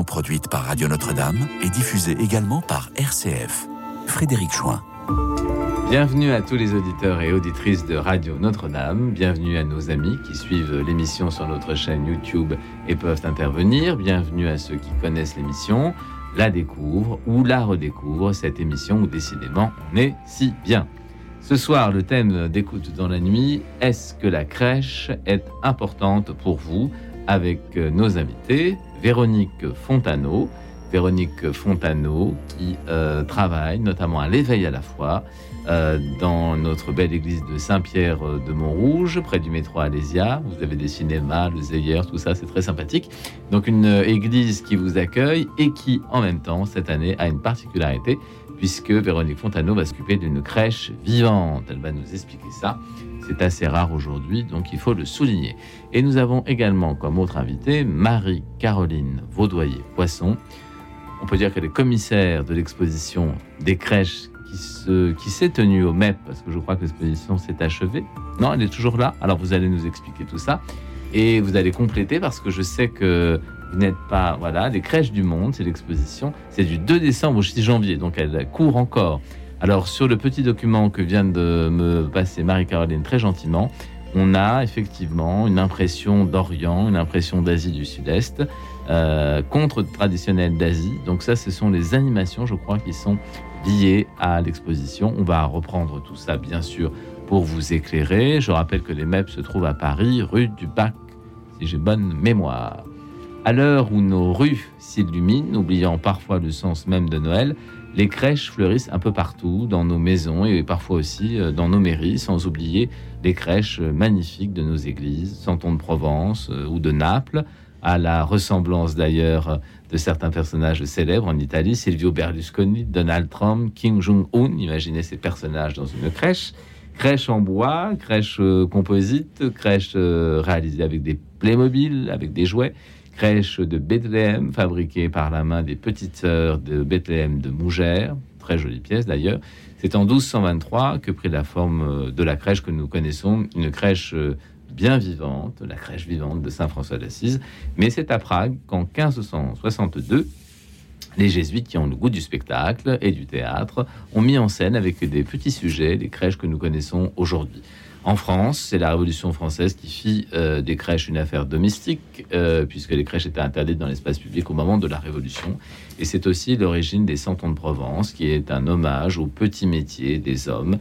produite par Radio Notre-Dame et diffusée également par RCF. Frédéric Chouin. Bienvenue à tous les auditeurs et auditrices de Radio Notre-Dame. Bienvenue à nos amis qui suivent l'émission sur notre chaîne YouTube et peuvent intervenir. Bienvenue à ceux qui connaissent l'émission, la découvrent ou la redécouvrent, cette émission où décidément on est si bien. Ce soir, le thème d'écoute dans la nuit, est-ce que la crèche est importante pour vous? Avec nos invités, Véronique Fontano, Véronique Fontano qui euh, travaille notamment à l'éveil à la foi euh, dans notre belle église de Saint-Pierre de Montrouge, près du métro Alésia. Vous avez des cinémas, le Zeyer, tout ça, c'est très sympathique. Donc une église qui vous accueille et qui en même temps cette année a une particularité puisque Véronique Fontano va s'occuper d'une crèche vivante. Elle va nous expliquer ça. C'est assez rare aujourd'hui, donc il faut le souligner. Et nous avons également comme autre invité Marie-Caroline Vaudoyer-Poisson. On peut dire qu'elle est commissaire de l'exposition des crèches qui, se, qui s'est tenue au MEP, parce que je crois que l'exposition s'est achevée. Non, elle est toujours là. Alors vous allez nous expliquer tout ça. Et vous allez compléter parce que je sais que vous n'êtes pas, voilà, les crèches du monde, c'est l'exposition, c'est du 2 décembre au 6 janvier, donc elle court encore. Alors sur le petit document que vient de me passer Marie-Caroline très gentiment, on a effectivement une impression d'Orient, une impression d'Asie du Sud-Est, euh, contre traditionnelle d'Asie. Donc ça, ce sont les animations, je crois, qui sont liées à l'exposition. On va reprendre tout ça, bien sûr, pour vous éclairer. Je rappelle que les MEP se trouvent à Paris, rue du Bac, si j'ai bonne mémoire. À l'heure où nos rues s'illuminent, oubliant parfois le sens même de Noël, les crèches fleurissent un peu partout, dans nos maisons et parfois aussi euh, dans nos mairies, sans oublier les crèches magnifiques de nos églises, Santon de Provence euh, ou de Naples, à la ressemblance d'ailleurs de certains personnages célèbres en Italie, Silvio Berlusconi, Donald Trump, Kim Jong-un, imaginez ces personnages dans une crèche. Crèche en bois, crèche euh, composite, crèche réalisée avec des Playmobil, avec des jouets crèche de Bethléem, fabriquée par la main des petites sœurs de Bethléem de Mougères, très jolie pièce d'ailleurs. C'est en 1223 que prit la forme euh, de la crèche que nous connaissons, une crèche euh, bien vivante, la crèche vivante de Saint François d'Assise. Mais c'est à Prague qu'en 1562, les jésuites qui ont le goût du spectacle et du théâtre ont mis en scène avec des petits sujets les crèches que nous connaissons aujourd'hui. En France, c'est la Révolution française qui fit euh, des crèches une affaire domestique, euh, puisque les crèches étaient interdites dans l'espace public au moment de la Révolution. Et c'est aussi l'origine des Cent de Provence, qui est un hommage aux petits métiers des hommes,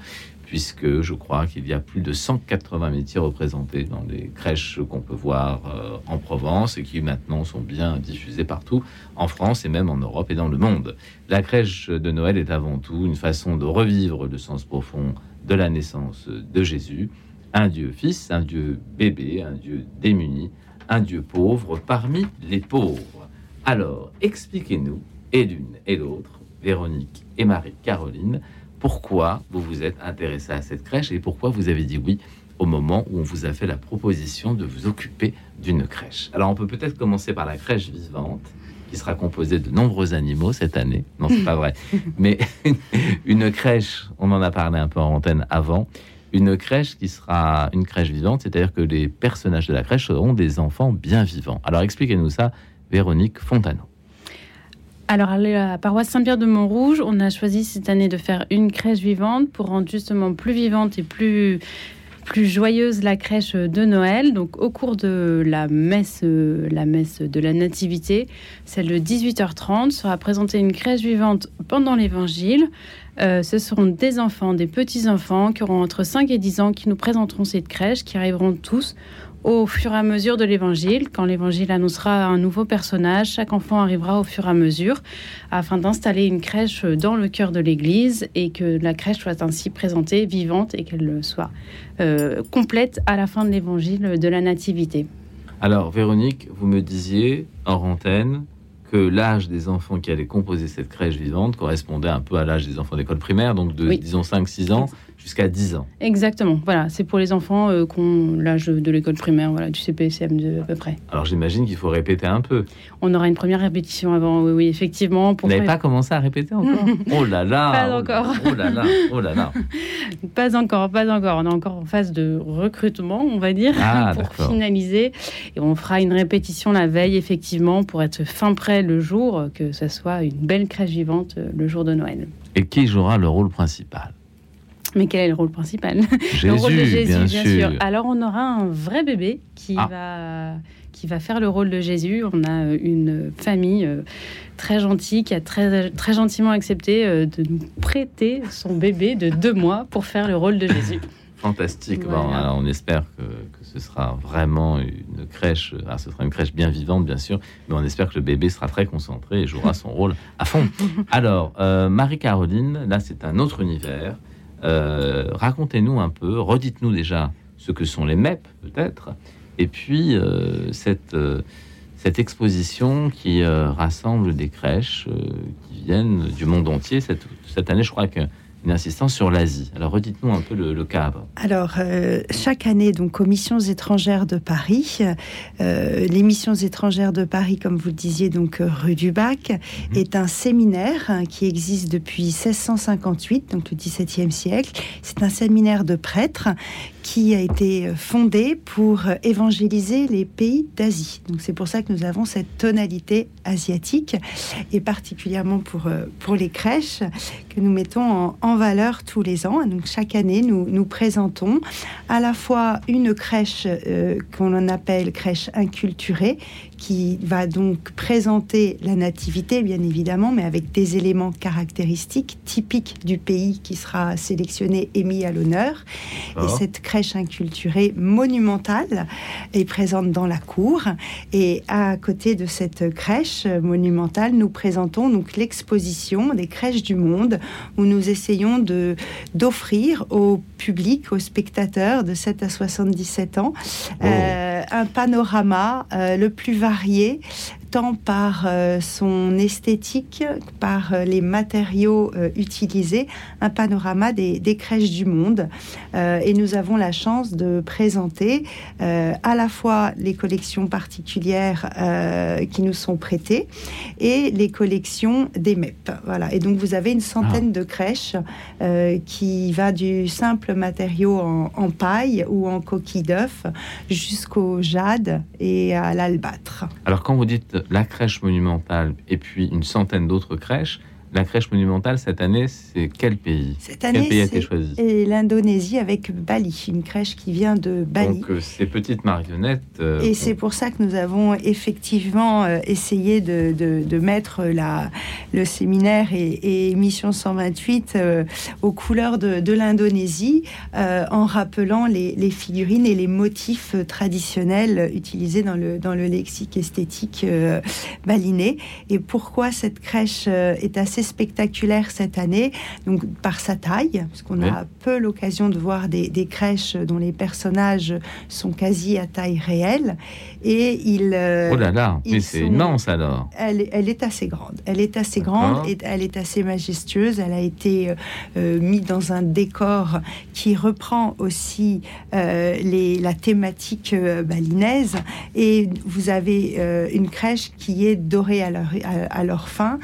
puisque je crois qu'il y a plus de 180 métiers représentés dans les crèches qu'on peut voir euh, en Provence et qui maintenant sont bien diffusés partout en France et même en Europe et dans le monde. La crèche de Noël est avant tout une façon de revivre le sens profond de la naissance de Jésus, un Dieu fils, un Dieu bébé, un Dieu démuni, un Dieu pauvre parmi les pauvres. Alors, expliquez-nous, et l'une et l'autre, Véronique et Marie-Caroline, pourquoi vous vous êtes intéressés à cette crèche et pourquoi vous avez dit oui au moment où on vous a fait la proposition de vous occuper d'une crèche. Alors, on peut peut-être commencer par la crèche vivante qui sera composé de nombreux animaux cette année. Non, c'est pas vrai. Mais une crèche, on en a parlé un peu en antenne avant, une crèche qui sera une crèche vivante, c'est-à-dire que les personnages de la crèche seront des enfants bien vivants. Alors expliquez-nous ça, Véronique Fontano. Alors, à la paroisse Saint-Pierre de Montrouge, on a choisi cette année de faire une crèche vivante pour rendre justement plus vivante et plus plus joyeuse la crèche de Noël. Donc au cours de la messe, messe de la Nativité, celle de 18h30, sera présentée une crèche vivante pendant l'Évangile. Euh, ce seront des enfants, des petits-enfants qui auront entre 5 et 10 ans qui nous présenteront cette crèche, qui arriveront tous au fur et à mesure de l'évangile. Quand l'évangile annoncera un nouveau personnage, chaque enfant arrivera au fur et à mesure afin d'installer une crèche dans le cœur de l'église et que la crèche soit ainsi présentée vivante et qu'elle soit euh, complète à la fin de l'évangile de la nativité. Alors Véronique, vous me disiez en antenne que l'âge des enfants qui allaient composer cette crèche vivante correspondait un peu à l'âge des enfants d'école primaire, donc de disons 5-6 ans jusqu'à 10 ans. Exactement. Voilà, c'est pour les enfants euh, qui ont l'âge de l'école primaire, voilà, du CPSM2 à peu près. Alors j'imagine qu'il faut répéter un peu. On aura une première répétition avant, oui, oui effectivement. Pour Vous n'avez pas commencé à répéter encore? Oh là là Pas encore. Oh là là, oh là là. pas encore, pas encore. On est encore en phase de recrutement, on va dire, ah, pour finaliser. Et on fera une répétition la veille, effectivement, pour être fin prêt le jour, que ce soit une belle crèche vivante euh, le jour de Noël. Et qui jouera le rôle principal? Mais quel est le rôle principal? Jésus, Le rôle de Jésus, bien, sûr. Alors on aura un vrai bébé qui ah. va qui va faire le rôle de Jésus. On a euh, une famille euh, très gentille qui a très, très gentiment accepté euh, de nous prêter son bébé de deux mois pour faire le rôle de Jésus. Fantastique. Bon, alors on espère que, que, ce sera vraiment une crèche. Alors ce sera une crèche bien vivante, bien sûr, mais on espère que le bébé sera très concentré et jouera son rôle à fond. Alors, Marie-Caroline, là, c'est un autre univers. Euh, racontez-nous un peu, redites-nous déjà ce que sont les MEP, peut-être, et puis euh, cette, euh, cette exposition qui rassemble des crèches qui viennent du monde entier. Cette, cette année, je crois que une insistance sur l'Asie. Alors redites-nous un peu le, cadre. Alors euh, chaque année, donc aux missions étrangères de Paris, euh, les missions étrangères de Paris, comme vous le disiez, donc euh, rue du Bac, mhm. est un séminaire hein, qui existe depuis 1658, donc le XVIIe siècle. C'est un séminaire de prêtres qui a été fondé pour évangéliser les pays d'Asie. C'est pour ça que nous avons cette tonalité asiatique et particulièrement pour, pour les crèches que nous mettons en, valeur tous les ans. Chaque année, nous, nous présentons à la fois une crèche euh, qu'on appelle crèche inculturée, qui va donc présenter la nativité, bien évidemment, mais avec des éléments caractéristiques typiques du pays qui sera sélectionné et mis à l'honneur. Et cette crèche inculturée monumentale est présente dans la cour. Et à côté de cette crèche monumentale, nous présentons donc l'exposition des crèches du monde, où nous essayons de d'offrir au public, aux spectateurs de 7 à 77 ans, euh, un panorama euh, le plus varié varié tant par euh, son esthétique, par euh, les matériaux euh, utilisés, un panorama des, crèches du monde. et nous avons la chance de présenter à la fois les collections particulières qui nous sont prêtées et les collections des MEP. Voilà. Et donc vous avez une centaine ah. de crèches qui va du simple matériau en, en paille ou en coquille d'œuf jusqu'au jade et à l'albâtre. Alors quand vous dites la crèche monumentale et puis une centaine d'autres crèches, la crèche monumentale cette année, c'est quel pays? Cette année, quel pays a été choisi? Et l'Indonésie avec Bali, une crèche qui vient de Bali. Donc euh, ces petites marionnettes. Euh, et c'est pour ça que nous avons effectivement euh, essayé de, de, mettre la, le séminaire et, et Mission 128 aux couleurs de, de l'Indonésie, en rappelant les, les, figurines et les motifs traditionnels utilisés dans le, dans le lexique esthétique balinais. Et pourquoi cette crèche est assez spectaculaire cette année, donc par sa taille, parce qu'on a peu l'occasion de voir des, crèches dont les personnages sont quasi à taille réelle. Et il. Euh, oh là là, mais c'est immense alors. Elle, elle, est assez grande. Elle est assez grande et elle est assez majestueuse. Elle a été euh, euh, mise dans un décor qui reprend aussi les, la thématique balinaise. Et vous avez une crèche qui est dorée à leur, à leur fin,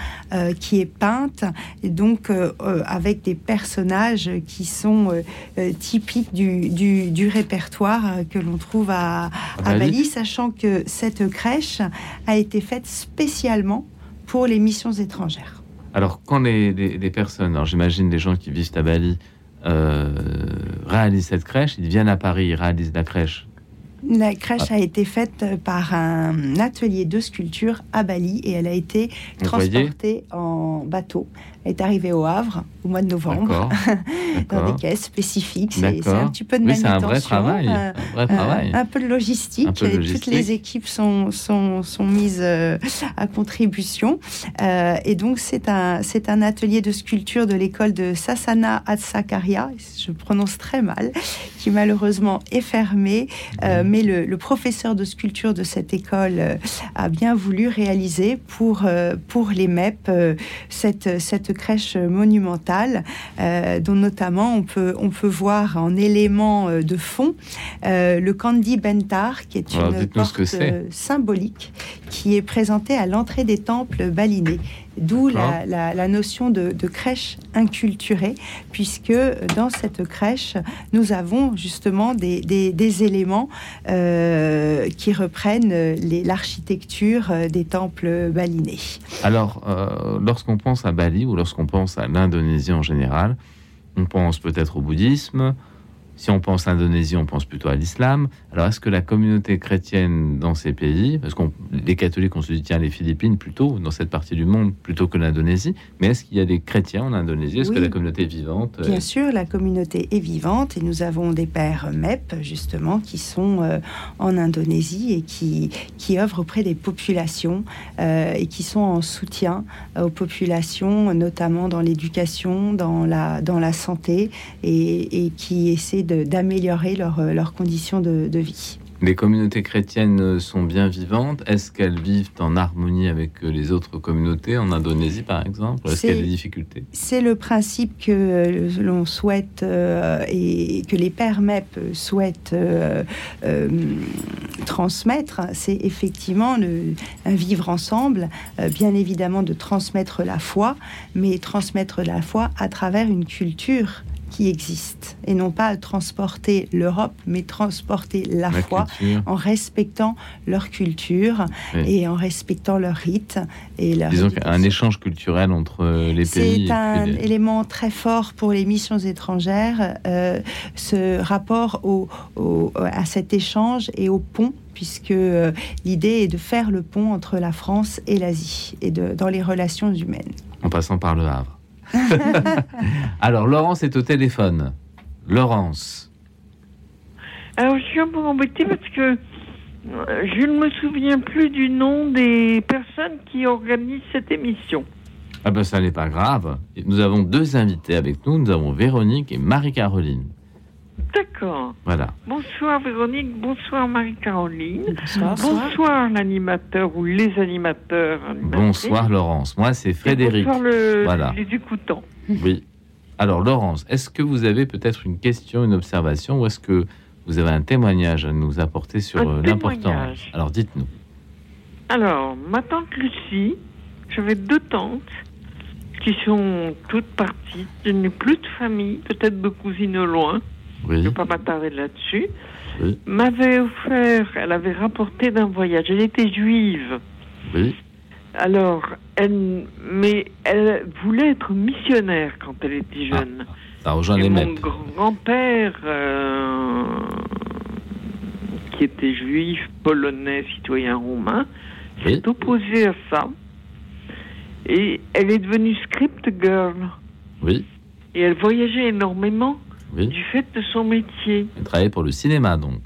qui est peinte et donc euh, euh, avec des personnages qui sont euh, typiques du, du, répertoire que l'on trouve à, Bali, sachant que cette crèche a été faite spécialement pour les missions étrangères. Alors, quand les, les, personnes, alors j'imagine des gens qui vivent à Bali, réalisent cette crèche, ils viennent à Paris, ils réalisent la crèche la crèche a été faite par un atelier de sculpture à Bali et elle a été transportée en bateau. Est arrivée au Havre au mois de novembre dans des caisses spécifiques. C'est un petit peu de manutention. c'est un vrai travail. Euh, euh, un, peu de logistique. Toutes les équipes sont, sont, sont mises euh, à contribution. et donc, c'est un, un atelier de sculpture de l'école de Sassana Atsakaria, je prononce très mal, qui malheureusement est fermé. mais le, professeur de sculpture de cette école a bien voulu réaliser pour, pour les MEP cette, cette crèche monumentale, dont notamment on peut, on peut voir en élément de fond le Candy Bentar, qui est une porte symbolique qui est présentée à l'entrée des temples balinés. D'où la, notion de, crèche inculturée, puisque dans cette crèche, nous avons justement des, éléments euh, qui reprennent l'architecture des temples balinés. Alors, euh, lorsqu'on pense à Bali ou lorsqu'on pense à l'Indonésie en général, on pense peut-être au bouddhisme, si on pense à l'Indonésie, on pense plutôt à l'islam. Alors, est-ce que la communauté chrétienne dans ces pays, parce que les catholiques, on se dit, tiens, les Philippines plutôt, dans cette partie du monde, plutôt que l'Indonésie, mais est-ce qu'il y a des chrétiens en Indonésie? Est-ce que la communauté est vivante? Bien sûr, la communauté est vivante et nous avons des pères MEP, justement, qui sont euh, en Indonésie et qui, qui œuvrent auprès des populations euh, et qui sont en soutien aux populations, notamment dans l'éducation, dans la, dans la santé et, et qui essaient d'améliorer euh, leurs conditions de, vie. Les communautés chrétiennes sont bien vivantes. Est-ce qu'elles vivent en harmonie avec les autres communautés, en Indonésie par exemple Est-ce qu'il y a des difficultés? C'est le principe que l'on souhaite euh, et que les pères MEP souhaitent euh, transmettre. C'est effectivement le, un vivre ensemble, bien évidemment de transmettre la foi, mais transmettre la foi à travers une culture qui existent et non pas transporter l'Europe, mais transporter la, foi en respectant leur culture et en respectant leurs rites et leur Disons un échange culturel entre les pays. C'est un élément très fort pour les missions étrangères, euh, ce rapport au, à cet échange et au pont puisque euh, l'idée est de faire le pont entre la France et l'Asie et de, dans les relations humaines. En passant par le Havre. Alors, Laurence est au téléphone. Laurence. Alors, je suis un peu embêtée parce que euh, je ne me souviens plus du nom des personnes qui organisent cette émission. Ah ben ça n'est pas grave. Nous avons deux invités avec nous. Nous avons Véronique et Marie-Caroline. D'accord. Voilà. Bonsoir Véronique, bonsoir Marie-Caroline. Bonsoir, l'animateur ou les animateurs. Bonsoir Laurence, moi c'est Frédéric. bonsoir le, voilà. les écoutants. Oui. Alors Laurence, est-ce que vous avez peut-être une question, une observation ou est-ce que vous avez un témoignage à nous apporter sur euh, l'importance Alors dites-nous. Alors, ma tante Lucie, j'avais deux tantes qui sont toutes parties. Je n'ai plus de famille, peut-être de cousines au loin je ne vais pas m'attarder là-dessus, m'avait offert, elle avait rapporté d'un voyage. Elle était juive. Oui. Alors, elle, mais elle voulait être missionnaire quand elle était ah, jeune. ça rejoint les Mon grand-père, euh, qui était juif, polonais, citoyen roumain, s'est opposé à ça. Et elle est devenue script girl. Oui. Et elle voyageait énormément du fait de son métier. Elle travaillait pour le cinéma, donc.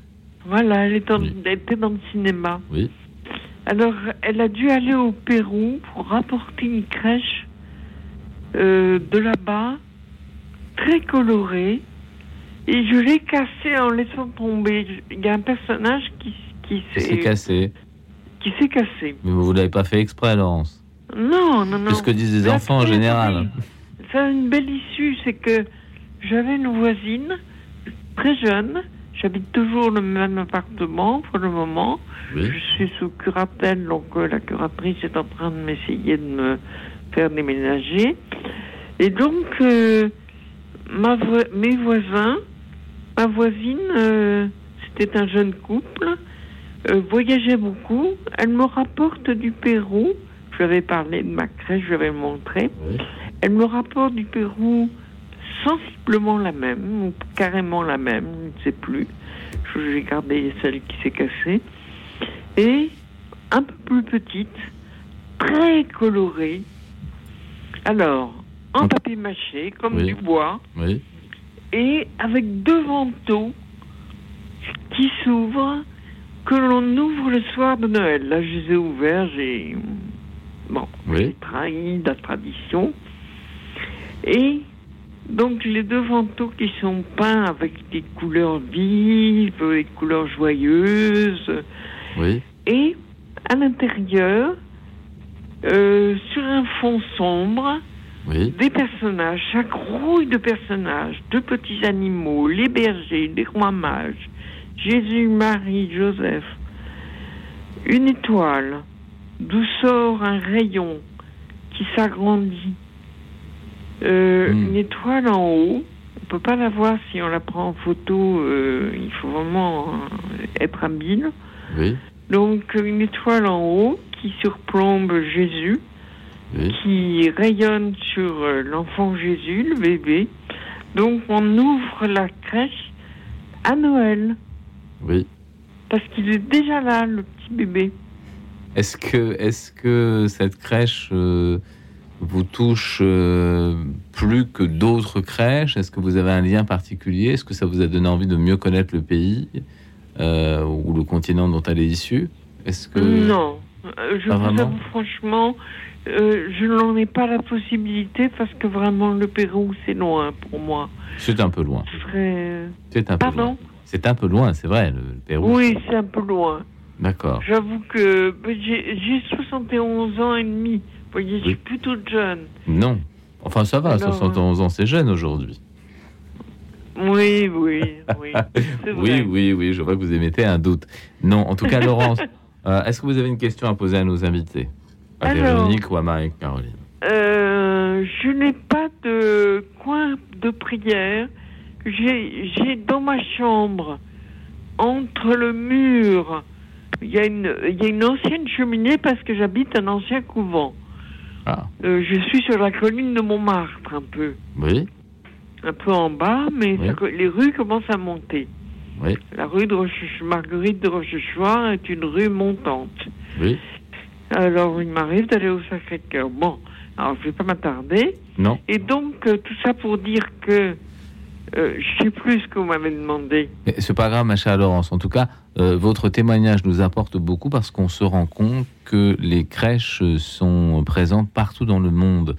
Voilà, elle, était dans le cinéma. Oui. Alors, elle a dû aller au Pérou pour rapporter une crèche euh, de là-bas, très colorée. Et je l'ai cassée en laissant tomber. Il y a un personnage qui, qui s'est cassé. Qui s'est cassé. Mais vous ne l'avez pas fait exprès, Laurence? Non, non, non. C'est ce que disent les enfants en général. Ça a une belle issue, c'est que j'avais une voisine très jeune. J'habite toujours le même appartement pour le moment. Je suis sous curatelle, donc euh, la curatrice est en train de m'essayer de me faire déménager. Et donc, euh, ma mes voisins, ma voisine, euh, c'était un jeune couple, voyageait beaucoup. Elle me rapporte du Pérou. Je lui avais parlé de ma crèche, je lui avais montré. Elle me rapporte du Pérou sensiblement la même, ou carrément la même, je ne sais plus. J'ai gardé celle qui s'est cassée. Et un peu plus petite, très colorée. Alors, en papier mâché, comme du bois. Et avec deux vantaux qui s'ouvrent, que l'on ouvre le soir de Noël. Là, je les ai ouverts, j'ai. Bon, j'ai trahi la tradition. Et Donc les deux vantaux qui sont peints avec des couleurs vives, des couleurs joyeuses. Oui. Et à l'intérieur, euh, sur un fond sombre, oui. des personnages, chaque rouille de personnages, de petits animaux, les bergers, les rois mages, Jésus, Marie, Joseph, une étoile, d'où sort un rayon qui s'agrandit. Euh, Hmm. Une étoile en haut, on peut pas la voir si on la prend en photo, euh, il faut vraiment euh, être habile. Oui. Donc une étoile en haut qui surplombe Jésus, Oui. qui rayonne sur l'enfant Jésus, le bébé. Donc on ouvre la crèche à Noël, Oui. parce qu'il est déjà là, le petit bébé. Est-ce que, est que cette crèche euh, vous touche euh, plus que d'autres crèches? Est-ce que vous avez un lien particulier? Est-ce que ça vous a donné envie de mieux connaître le pays euh, ou le continent dont elle est issue? Est-ce que Non, Euh, je Pas vous vraiment? avoue franchement, euh, je n'en ai pas la possibilité parce que vraiment le Pérou c'est loin pour moi. c'est un peu loin. C'est un peu loin. C'est un peu loin, c'est vrai, le, le Pérou. Oui, c'est un peu loin. D'accord. J'avoue que j'ai 71 ans et demi. Vous voyez, je suis Oui. plutôt jeune. Non. Enfin, ça va, Alors, 71 ans, c'est jeune aujourd'hui. Oui, oui, oui. Oui, oui, oui, je vois que vous émettez un doute. Non, en tout cas, Laurence, euh, est-ce que vous avez une question à poser à nos invités? À Alors. Véronique ou à Marie-Caroline Euh, je n'ai pas de coin de prière. J'ai j'ai dans ma chambre, entre le mur, il y, a une- il y a une ancienne cheminée parce que j'habite un ancien couvent. Ah, Euh, je suis sur la colline de Montmartre un peu. oui, Un peu en bas, mais Oui. ça co- les rues commencent à monter. oui, La rue de Roche- Marguerite de Rochechouart est une rue montante. oui. Alors, il m'arrive d'aller au Sacré-Cœur. Bon, alors je vais pas m'attarder. Non, Et donc, euh, tout ça pour dire que euh, je sais plus ce que vous m'avez demandé. c'est pas grave, ma chère Laurence. En tout cas, euh, votre témoignage nous apporte beaucoup parce qu'on se rend compte que les crèches sont présentes partout dans le monde.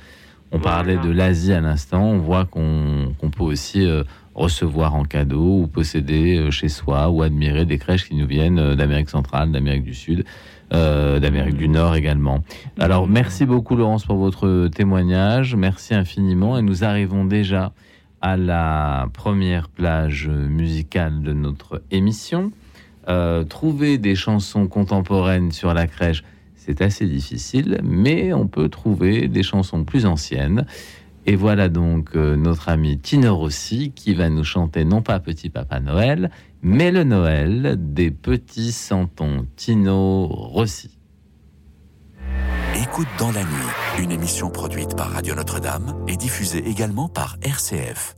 On Voilà. parlait de l'Asie à l'instant. On voit qu'on peut aussi euh, recevoir en cadeau ou posséder euh, chez soi ou admirer des crèches qui nous viennent d'Amérique centrale, d'Amérique du Sud, euh, d'Amérique du Nord également. Alors, merci beaucoup, Laurence, pour votre témoignage. Merci infiniment. Et nous arrivons déjà à la première plage musicale de notre émission. Euh, trouver des chansons contemporaines sur la crèche, c'est assez difficile, mais on peut trouver des chansons plus anciennes. Et voilà donc euh, notre ami Tino Rossi qui va nous chanter non pas Petit Papa Noël, mais le Noël des petits santons. Tino Rossi. Écoute dans la nuit, une émission produite par Radio Notre-Dame et diffusée également par RCF.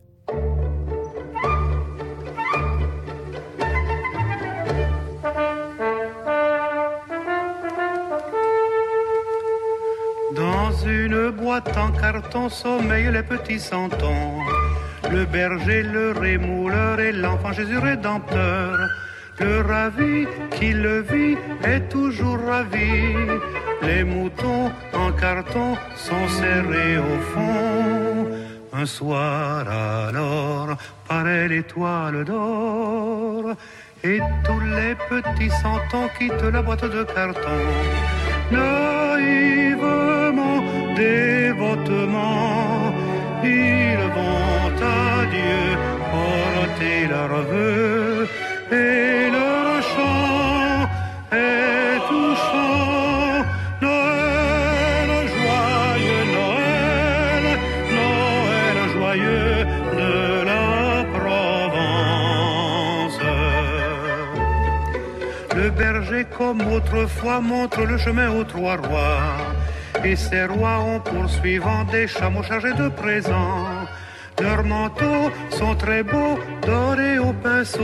Dans une boîte en carton sommeillent les petits santons. Le berger, le rémouleur et l'enfant Jésus rédempteur. Le ravi qui le vit est toujours ravi. Les moutons en carton sont serrés au fond. Un soir alors paraît l'étoile d'or. Et tous les petits santons quittent la boîte de carton. Naïvement, dévotement, ils vont à Dieu porter et leur chant est touchant. Noël, joyeux Noël, Noël joyeux de la Provence. Le berger, comme autrefois, montre le chemin aux trois rois. Et ces rois ont poursuivant des chameaux chargés de présents. Leurs manteaux sont très beaux, dorés au pinceau.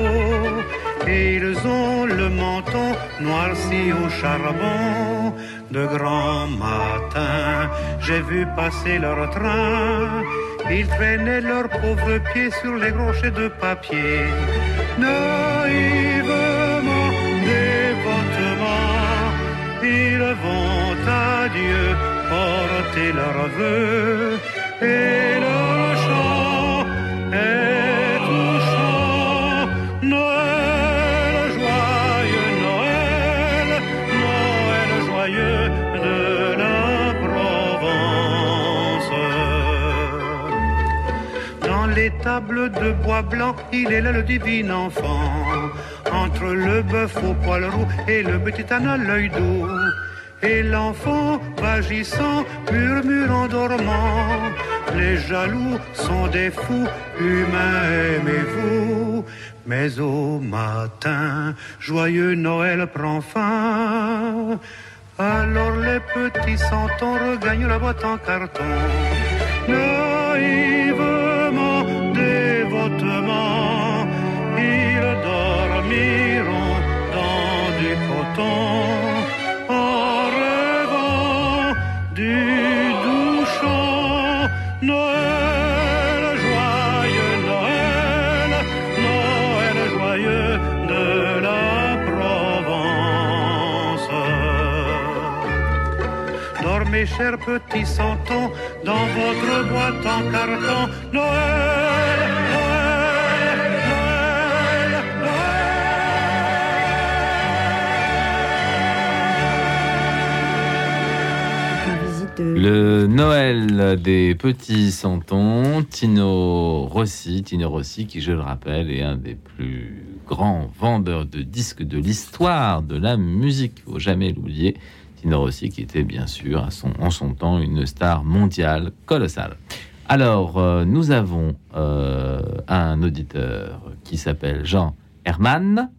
Et ils ont le menton noirci au charbon. De grand matin, j'ai vu passer leur train. Ils traînaient leurs pauvres pieds sur les rochers de papier. Naïvement, dévotement, ils vont à Dieu porter leurs vœux et les tables de bois blanc, il est là le divin enfant. Entre le bœuf au poil roux et le petit âne à l'œil doux. Et l'enfant, vagissant, murmure en dormant. Les jaloux sont des fous, humains aimez-vous. Mais au matin, joyeux Noël prend fin. Alors les petits santons regagnent la boîte en carton. Chers petits santons, dans votre boîte en carton. Noël, Le Noël des petits santons, Tino Rossi, Tino Rossi qui, je le rappelle, est un des plus grands vendeurs de disques de l'histoire de la musique. Faut jamais l'oublier. Tino Rossi qui était bien sûr à son, en son temps une star mondiale colossale. Alors, euh, nous avons euh, un auditeur qui s'appelle Jean Herman.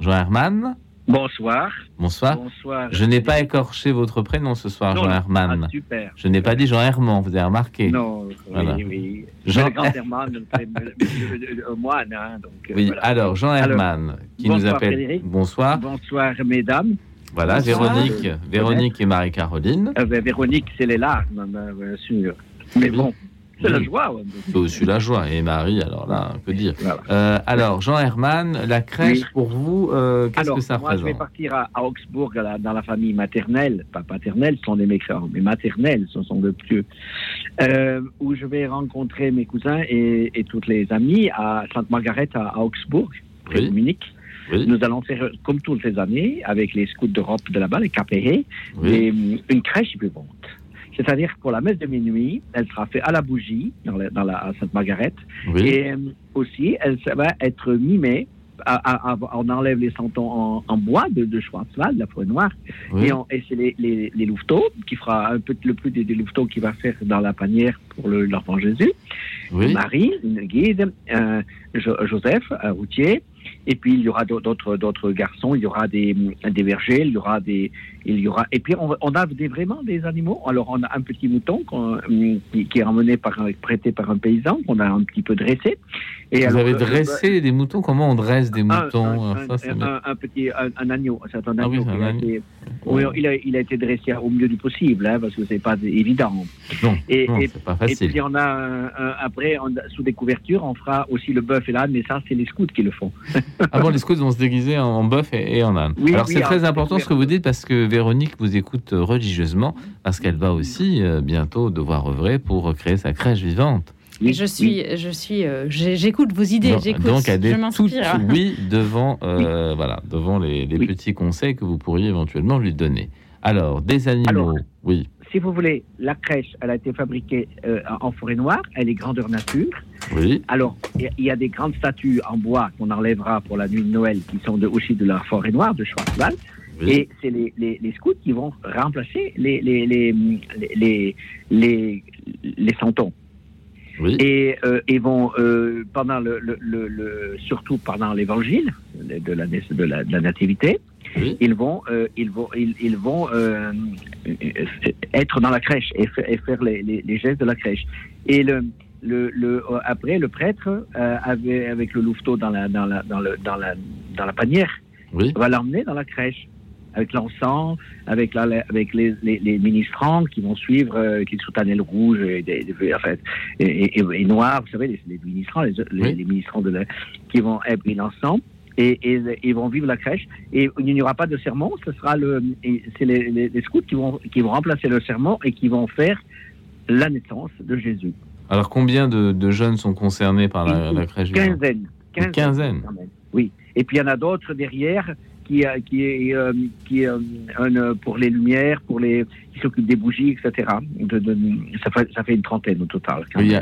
Jean Herman, Bonsoir. bonsoir. Bonsoir. Je n'ai pas écorché votre prénom ce soir, Non, Jean. Herman. Ah, super. Je n'ai pas dit Jean Herman, vous avez remarqué. Non, Voilà. oui, oui. Jean- Le grand Herman, le- moine, hein, donc. Oui, voilà. alors Jean Alors, Herman qui nous appelle. Frédéric. Bonsoir. Bonsoir, mesdames. Voilà, Bonsoir. Véronique, Véronique et Marie-Caroline. Euh, ben, Véronique, c'est les larmes, ben, bien sûr. Mais bon, c'est la joie. ouais. C'est aussi la joie. Et Marie, alors là, que dire? Voilà. Euh, Alors, Jean Herman, la crèche Oui. pour vous, euh, qu'est-ce que ça moi, je vais représente partir à, à Augsbourg, à la- dans la famille maternelle, pas paternelle, ce sont des méchants, mais maternelles, ce sont de plus, euh, où je vais rencontrer mes cousins et, et toutes les amies à Sainte-Margaret, à, à Augsbourg, près Oui. de Munich. Oui, Nous allons faire, comme toutes les années, avec les scouts d'Europe de là-bas, les KPE, oui, des- une crèche vivante. C'est-à-dire pour la messe de minuit, elle sera faite à la bougie, dans la, dans la à Sainte-Margaret, oui. et euh, aussi, elle va être mimée. À, à- à- on enlève les santons en, en bois de, de Schwarzwald, la forêt noire, oui. et, c'est les, les, les louveteaux qui fera un peu le plus des, des louveteaux qui va faire dans la panière pour le- l'enfant Jésus. oui. Marie, une guide, euh, Jo- Joseph, un routier, et puis il y aura d'autres d'autres garçons, il y aura des, des bergers, il y aura des il y aura et puis on, on a des, vraiment des animaux. Alors on a un petit mouton qui, qui est emmené par un, prêté par un paysan qu'on a un petit peu dressé. Et Vous alors, avez euh, dressé des moutons? Comment on dresse des moutons? un, ça, un- petit un, un agneau, c'est un Ah oui, agneau. qui a agneau. été- oui, il a, il a été dressé au mieux du possible, hein, parce que c'est pas évident. Non, Et, non, et pas et facile. puis on a après, on- sous des couvertures, on fera aussi le bœuf et l'âne, mais ça, c'est les scouts qui le font. Ah bon, les scouts vont se déguiser en, en bœuf et, et en âne. Oui, Alors oui, c'est alors, très important ce que vous dites parce que Véronique vous écoute religieusement parce qu'elle va aussi euh, bientôt devoir œuvrer pour créer sa crèche vivante. Et je suis, je suis, euh, j'écoute vos idées, Donc- j'écoute, donc elle je est oui devant euh, voilà devant les, les Oui. petits conseils que vous pourriez éventuellement lui donner. Alors des animaux, Alors, oui, Si vous voulez, la crèche, elle a été fabriquée euh, en forêt noire, elle est grandeur nature. oui, Alors, il y a- il y a des grandes statues en bois qu'on enlèvera pour la nuit de Noël qui sont de, aussi de la forêt noire de Schwarzwald. oui, Et c'est les, les, les scouts qui vont remplacer les, les, les, les, les, les santons. oui, Et euh, vont, euh, pendant le, le, le, le- surtout pendant l'évangile de la, de la, de la nativité, oui. ils vont, euh, ils vont, ils, ils vont euh, euh, être dans la crèche et, et faire les, les, les gestes de la crèche. Et le, le, le, euh, après, le prêtre, euh, avec, avec le louveteau dans la, dans la, dans le, dans la, dans la panière, oui. va l'emmener dans la crèche avec l'encens, avec, la, avec les, les, les ministrants qui vont suivre, euh, avec les soutanelles rouges et, des, des- en fait, et, et, et noirs, vous savez, les, les ministrants, les, les, Oui. ministrants de la, qui vont ébrer l'encens. Et, et, et ils vont vivre la crèche. Et il n'y aura pas de sermon, ce sera le, c'est les, les, les scouts qui vont, qui vont remplacer le sermon et qui vont faire la naissance de Jésus. Alors combien de, de jeunes sont concernés par la, la crèche Quinzaine. Quinzaine. même. Oui. Et puis il y en a d'autres derrière qui, qui est, qui est un, pour les lumières, pour les, qui s'occupe des bougies, etc. De, ça, fait, ça, fait, une trentaine au total. oui,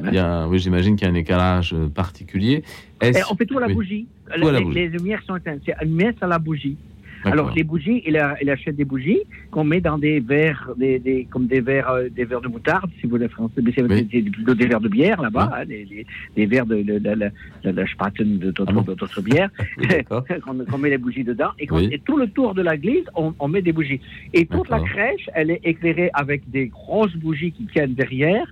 oui j'imagine qu'il y a un éclairage particulier. on fait tout à la bougie. les, lumières sont éteintes. C'est une messe à la bougie. Alors les bougies, il, achète des bougies qu'on met dans des verres, des, comme des verres, euh, des verres de moutarde, si vous voulez français, mais c'est des verres de bière là-bas, hein, des, verres de, de, de, de, Spaten, de d'autres ah bières, qu'on met les bougies dedans, et, tout le tour de l'église, on, on, met des bougies. Et toute la crèche, elle est éclairée avec des grosses bougies qui tiennent derrière,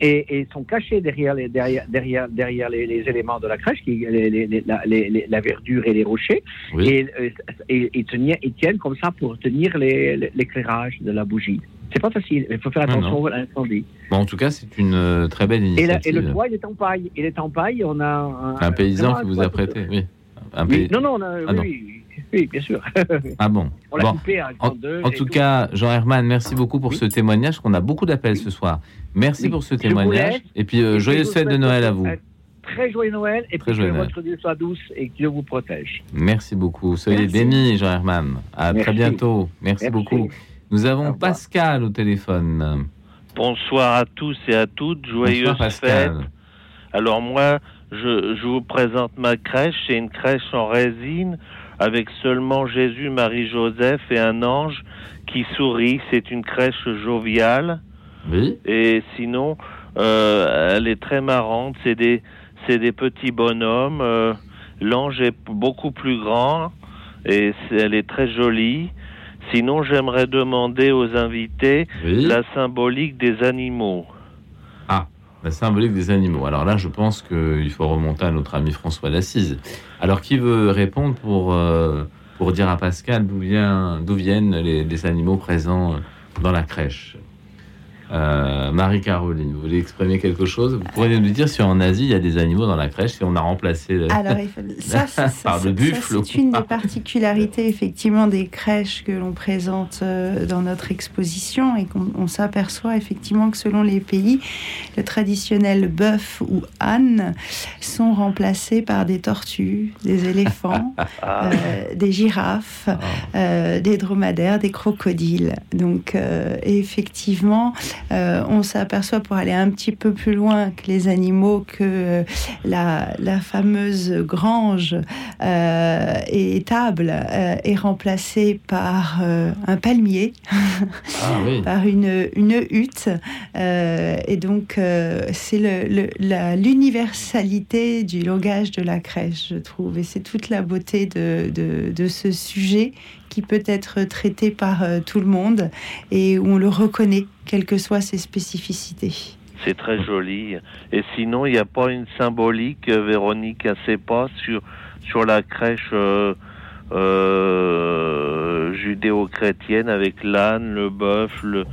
et, sont cachés derrière les, derrière, derrière, derrière les, éléments de la crèche, qui, la verdure et les rochers, et, euh, et, ils tiennent comme ça pour tenir l'éclairage de la bougie. C'est pas facile, il faut faire attention à l'incendie. Bon, en tout cas, c'est une euh, très belle initiative. Et, le toit, il est en paille. Il est en paille, on a... Un, paysan qui vous a prêté, oui. Un Non, non, on a, ah, oui, oui, bien sûr. Ah bon, On l'a coupé à En, en tout, cas, Jean Herman, merci beaucoup pour ce témoignage, qu'on a beaucoup d'appels ce soir. Merci pour ce témoignage. Et puis, euh, joyeuse fête de Noël à vous. Très joyeux Noël et que votre Dieu soit douce et que Dieu vous protège. Merci beaucoup. Soyez bénis, Jean Herman. À très bientôt. Merci, beaucoup. Nous avons Pascal au téléphone. Bonsoir à tous et à toutes. Joyeuse fête. Alors moi, je, je, vous présente ma crèche. C'est une crèche en résine avec seulement Jésus, Marie, Joseph et un ange qui sourit. C'est une crèche joviale. Oui. Et sinon, euh, elle est très marrante. C'est des, c'est des petits bonhommes. Euh, l'ange est beaucoup plus grand et elle est très jolie. Sinon, j'aimerais demander aux invités la symbolique des animaux. Symbolique des animaux. Alors là, je pense qu'il faut remonter à notre ami François d'Assise. Alors, qui veut répondre pour, euh, pour dire à Pascal d'où viennent les, animaux présents dans la crèche? Euh, Marie-Caroline, vous voulez exprimer quelque chose Vous pourriez nous dire si en Asie il y a des animaux dans la crèche, si on a remplacé Alors, ça, par le buffle. C'est une des particularités effectivement des crèches que l'on présente euh, dans notre exposition et qu'on s'aperçoit effectivement que selon les pays, le traditionnel bœuf ou âne sont remplacés par des tortues, des éléphants, euh, des girafes, ah. des dromadaires, des crocodiles. Donc effectivement, euh, on s'aperçoit pour aller un petit peu plus loin que les animaux que la, fameuse grange euh, et table euh, est remplacée par un palmier, ah par une, hutte. et donc, c'est l'universalité du langage de la crèche, je trouve. Et c'est toute la beauté de ce sujet qui peut être traité par euh, tout le monde et où on le reconnaît, quelles que soient ses spécificités. C'est très joli. Et sinon, il n'y a pas une symbolique, euh, Véronique, à ses pas sur, sur la crèche euh, judéo-chrétienne avec l'âne, le bœuf, le,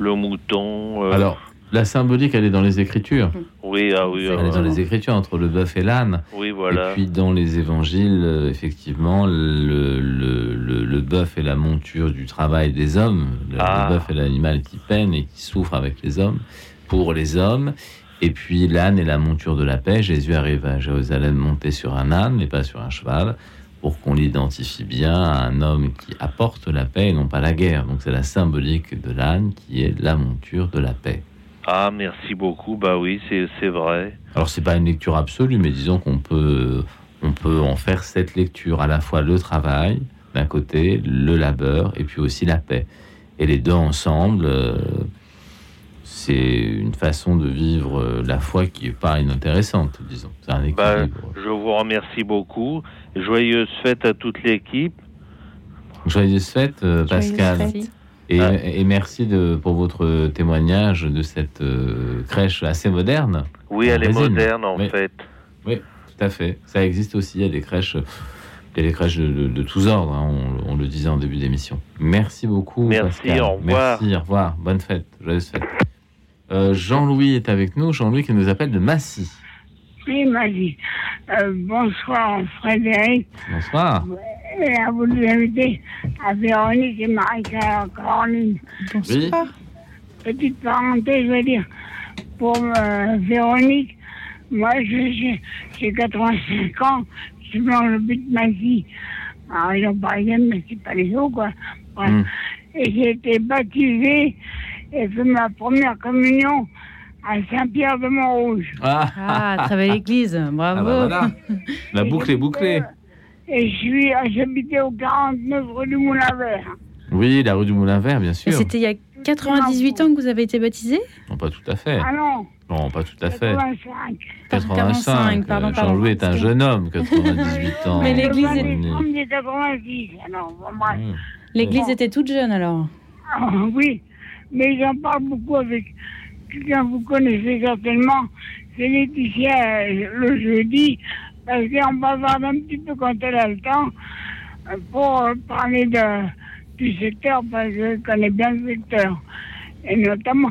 le mouton. Alors, la symbolique, elle est dans les Écritures. Oui, ah oui. Elle est dans les Écritures entre le bœuf et l'âne. Oui, voilà. Et puis dans les Évangiles, euh, effectivement, le, le, bœuf est la monture du travail des hommes. Le, ah. bœuf est l'animal qui peine et qui souffre avec les hommes, pour les hommes. Et puis l'âne est la monture de la paix. Jésus arrive à Jérusalem monté sur un âne, mais pas sur un cheval, pour qu'on l'identifie bien à un homme qui apporte la paix et non pas la guerre. Donc c'est la symbolique de l'âne qui est la monture de la paix. Ah, merci beaucoup. Bah oui, c'est vrai. Alors, c'est pas une lecture absolue, mais disons qu'on peut, on peut en faire cette lecture à la fois le travail d'un côté, le labeur et puis aussi la paix. Et les deux ensemble, euh, c'est une façon de vivre euh, la foi qui est pas inintéressante, disons. C'est un bah, je vous remercie beaucoup. Joyeuse fête à toute l'équipe. Joyeuse fête, Et, merci de, pour votre témoignage de cette euh, crèche assez moderne. Oui, elle est moderne en fait. Oui, tout à fait. Ça existe aussi. Il y a des crèches, il y a des crèches de, tous ordres. Hein, on, le disait en début d'émission. Merci beaucoup. Merci, au revoir. Merci, au revoir. Bonne fête. Joyeuse fête. Euh, Jean-Louis est avec nous. Jean-Louis qui nous appelle de Massy. Oui, Massy. Euh, bonsoir, Frédéric. Bonsoir et a voulu inviter à Véronique et Marie-Caroline. Oui. Petite parenthèse, je veux dire, pour euh, Véronique, moi j'ai 85 ans, je suis dans le but de ma vie en région parisienne, mais c'est pas les eaux, quoi. Ouais. Mm. Et j'ai été baptisé et fait ma première communion à Saint-Pierre-de-Montrouge. Ah, ah travaille l'église, bravo. Ah bah La boucle est bouclée. Et je suis, j'habitais au 49 rue du Moulin Vert. Oui, la rue du Moulin Vert, bien sûr. C'était il y a 98 ans que vous avez été baptisé? Non, pas tout à fait. Ah non Non, pas tout à fait. 85. 85. Pardon, pardon. Jean-Louis est un jeune homme, 98 ans. Mais l'église est... 90, alors, bref. Mmh. L'église était toute jeune alors ah, Oui, mais j'en parle beaucoup avec quelqu'un que vous connaissez certainement, c'est Laetitia le jeudi, parce qu'on bavarde un petit peu quand elle a le temps pour parler de, du secteur, parce que je connais bien le secteur. Et notamment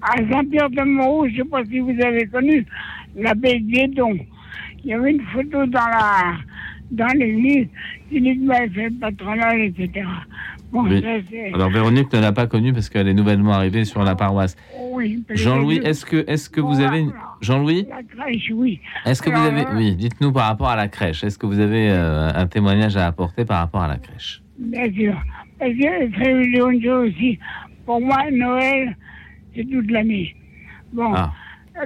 à Saint-Pierre-de-Montrouge, je ne sais pas si vous avez connu l'abbé Guédon. Il y avait une photo dans la dans l'église, il dit que le patronage, etc. Alors Véronique ne l'a pas connue parce qu'elle est nouvellement arrivée sur la paroisse. Oui. Jean-Louis, est-ce que, est-ce que vous avez... Jean-Louis La crèche, oui. Est-ce que vous avez... Euh, oui, dites-nous par rapport à la crèche. Est-ce que vous avez euh, un témoignage à apporter par rapport à la crèche? Bien sûr. Parce que aussi. Pour moi, Noël, c'est toute l'année. Bon, ah.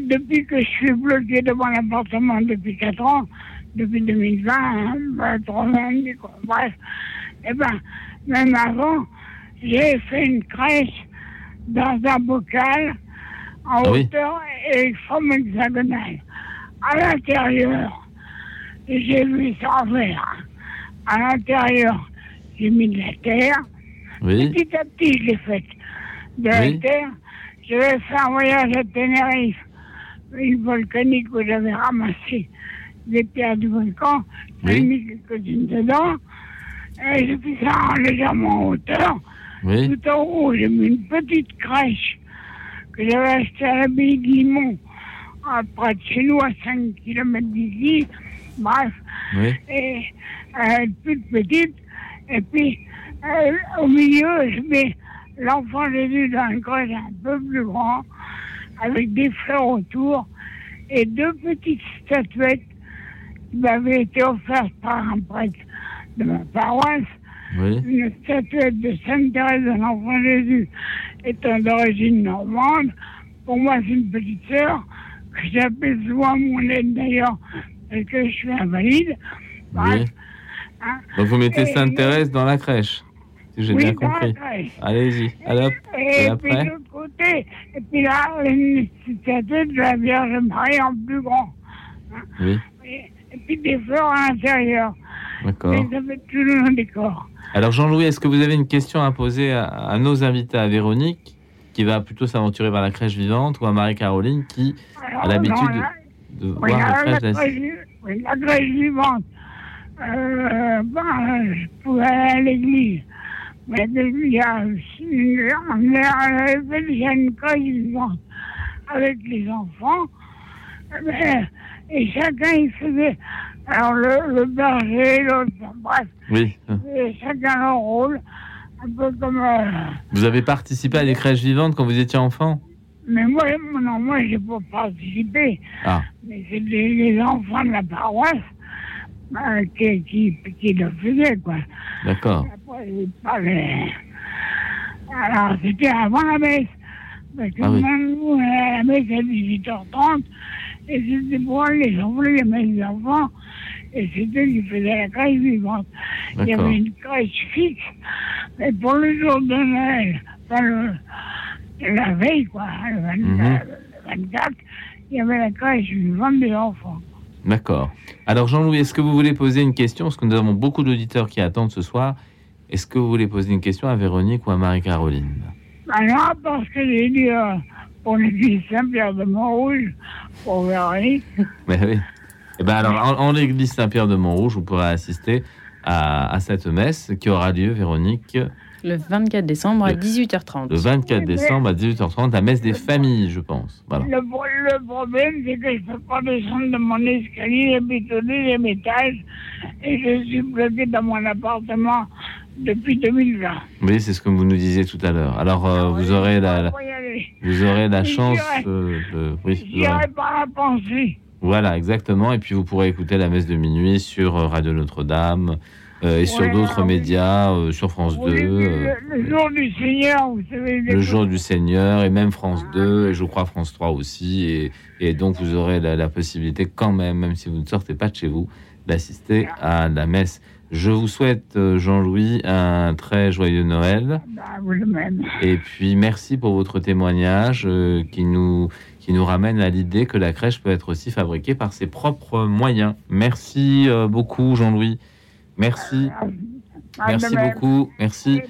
depuis que je suis bloqué devant l'appartement depuis 4 ans, depuis 2020, hein, 3 ans, quoi. bref, eh ben, même avant, j'ai fait une crèche dans un bocal en ah hauteur et forme hexagonale. À l'intérieur, j'ai vu ça faire. À l'intérieur, j'ai mis de la terre. Petit à petit, je l'ai fait. De la terre, je vais faire un voyage à Tenerife, une volcanique où j'avais ramassé des pierres du volcan. J'ai mis quelques-unes dedans. Et j'ai fait ça légèrement en hauteur. Tout en haut, j'ai mis une petite crèche que j'avais achetée à l'abbaye de Limon, près de chez nous, à 5 km d'ici. Bref. Et euh, toute petite. Et puis, euh, au milieu, je mets l'enfant Jésus dans une crèche un peu plus grand, avec des fleurs autour, et deux petites statuettes qui m'avaient été offertes par un prêtre de ma paroisse, une statuette de Sainte Thérèse de l'Enfant Jésus étant d'origine normande. Pour moi, c'est une petite sœur que j'appelle souvent mon aide d'ailleurs, parce que je suis invalide. Oui. Hein. Donc vous mettez Sainte Thérèse dans la crèche, si j'ai bien compris. Allez-y, allez Et, et, puis de l'autre côté, et puis là, une statuette de la Vierge Marie en plus grand. Hein. Oui. Et, puis des fleurs à l'intérieur. D'accord. décor. Alors Jean-Louis, est-ce que vous avez une question à poser à, nos invités, à Véronique, qui va plutôt s'aventurer vers la crèche vivante, ou à Marie-Caroline, qui a l'habitude de, voir la, crèche, Oui, la crèche vivante. Euh, je pouvais aller à l'église. Mais il y a une, une crèche vivante avec les enfants. Et chacun, il faisait alors, le, le berger, l'autre, bref. Oui. chacun leur rôle. Un peu comme. Euh, vous avez participé à des crèches vivantes quand vous étiez enfant? Mais moi, non, moi, j'ai pas participé. Ah. Mais c'est les, enfants de la paroisse euh, qui, qui, qui, le faisaient, quoi. D'accord. Alors, c'était avant la messe. Parce que ah, oui. même nous, la messe à 18h30, et c'était pour les enfants, les enfants, et c'était qui faisait la crèche vivante. Il y avait une crèche fixe, mais pour le jour de Noël, enfin le, la veille, quoi, le 24, mhm. il y avait la crèche vivante des enfants. D'accord. Alors Jean-Louis, est-ce que vous voulez poser une question? Parce que nous avons beaucoup d'auditeurs qui attendent ce soir. Est-ce que vous voulez poser une question à Véronique ou à Marie-Caroline? Ben Non, parce que j'ai dit euh, pour l'église Saint-Pierre de Montrouge, pour Véronique. Mais oui. Eh ben alors, en, l'église Saint-Pierre de Montrouge, vous pourrez assister à, cette messe qui aura lieu, Véronique. Le 24 décembre à 18h30. Le 24 décembre à 18h30, la messe des familles, je pense. Voilà. Le, problème, c'est que je ne peux pas descendre de mon escalier et bétonner les étages et je suis bloqué dans mon appartement depuis 2020. Oui, c'est ce que vous nous disiez tout à l'heure. Alors, euh, vous, aurez la, vous aurez la chance de... Oui, J'irai pas la pensée. Voilà, exactement. Et puis vous pourrez écouter la messe de minuit sur euh, Radio Notre-Dame et sur d'autres médias, sur France 2. Le, jour du Seigneur, vous savez. Le jour du Seigneur, et même France 2, et je crois France 3 aussi. Et, et donc, vous aurez la, possibilité, quand même, même si vous ne sortez pas de chez vous, d'assister à la messe. Je vous souhaite, Jean-Louis, un très joyeux Noël. Bah, vous même. Et puis, merci pour votre témoignage qui nous qui nous ramène à l'idée que la crèche peut être aussi fabriquée par ses propres moyens. Merci euh, beaucoup, Jean-Louis. Merci. Merci beaucoup. Merci.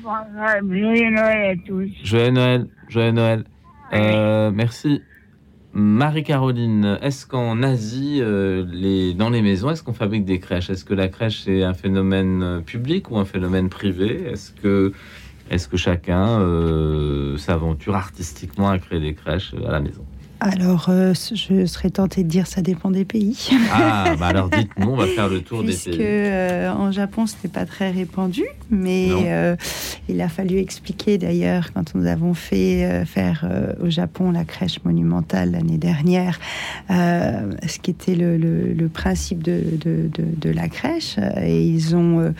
Joyeux Noël à tous. Joyeux Noël. Joyeux Noël. Euh, merci. Marie-Caroline, est-ce qu'en Asie, euh, les, dans les maisons, est-ce qu'on fabrique des crèches? Est-ce que la crèche est un phénomène public ou un phénomène privé? Est-ce que, est que chacun s'aventure artistiquement à créer des crèches à la maison? Alors, euh, je serais tentée de dire ça dépend des pays. Ah, bah alors dites-nous, on va faire le tour des pays. Euh, en Japon, ce n'est pas très répandu, mais euh, il a fallu expliquer d'ailleurs quand nous avons fait faire au Japon la crèche monumentale l'année dernière, ce qui était le, principe de, de, la crèche. Et ils, ont,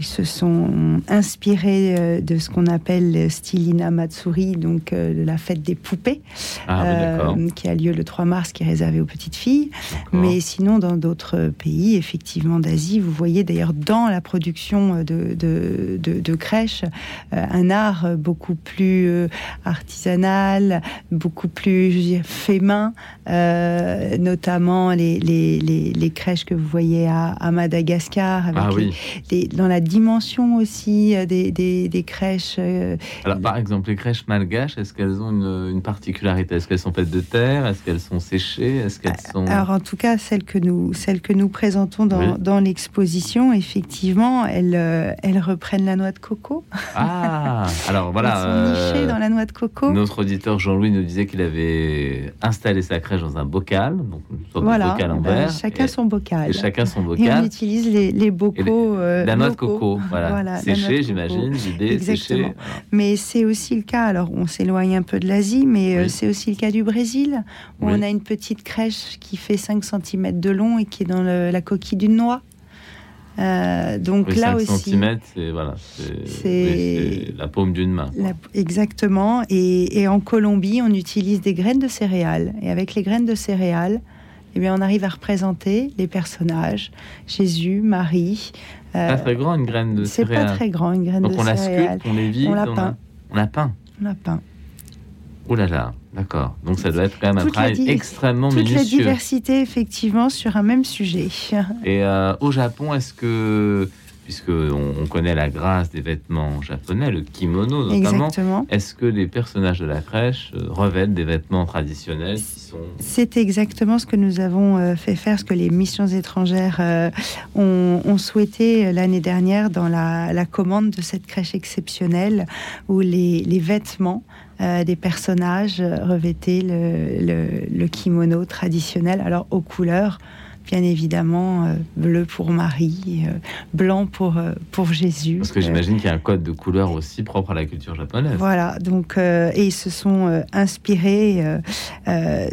ils se sont inspirés de ce qu'on appelle le style Inamatsuri, donc la fête des poupées. Ah, qui a lieu le 3 mars, qui est réservé aux petites filles. Mais sinon, dans d'autres pays, effectivement, d'Asie, vous voyez d'ailleurs dans la production de, de, de, crèches euh, un art beaucoup plus euh, artisanal, beaucoup plus je dire, fait main, euh, notamment les, les, les, crèches que vous voyez à, Madagascar, avec ah les, dans la dimension aussi des, des, des crèches. Alors, par exemple, les crèches malgaches, est-ce qu'elles ont une, une particularité? Est-ce qu'elles sont faites de terre Est-ce qu'elles sont séchées Est-ce qu'elles sont Alors en tout cas, celles que nous, celles que nous présentons dans, dans l'exposition, effectivement, elles, euh, elles reprennent la noix de coco. Ah, alors voilà. Elles sont nichées dans la noix de coco. Notre auditeur Jean-Louis nous disait qu'il avait installé sa crèche dans un bocal, donc une sorte voilà, de bocal en ben, verre. chacun son bocal. Et chacun son bocal. Et on utilise les, les bocaux. Euh, la noix de coco, voilà, séchée, j'imagine, l'idée séchée. Mais c'est aussi le cas. Alors on s'éloigne un peu de l'Asie, mais euh, c'est aussi le cas du Brésil où on a une petite crèche qui fait 5 cm de long et qui est dans la coquille d'une noix. Euh, donc là 5 aussi, cm, c'est voilà, la paume d'une main. exactement. Et, en Colombie, on utilise des graines de céréales. Et avec les graines de céréales, eh bien, on arrive à représenter les personnages, Jésus, Marie. Euh, pas très grand une graine de céréales. C'est pas très grand une graine donc de on céréales. la sculpte, on les vide, on la peint. On la peint. On la peint. Oh là là, d'accord. Donc ça doit être quand même un travail extrêmement minutieux. Toute la diversité, effectivement, sur un même sujet. Et euh, au Japon, est-ce que, puisque on, connaît la grâce des vêtements japonais, le kimono notamment, est-ce que les personnages de la crèche euh, revêtent des vêtements traditionnels qui sont... C'est exactement ce que nous avons euh, fait faire, ce que les missions étrangères ont, souhaité l'année dernière dans la, commande de cette crèche exceptionnelle, où les, les vêtements euh, des personnages revêtaient le, kimono traditionnel, alors aux couleurs, bien évidemment, euh, bleu pour Marie, euh, blanc pour, pour Jésus. Parce que j'imagine qu'il y a un code de couleur aussi propre à la culture japonaise. Voilà, donc, et ils se sont inspirés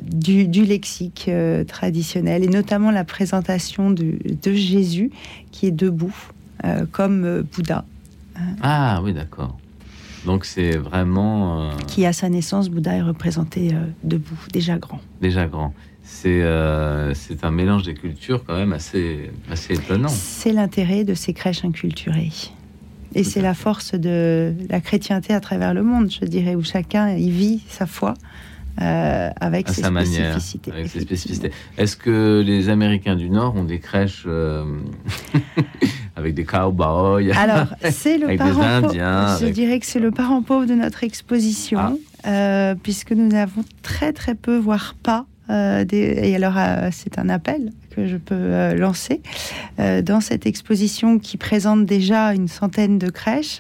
du, du, lexique traditionnel, et notamment la présentation de, de Jésus qui est debout, comme Bouddha. Ah oui, d'accord. Donc c'est vraiment... Euh, qui à sa naissance, Bouddha est représenté euh, debout, déjà grand. Déjà grand. C'est euh, c'est un mélange des cultures quand même assez, assez étonnant. C'est l'intérêt de ces crèches inculturées. Et c'est la force de la chrétienté à travers le monde, je dirais, où chacun y vit sa foi. avec ses sa spécificités. Manière, avec ses spécificités. Est-ce que les Américains du Nord ont des crèches avec des cowboys. Alors, c'est le parent pauvre. Je dirais que c'est le parent pauvre de notre exposition, ah. euh, puisque nous n'avons très très peu, voire pas. Euh, et alors, euh, c'est un appel que je peux euh, lancer euh, dans cette exposition qui présente déjà une centaine de crèches.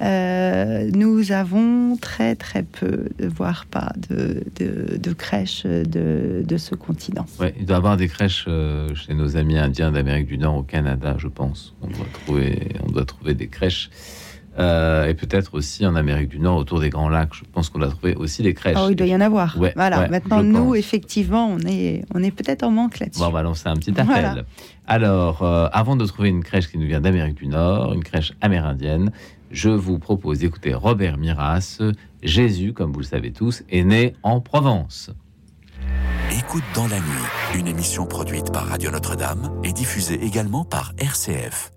Euh, nous avons très très peu, voire pas, de, de, crèches de, de, ce continent. Ouais, il doit y avoir des crèches chez nos amis indiens d'Amérique du Nord au Canada, je pense. On doit trouver, on doit trouver des crèches Euh, et peut-être aussi en Amérique du Nord, autour des Grands Lacs. Je pense qu'on a trouvé aussi des crèches. Oh, il doit y en avoir. Ouais, voilà. ouais, Maintenant, nous, pense. effectivement, on est, on est peut-être en manque là-dessus. Bon, on va lancer un petit appel. Voilà. Alors, euh, avant de trouver une crèche qui nous vient d'Amérique du Nord, une crèche amérindienne, je vous propose d'écouter Robert Miras. Jésus, comme vous le savez tous, est né en Provence. Écoute dans la nuit, une émission produite par Radio Notre-Dame et diffusée également par RCF.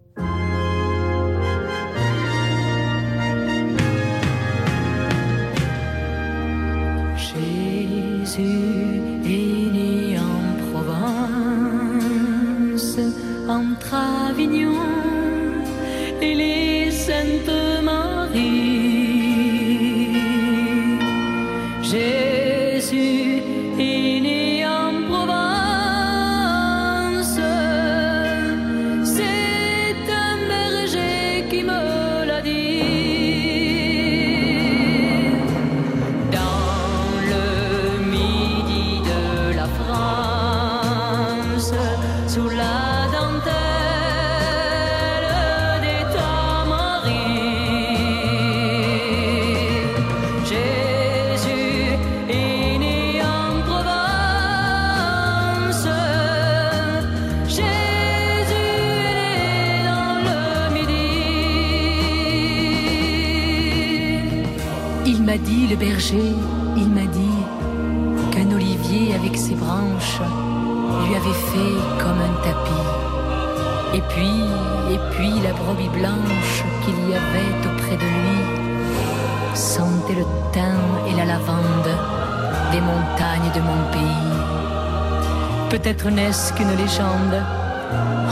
Qu'une légende,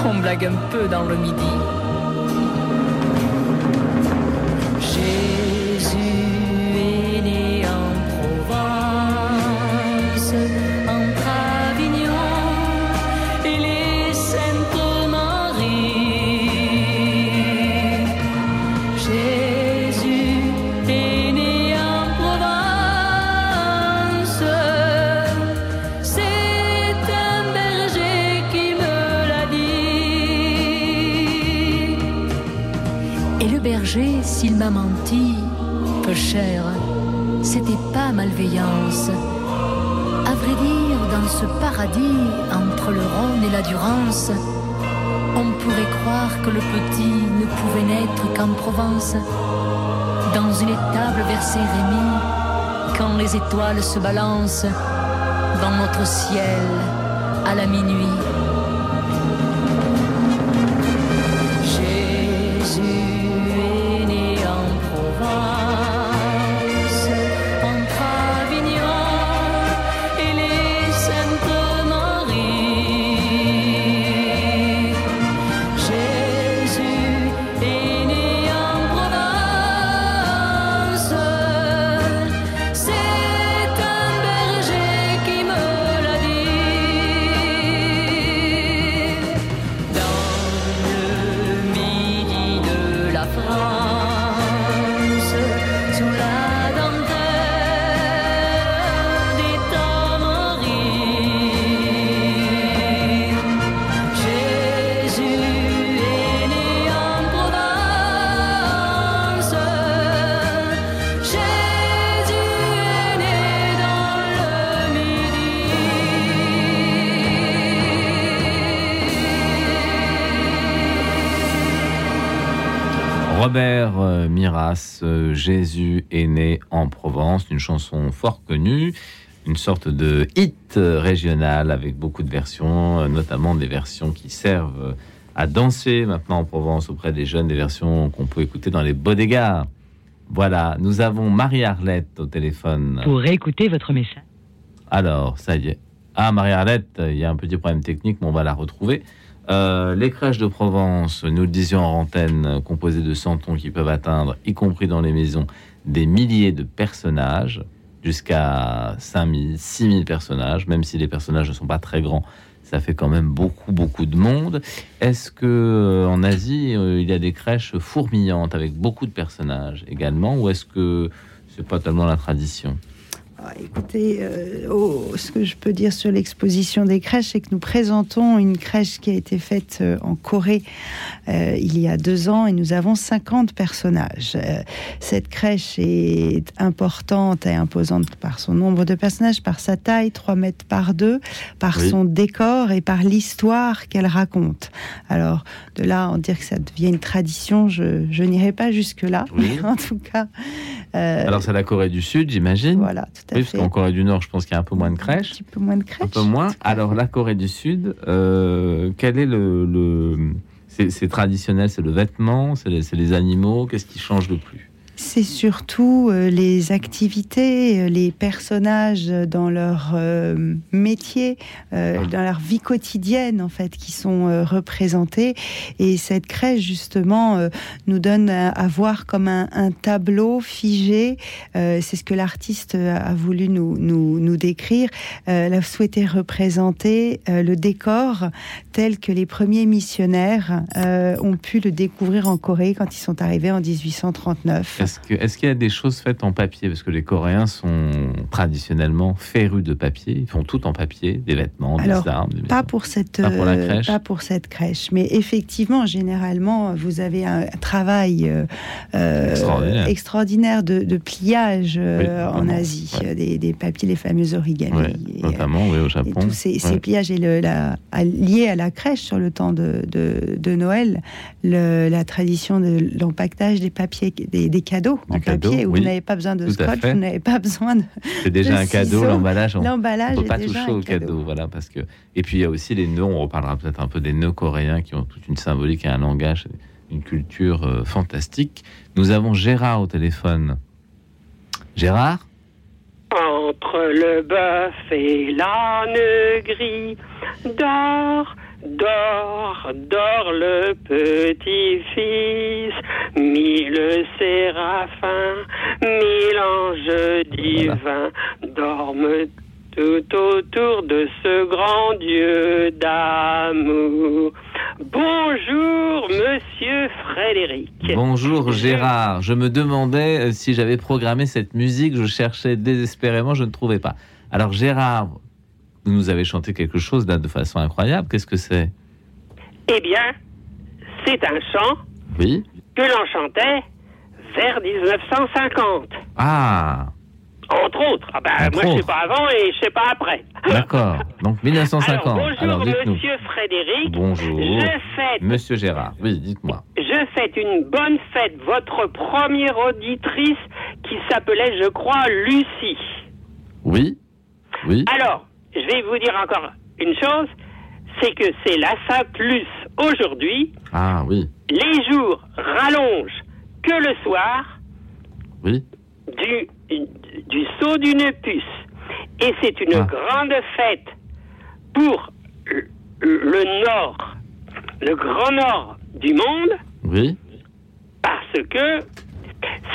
on blague un peu dans le midi. Dans une étable vers Saint-Rémy, quand les étoiles se balancent dans notre ciel à la minuit. Jésus est né en Provence, une chanson fort connue, une sorte de hit régional avec beaucoup de versions, euh, notamment des versions qui servent à danser maintenant en Provence auprès des jeunes, des versions qu'on peut écouter dans les bodegas. Voilà, nous avons Marie-Arlette au téléphone. Pour réécouter votre message. Alors, ça y est. Ah, Marie-Arlette, il y a un petit problème technique, mais on va la retrouver. Euh, les crèches de Provence, nous le disions en antenne, composées de santons qui peuvent atteindre, y compris dans les maisons, des milliers de personnages, jusqu'à 5000, 6000 personnages, même si les personnages ne sont pas très grands, ça fait quand même beaucoup, beaucoup de monde. Est-ce que euh, en Asie, euh, il y a des crèches fourmillantes avec beaucoup de personnages également, ou est-ce que c'est pas tellement la tradition? Écoutez, euh, oh, ce que je peux dire sur l'exposition des crèches, c'est que nous présentons une crèche qui a été faite euh, en Corée euh, il y a deux ans et nous avons 50 personnages. cette crèche est importante et imposante par son nombre de personnages, par sa taille, 3 mètres par 2, par son décor et par l'histoire qu'elle raconte. Alors, de là, en dire que ça devient une tradition, je, je n'irai pas jusque-là. Mais en tout cas, Alors c'est la Corée du Sud, j'imagine. Voilà, tout oui, Parce qu'en Corée du Nord, je pense qu'il y a un peu moins de crèches. Un petit peu moins de crèches. Un peu moins. Alors la Corée du Sud, euh, quel est le, le... c'est traditionnel, c'est le vêtement, c'est les, les animaux. Qu'est-ce qui change le plus? C'est surtout euh, les activités, euh, les personnages dans leur euh, métier, dans leur vie quotidienne en fait, qui sont représentés. Et cette crèche justement nous donne à, voir comme un, tableau figé. c'est ce que l'artiste a voulu nous, nous, nous décrire. elle a souhaité représenter le décor tel que les premiers missionnaires ont pu le découvrir en Corée quand ils sont arrivés en 1839. Est-ce qu'il y a des choses faites en papier? Parce que les Coréens sont traditionnellement férus de papier. Ils font tout en papier, des vêtements, des armes. pas pour cette, pas pour, la crèche? pas pour cette crèche. Mais effectivement, généralement, vous avez un travail euh, euh, extraordinaire. de, pliage euh, en Asie, des, papiers, les fameux origami. notamment, oui, au Japon. tous ces, pliages et le, la, liés à la crèche sur le temps de, de, Noël, la tradition de l'empaquetage des papiers, des, des cadeaux en papier où vous n'avez pas besoin de scotch, vous n'avez pas besoin de. C'est déjà un cadeau, l'emballage. L'emballage peut pas toucher au cadeau. voilà, parce que. Et puis il y a aussi les nœuds. On reparlera peut-être un peu des nœuds coréens qui ont toute une symbolique et un langage, une culture euh, fantastique. Nous avons Gérard au téléphone. Gérard? Entre le bœuf et l'âne gris, dors Dors, dors le petit-fils, mille séraphins, mille anges divins dorment tout autour de ce grand Dieu d'amour. Bonjour, monsieur Frédéric. Bonjour, Gérard. Je me demandais euh, si j'avais programmé cette musique. Je cherchais désespérément, je ne trouvais pas. Alors, Gérard, vous nous avez chanté quelque chose là de façon incroyable. Qu'est-ce que c'est? Eh bien, c'est un chant oui. que l'on chantait vers 1950. Ah entre autres. Ah ben, moi, je ne sais pas avant et je sais pas après. D'accord. Donc 1950. Alors, bonjour, Monsieur Frédéric. Bonjour. Je fête. Monsieur Gérard. Oui, dites-moi. Je fête une bonne fête. Votre première auditrice qui s'appelait, je crois, Lucie. Oui. Oui. Alors, je vais vous dire encore une chose, c'est que c'est la Saint-Plus aujourd'hui. Ah oui. Les jours rallongent que le soir. Oui. Du, du saut d'une puce. Et c'est une ah. grande fête pour le nord, le grand nord du monde. Oui. Parce que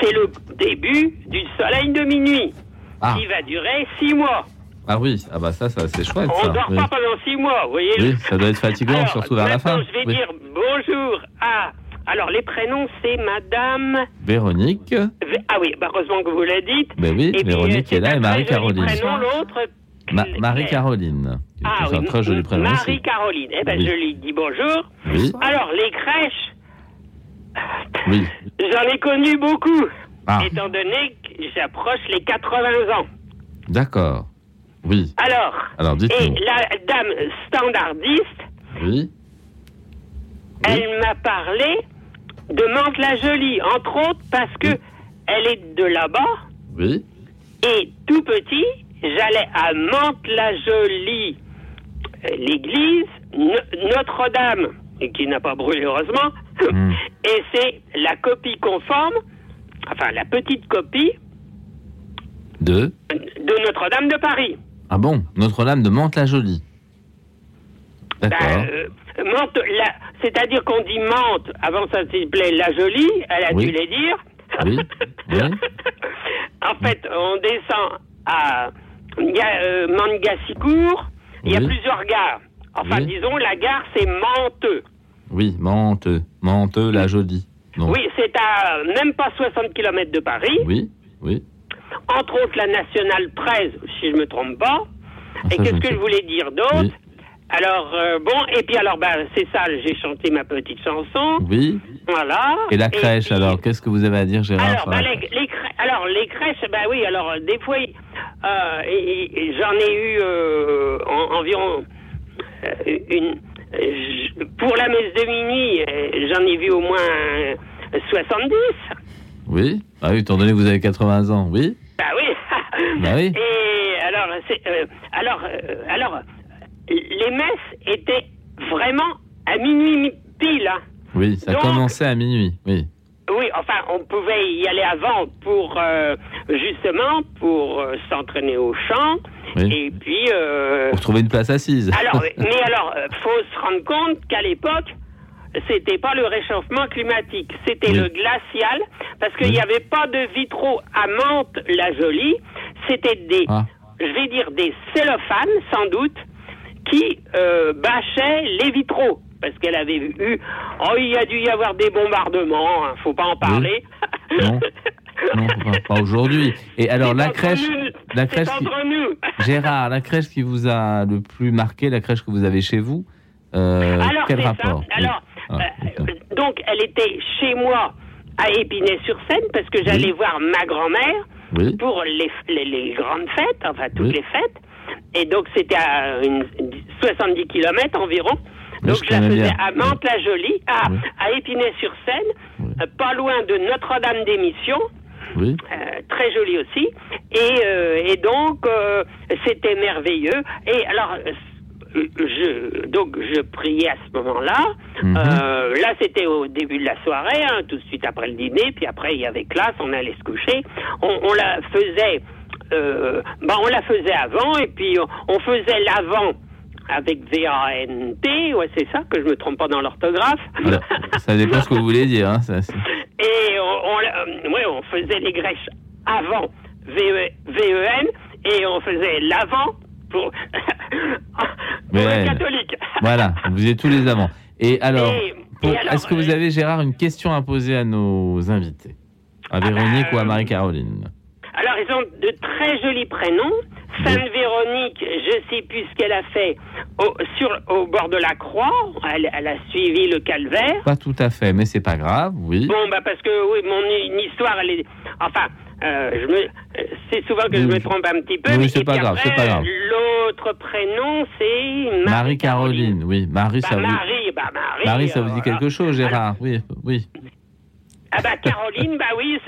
c'est le début du soleil de minuit, ah. qui va durer six mois. Ah oui, ah bah ça, ça c'est chouette. On ne dort pas pendant six mois, vous voyez. Oui, ça doit être fatigant, surtout vers la fin. Je vais dire bonjour à. Alors, les prénoms, c'est Madame. Véronique. Ah oui, bah, heureusement que vous l'avez dit. Ben oui, Véronique est là et Marie-Caroline. l'autre. Marie-Caroline. Ah oui, très joli prénom Marie-Caroline. Eh ben, je lui dis bonjour. Oui. Alors, les crèches. Oui. J'en ai connu beaucoup. Ah. Étant donné que j'approche les 80 ans. D'accord. Oui. Alors, Alors et la dame standardiste, oui. elle m'a parlé de Mantes-la-Jolie, entre autres parce que elle est de là-bas. Oui. Et tout petit, j'allais à Mantes-la-Jolie, l'église Notre-Dame, qui n'a pas brûlé heureusement. Hmm. Et c'est la copie conforme, enfin la petite copie de de Notre-Dame de Paris. Ah bon Notre-Dame de Mantes-la-Jolie. D'accord. Ben, euh, c'est-à-dire qu'on dit Mantes, avant ça s'appelait La Jolie, elle a dû les dire. Oui. en fait, on descend à euh, Mangasicourt, il y a plusieurs gares. Enfin, disons, la gare, c'est Menteux. Oui, Menteux. Menteux, La Jolie. Oui, c'est à même pas 60 km de Paris. Oui, oui. Entre autres la nationale 13, si je me trompe pas. Ah, et qu'est-ce que je voulais dire d'autre Alors, euh, bon, et puis alors, ben, c'est ça, j'ai chanté ma petite chanson. Oui. Voilà. Et la crèche, alors, qu'est-ce que vous avez à dire, Gérard Alors, ben, les, les alors les crèches, ben oui, alors, des fois, euh, j'en ai eu euh, environ une. pour la messe de minuit, j'en ai vu au moins 70. Oui. Ah oui, étant donné que vous avez 80 ans, oui. Bah oui. bah oui. Et alors, euh, alors, euh, alors, les messes étaient vraiment à minuit pile. Hein. Oui, ça commençait à minuit, oui. Oui, enfin, on pouvait y aller avant pour euh, justement pour s'entraîner au chant et puis pour trouver une place assise. Alors, mais alors, faut se rendre compte qu'à l'époque, c'était pas le réchauffement climatique, c'était le glacial, parce qu'il n'y avait pas de vitraux à Mantes-la-Jolie, c'était des, ah. je vais dire, des cellophanes, sans doute, qui euh, bâchaient les vitraux. Parce qu'elle avait eu, oh, il y a dû y avoir des bombardements, hein, faut pas en parler. Non. non, pas, aujourd'hui. Et alors la crèche, la crèche, Gérard, la crèche qui vous a le plus marqué, la crèche que vous avez chez vous, euh, quel rapport? Alors, ah, euh, donc, elle était chez moi à Épinay-sur-Seine parce que j'allais voir ma grand-mère pour les, les, grandes fêtes, enfin toutes les fêtes. Et donc, c'était à une, 70 km environ. donc, je, la faisais à Mantes-la-Jolie, à, à Épinay-sur-Seine, euh, pas loin de Notre-Dame des Missions. Euh, très jolie aussi. Et, et donc, c'était merveilleux. Et alors, je, donc je priais à ce moment-là. Mhm. Euh, là, c'était au début de la soirée, hein, tout de suite après le dîner, puis après il y avait classe, on allait se coucher. On, la faisait, euh, ben, on la faisait avant, et puis on faisait l'avant avec V-A-N-T, ouais, c'est ça, que je me trompe pas dans l'orthographe. ça dépend ce que vous voulez dire. Hein, et on, ouais, on faisait les grèches avant V-E-N, et on faisait l'avant pour, catholique. voilà, vous êtes tous les amants. Et alors, est-ce que vous avez, Gérard, une question à poser à nos invités À ah Véronique ou à euh, Marie-Caroline Alors, ils ont de très jolis prénoms. Sainte Véronique, je sais plus ce qu'elle a fait au, sur, au bord de la croix. Elle, a suivi le calvaire. Pas tout à fait, mais c'est pas grave, oui. Bon, bah parce que oui, mon histoire, elle est. Enfin, euh, je me, c'est souvent que je me trompe un petit peu. Oui, c'est pas, grave, c'est pas grave. L'autre prénom, c'est Marie-Caroline. oui, Marie, bah, ça Marie, bah, Marie, Marie, ça vous dit quelque chose, Gérard Oui, oui. Ah bah Caroline, bah oui,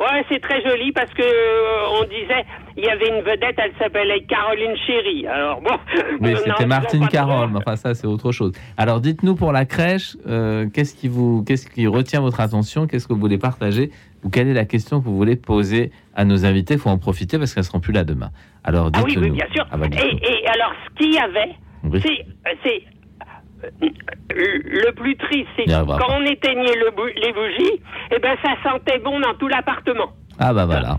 ouais, c'est très joli parce que euh, on disait il y avait une vedette, elle s'appelait Caroline Chéri. Alors bon. Oui, c'était Martine Carole, mais enfin ça c'est autre chose. Alors dites-nous pour la crèche, euh, qu'est-ce qui vous, qu'est-ce qui retient votre attention, qu'est-ce que vous voulez partager ou quelle est la question que vous voulez poser à nos invités? Il faut en profiter parce qu'elles seront plus là demain. Alors dites-nous. Ah oui, oui, bien sûr. Ah bah, et, alors ce qu'il y avait, c'est le plus triste, c'est quand on éteignait les bougies, et eh ben ça sentait bon dans tout l'appartement. Ah bah voilà.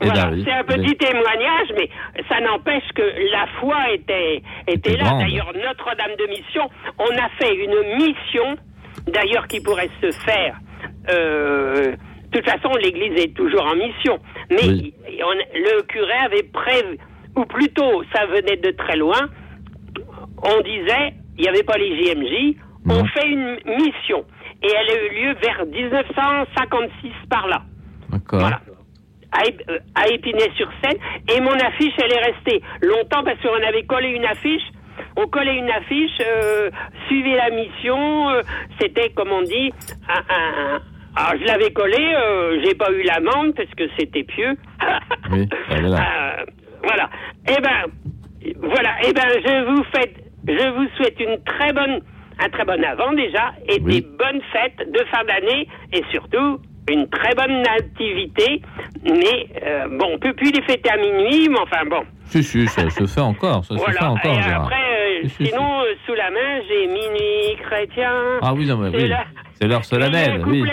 Eh ben c'est un petit témoignage, mais ça n'empêche que la foi était, était là. D'ailleurs, Notre-Dame de Mission, on a fait une mission, d'ailleurs, qui pourrait se faire. Euh, de toute façon, l'Église est toujours en mission. Mais le curé avait prévu, ou plutôt, ça venait de très loin, on disait, il n'y avait pas les JMJ, on fait une mission. Et elle a eu lieu vers 1956 par là. D'accord. Voilà. Euh, à, Épinay-sur-Seine. Et mon affiche, elle est restée longtemps parce qu'on avait collé une affiche. On collait une affiche, euh, suivez la mission. Euh, c'était, comme on dit, un, alors, je l'avais collé, euh, j'ai pas eu l'amende parce que c'était pieux. oui, voilà. voilà. Eh ben, voilà. Eh ben, je vous fais je vous souhaite une très bonne, un très bon avant déjà, et des bonnes fêtes de fin d'année, et surtout une très bonne nativité. Mais euh, bon, on peut plus les fêter à minuit, mais enfin bon. Si, si, ça se fait encore, ça se fait encore. Et après, euh, sinon, euh, sous la main, j'ai minuit chrétien. Ah oui, non, mais oui. C'est l'heure solennelle, oui.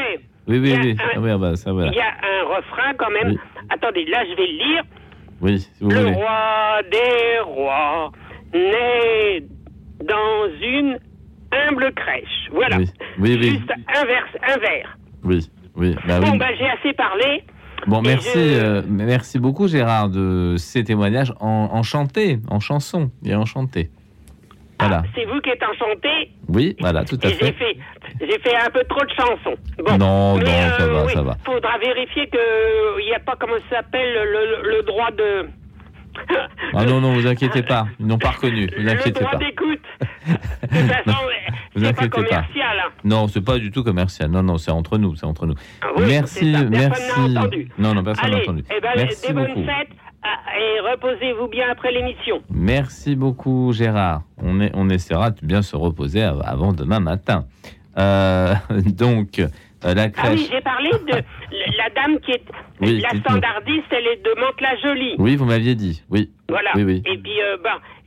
Oui, oui, oui. Ah oui, bah, ça, voilà. Il y a un refrain quand même. Attendez, là, je vais le lire. Oui, si vous le voulez. Roi des rois, né dans une humble crèche. Voilà. Oui, oui. Juste un, vers, un verre. Oui, oui. Bah bon, ben, j'ai assez parlé. Bon, merci, euh, merci beaucoup Gérard de ces témoignages en, en chanté, en chanson et en chanté. Voilà. Ah, c'est vous qui êtes enchanté. Oui, voilà, tout à fait. J'ai fait, un peu trop de chansons. Bon, non, non, ça va, ça va. Faudra vérifier qu'il n'y a pas, comment ça s'appelle, le, le droit de ah non, non, vous inquiétez pas. Ils n'ont pas reconnu. Vous inquiétez pas. d'écoute. De toute façon, c'est pas commercial. Hein. Non, c'est pas du tout commercial. Non, non, c'est entre nous. C'est entre nous. Ah merci, merci. Non, non, personne n'a entendu. Eh ben, merci des beaucoup. bonnes fêtes ah, et reposez-vous bien après l'émission. Merci beaucoup, Gérard. On, est, on essaiera de bien se reposer avant demain matin. Euh, donc. Euh, ah oui, j'ai parlé de la dame qui est la standardiste, elle est de Mantes-la-Jolie. Oui, vous m'aviez dit, oui. Voilà. Oui, oui. Et puis, euh,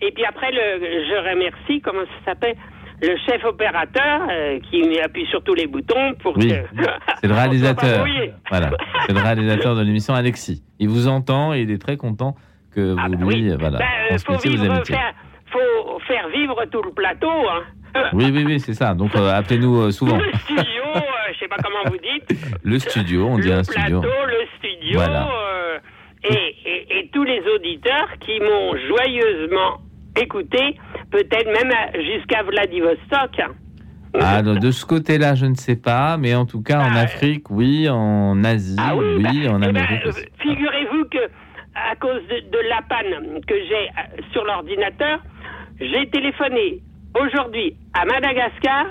et puis après, le, je remercie, comment ça s'appelle? Le chef opérateur euh, qui appuie sur tous les boutons pour oui, c'est le réalisateur. voilà, c'est le réalisateur de l'émission Alexis. Il vous entend et il est très content que ah, vous bah lui, voilà, ben, faut vivre, faire, faut faire vivre tout le plateau. Hein. Oui, oui, oui, c'est ça. Donc appelez-nous souvent. Le studio, je sais pas comment vous dites. Le studio, on dit un studio. Le plateau, le studio. et, et, et, tous les auditeurs qui m'ont joyeusement écouté, peut-être même jusqu'à Vladivostok. Ah, de ce côté-là, je ne sais pas, mais en tout cas en bah, Afrique, oui, en Asie, ah oui, bah, en eh ben, Amérique. Figurez-vous que à cause de, de la panne que j'ai euh, sur l'ordinateur, j'ai téléphoné aujourd'hui à Madagascar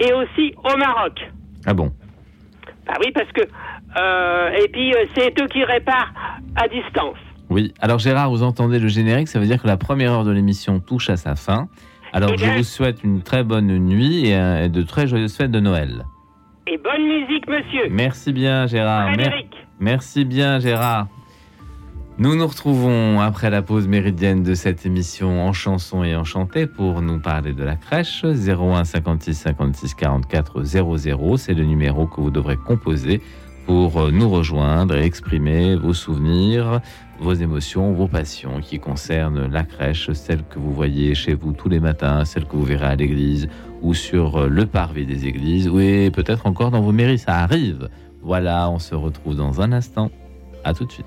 et aussi au Maroc. Ah bon? Ah oui, parce que. Euh, et puis, euh, c'est eux qui réparent à distance. Oui, alors Gérard, vous entendez le générique, ça veut dire que la première heure de l'émission touche à sa fin. Alors, je vous souhaite une très bonne nuit et, de très joyeuses fêtes de Noël. Et bonne musique, monsieur. Merci bien, Gérard. Merci bien, Gérard. Nous nous retrouvons après la pause méridienne de cette émission en chanson et en chanté pour nous parler de la crèche. 01 56 56 44 00, c'est le numéro que vous devrez composer pour nous rejoindre et exprimer vos souvenirs, vos émotions, vos passions qui concernent la crèche, celle que vous voyez chez vous tous les matins, celle que vous verrez à l'église ou sur le parvis des églises, ou peut-être encore dans vos mairies, ça arrive. Voilà, on se retrouve dans un instant. À tout de suite.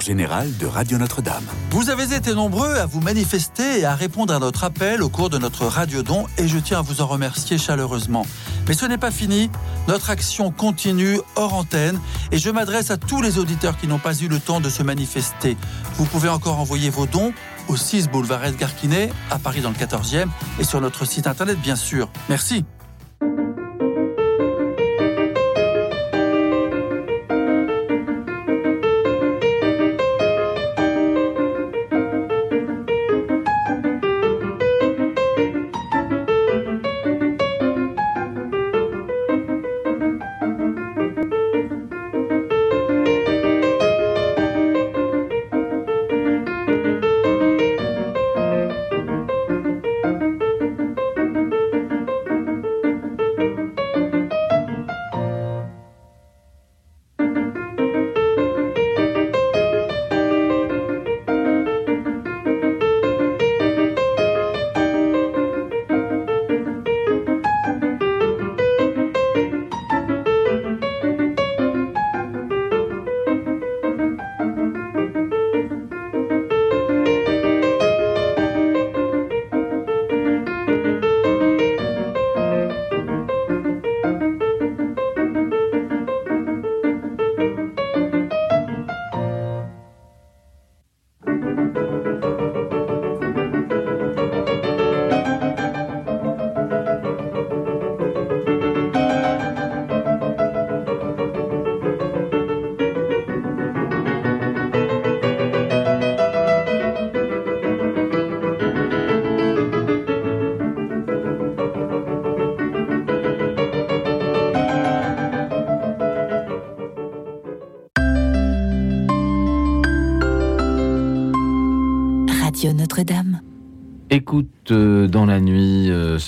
Général de Radio Notre-Dame. Vous avez été nombreux à vous manifester et à répondre à notre appel au cours de notre radio-don et je tiens à vous en remercier chaleureusement. Mais ce n'est pas fini, notre action continue hors antenne et je m'adresse à tous les auditeurs qui n'ont pas eu le temps de se manifester. Vous pouvez encore envoyer vos dons au 6 boulevard Edgar Quinet, à Paris dans le 14e et sur notre site internet bien sûr. Merci.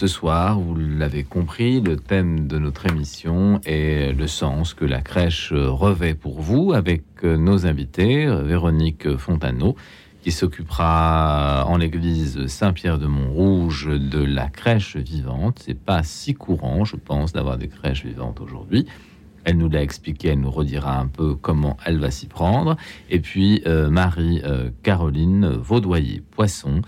Ce soir, vous l'avez compris, le thème de notre émission est le sens que la crèche euh, revêt pour vous avec nos invités, Véronique Fontaneau, qui s'occupera en l'église Saint-Pierre de Montrouge de la crèche vivante. C'est pas si courant, je pense, d'avoir des crèches vivantes aujourd'hui. Elle nous l'a expliqué, elle nous redira un peu comment elle va s'y prendre. Et puis Marie-Caroline Vaudoyer-Poisson,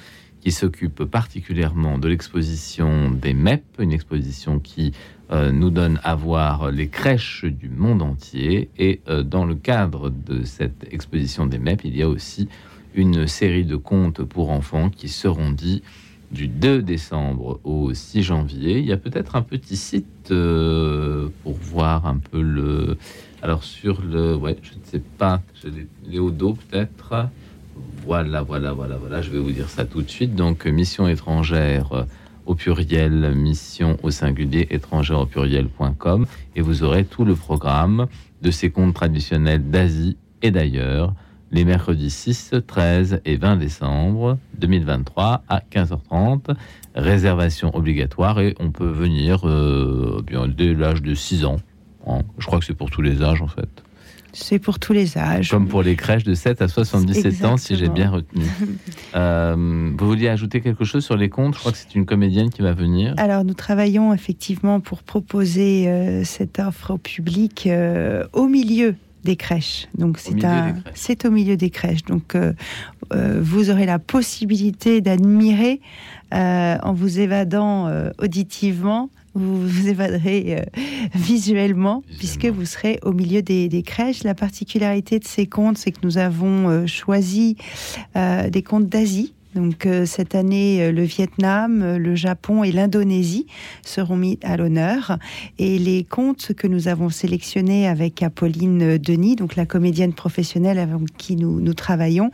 qui s'occupe particulièrement de l'exposition des MEP, une exposition qui euh, nous donne à voir les crèches du monde entier. Et euh, dans le cadre de cette exposition des MEP, il y a aussi une série de contes pour enfants qui seront dits du 2 décembre au 6 janvier. Il y a peut-être un petit site euh, pour voir un peu le... Alors sur le... Ouais, je ne sais pas, Léodo peut-être voilà, voilà, voilà, voilà. Je vais vous dire ça tout de suite. Donc, mission étrangère euh, au pluriel, mission au singulier, étrangère au pluriel.com. Et vous aurez tout le programme de ces contes traditionnels d'Asie et d'ailleurs, les mercredis 6, 13 et 20 décembre 2023 à 15h30. Réservation obligatoire et on peut venir euh, bien dès l'âge de 6 ans. Hein. Je crois que c'est pour tous les âges en fait. C'est pour tous les âges. Comme pour les crèches de 7 à 77 ans, si j'ai bien retenu. Euh, vous vouliez ajouter quelque chose sur les comptes Je crois que c'est une comédienne qui va venir. Alors, nous travaillons effectivement pour proposer euh, cette offre au public euh, au milieu des crèches. Donc c'est un, c'est au milieu des crèches. Donc vous aurez la possibilité d'admirer en vous évadant auditivement vous vous évaderez euh, visuellement, puisque vous serez au milieu des, crèches. La particularité de ces contes, c'est que nous avons euh, choisi euh, des contes d'Asie. Donc cette année, le Vietnam, le Japon et l'Indonésie seront mis à l'honneur. Et les contes que nous avons sélectionnés avec Apolline Denis, donc la comédienne professionnelle avec qui nous, nous travaillons,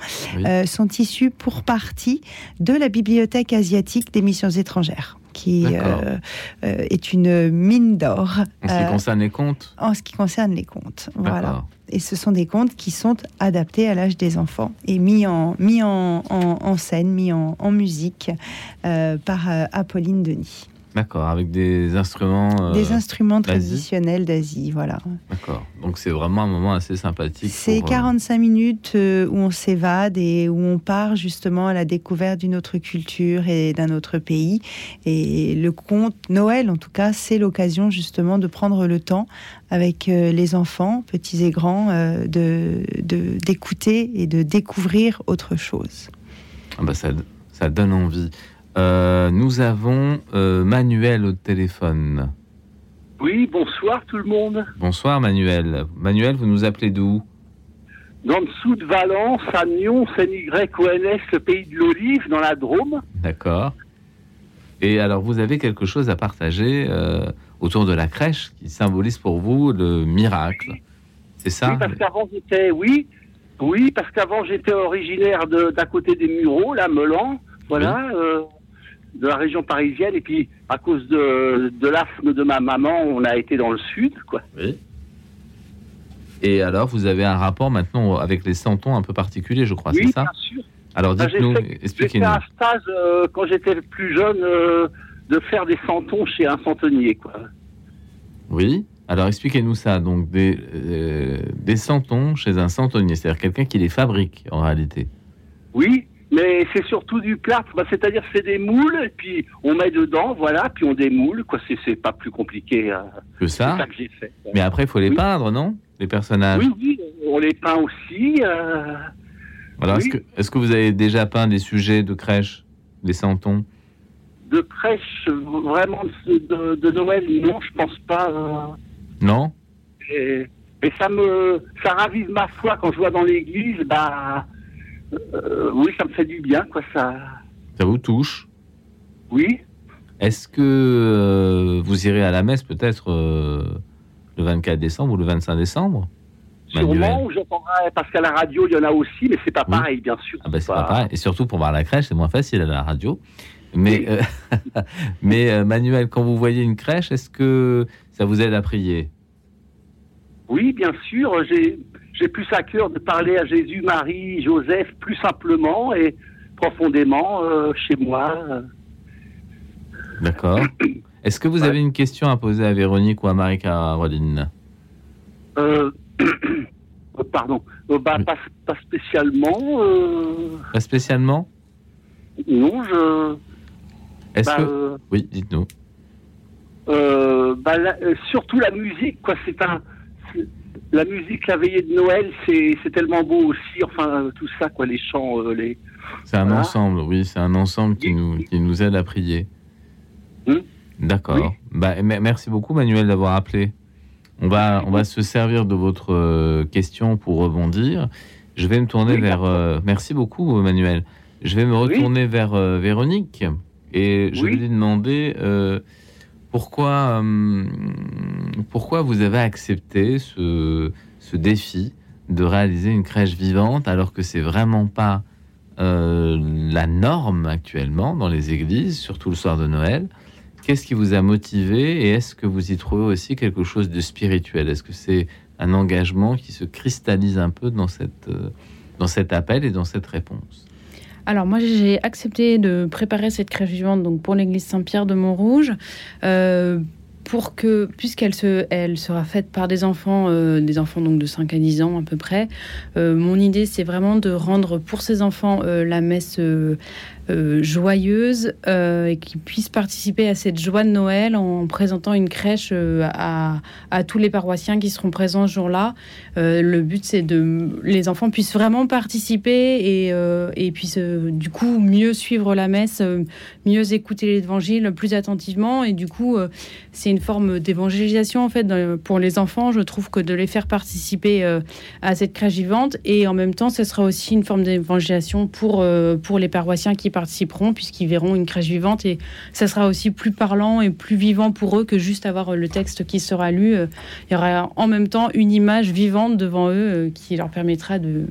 sont issus pour partie de la bibliothèque asiatique des missions étrangères qui euh, euh, est une mine d'or. En ce qui euh, concerne les contes En ce qui concerne les contes, voilà. Et ce sont des contes qui sont adaptés à l'âge des enfants et mis en, mis en, en, scène, mis en, en musique par Apolline Denis. D'accord, avec des instruments. Euh, des instruments traditionnels d'Asie, voilà. D'accord, donc c'est vraiment un moment assez sympathique. C'est 45 euh, minutes euh, où on s'évade et où on part justement à la découverte d'une autre culture et d'un autre pays. Et le conte Noël, en tout cas, c'est l'occasion justement de prendre le temps avec les enfants, petits et grands, de d'écouter et de découvrir autre chose. Ah bah ça, ça donne envie. Euh, nous avons euh, Manuel au téléphone. Oui, bonsoir tout le monde. Bonsoir Manuel. Manuel, vous nous appelez d'où? Dans le sud de Valence, à Nyon, N-Y-O-N-S, le pays de l'olive, dans la Drôme. D'accord. Et alors, vous avez quelque chose à partager euh, autour de la crèche qui symbolise pour vous le miracle. C'est ça? Oui, parce qu'avant j'étais, oui, oui, parce qu'avant j'étais originaire d'à côté des Mureaux, là, Melan. Voilà de la région parisienne. Et puis, à cause de, de l'asthme de ma maman, on a été dans le sud, quoi. Oui. Et alors, vous avez un rapport maintenant avec les santons un peu particulier, je crois, c'est ça bien sûr. Alors, dites-nous, expliquez-nous. J'ai fait un stage, euh, quand j'étais plus jeune, euh, de faire des santons chez un santonnier, quoi. Oui alors expliquez-nous ça, donc des, euh, des santons chez un santonnier, c'est-à-dire quelqu'un qui les fabrique en réalité. Oui, mais c'est surtout du plâtre, bah, c'est-à-dire c'est des moules, et puis on met dedans, voilà, puis on démoule, quoi, c'est pas plus compliqué euh, que ça. ça que j'ai fait. Mais après, il faut les peindre, non? Les personnages Oui, oui, on les peint aussi. Euh... Est-ce que, est que, vous avez déjà peint des sujets de crèche, des santons? De crèche, vraiment, de, de, Noël, non, je pense pas. Euh. Non? Et, et, ça me ça ravive ma foi quand je vois dans l'église, bah euh, oui, ça me fait du bien, quoi. Ça. Ça vous touche Oui. Est-ce que euh, vous irez à la messe peut-être euh, le 24 décembre ou le 25 décembre Sûrement, ou j'entendrai, parce qu'à la radio, il y en a aussi, mais c'est pas pareil, bien sûr. Ah ben, c'est pas... pareil. Et surtout pour voir la crèche, c'est moins facile à la radio. Mais, mais Manuel, quand vous voyez une crèche, est-ce que ça vous aide à prier? Oui, bien sûr. J'ai j'ai plus à cœur de parler à Jésus, Marie, Joseph plus simplement et profondément chez moi. D'accord. Est-ce que vous avez une question à poser à Véronique ou à Marie-Caroline? Pardon. Bah, pas, spécialement. Pas spécialement? Non, je. Est-ce bah, que. Oui, dites-nous. Bah, surtout la musique, quoi. C'est un la musique, la veillée de Noël, c'est tellement beau aussi. Enfin, tout ça, quoi, les chants, euh, les. C'est un ensemble, oui, c'est un ensemble qui nous, qui nous aide à prier. Hmm D'accord. Bah, merci beaucoup, Manuel, d'avoir appelé. On va, on va se servir de votre euh, question pour rebondir. Je vais me tourner vers. Euh, merci beaucoup, Manuel. Je vais me retourner vers Véronique et je vais lui demander pourquoi, euh, pourquoi vous avez accepté ce, défi de réaliser une crèche vivante alors que c'est vraiment pas euh, la norme actuellement dans les églises, surtout le soir de Noël? Qu'est-ce qui vous a motivé et est-ce que vous y trouvez aussi quelque chose de spirituel? Est-ce que c'est un engagement qui se cristallise un peu dans, cette, euh, dans cet appel et dans cette réponse? Alors moi j'ai accepté de préparer cette crèche vivante donc pour l'église Saint-Pierre de Montrouge. Euh, pour que, puisqu'elle se, elle sera faite par des enfants, euh, des enfants donc de 5 à 10 ans à peu près, euh, mon idée c'est vraiment de rendre pour ces enfants la messe euh, joyeuse euh, et qui puisse participer à cette joie de Noël en présentant une crèche euh, à, tous les paroissiens qui seront présents ce jour-là. le but, c'est de les enfants puissent vraiment participer et, et puissent du coup mieux suivre la messe, mieux écouter l'évangile plus attentivement. Et du coup, c'est une forme d'évangélisation en fait pour les enfants. Je trouve que de les faire participer à cette crèche vivante et en même temps, ce sera aussi une forme d'évangélisation pour, pour les paroissiens qui participeront puisqu'ils verront une crèche vivante et ça sera aussi plus parlant et plus vivant pour eux que juste avoir le texte qui sera lu. Euh, il y aura en même temps une image vivante devant eux euh, qui leur permettra de,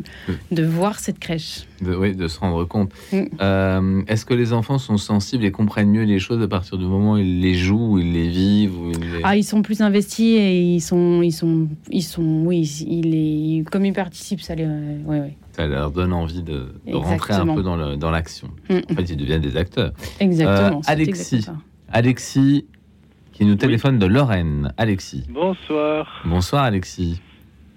de voir cette crèche. oui, de se rendre compte. Mm. Euh, est-ce que les enfants sont sensibles et comprennent mieux les choses à partir du moment où ils les jouent, où ils les vivent où ils Ah, ils sont plus investis et ils sont, ils sont, ils sont, oui, ils, comme ils participent, ça les, ouais, ouais ça leur donne envie de, rentrer un peu dans l'action. Mm. En fait, ils deviennent des acteurs. Exactement. Euh, Alexis, Alexis, qui nous téléphone de Lorraine. Alexis. Bonsoir. Bonsoir, Alexis.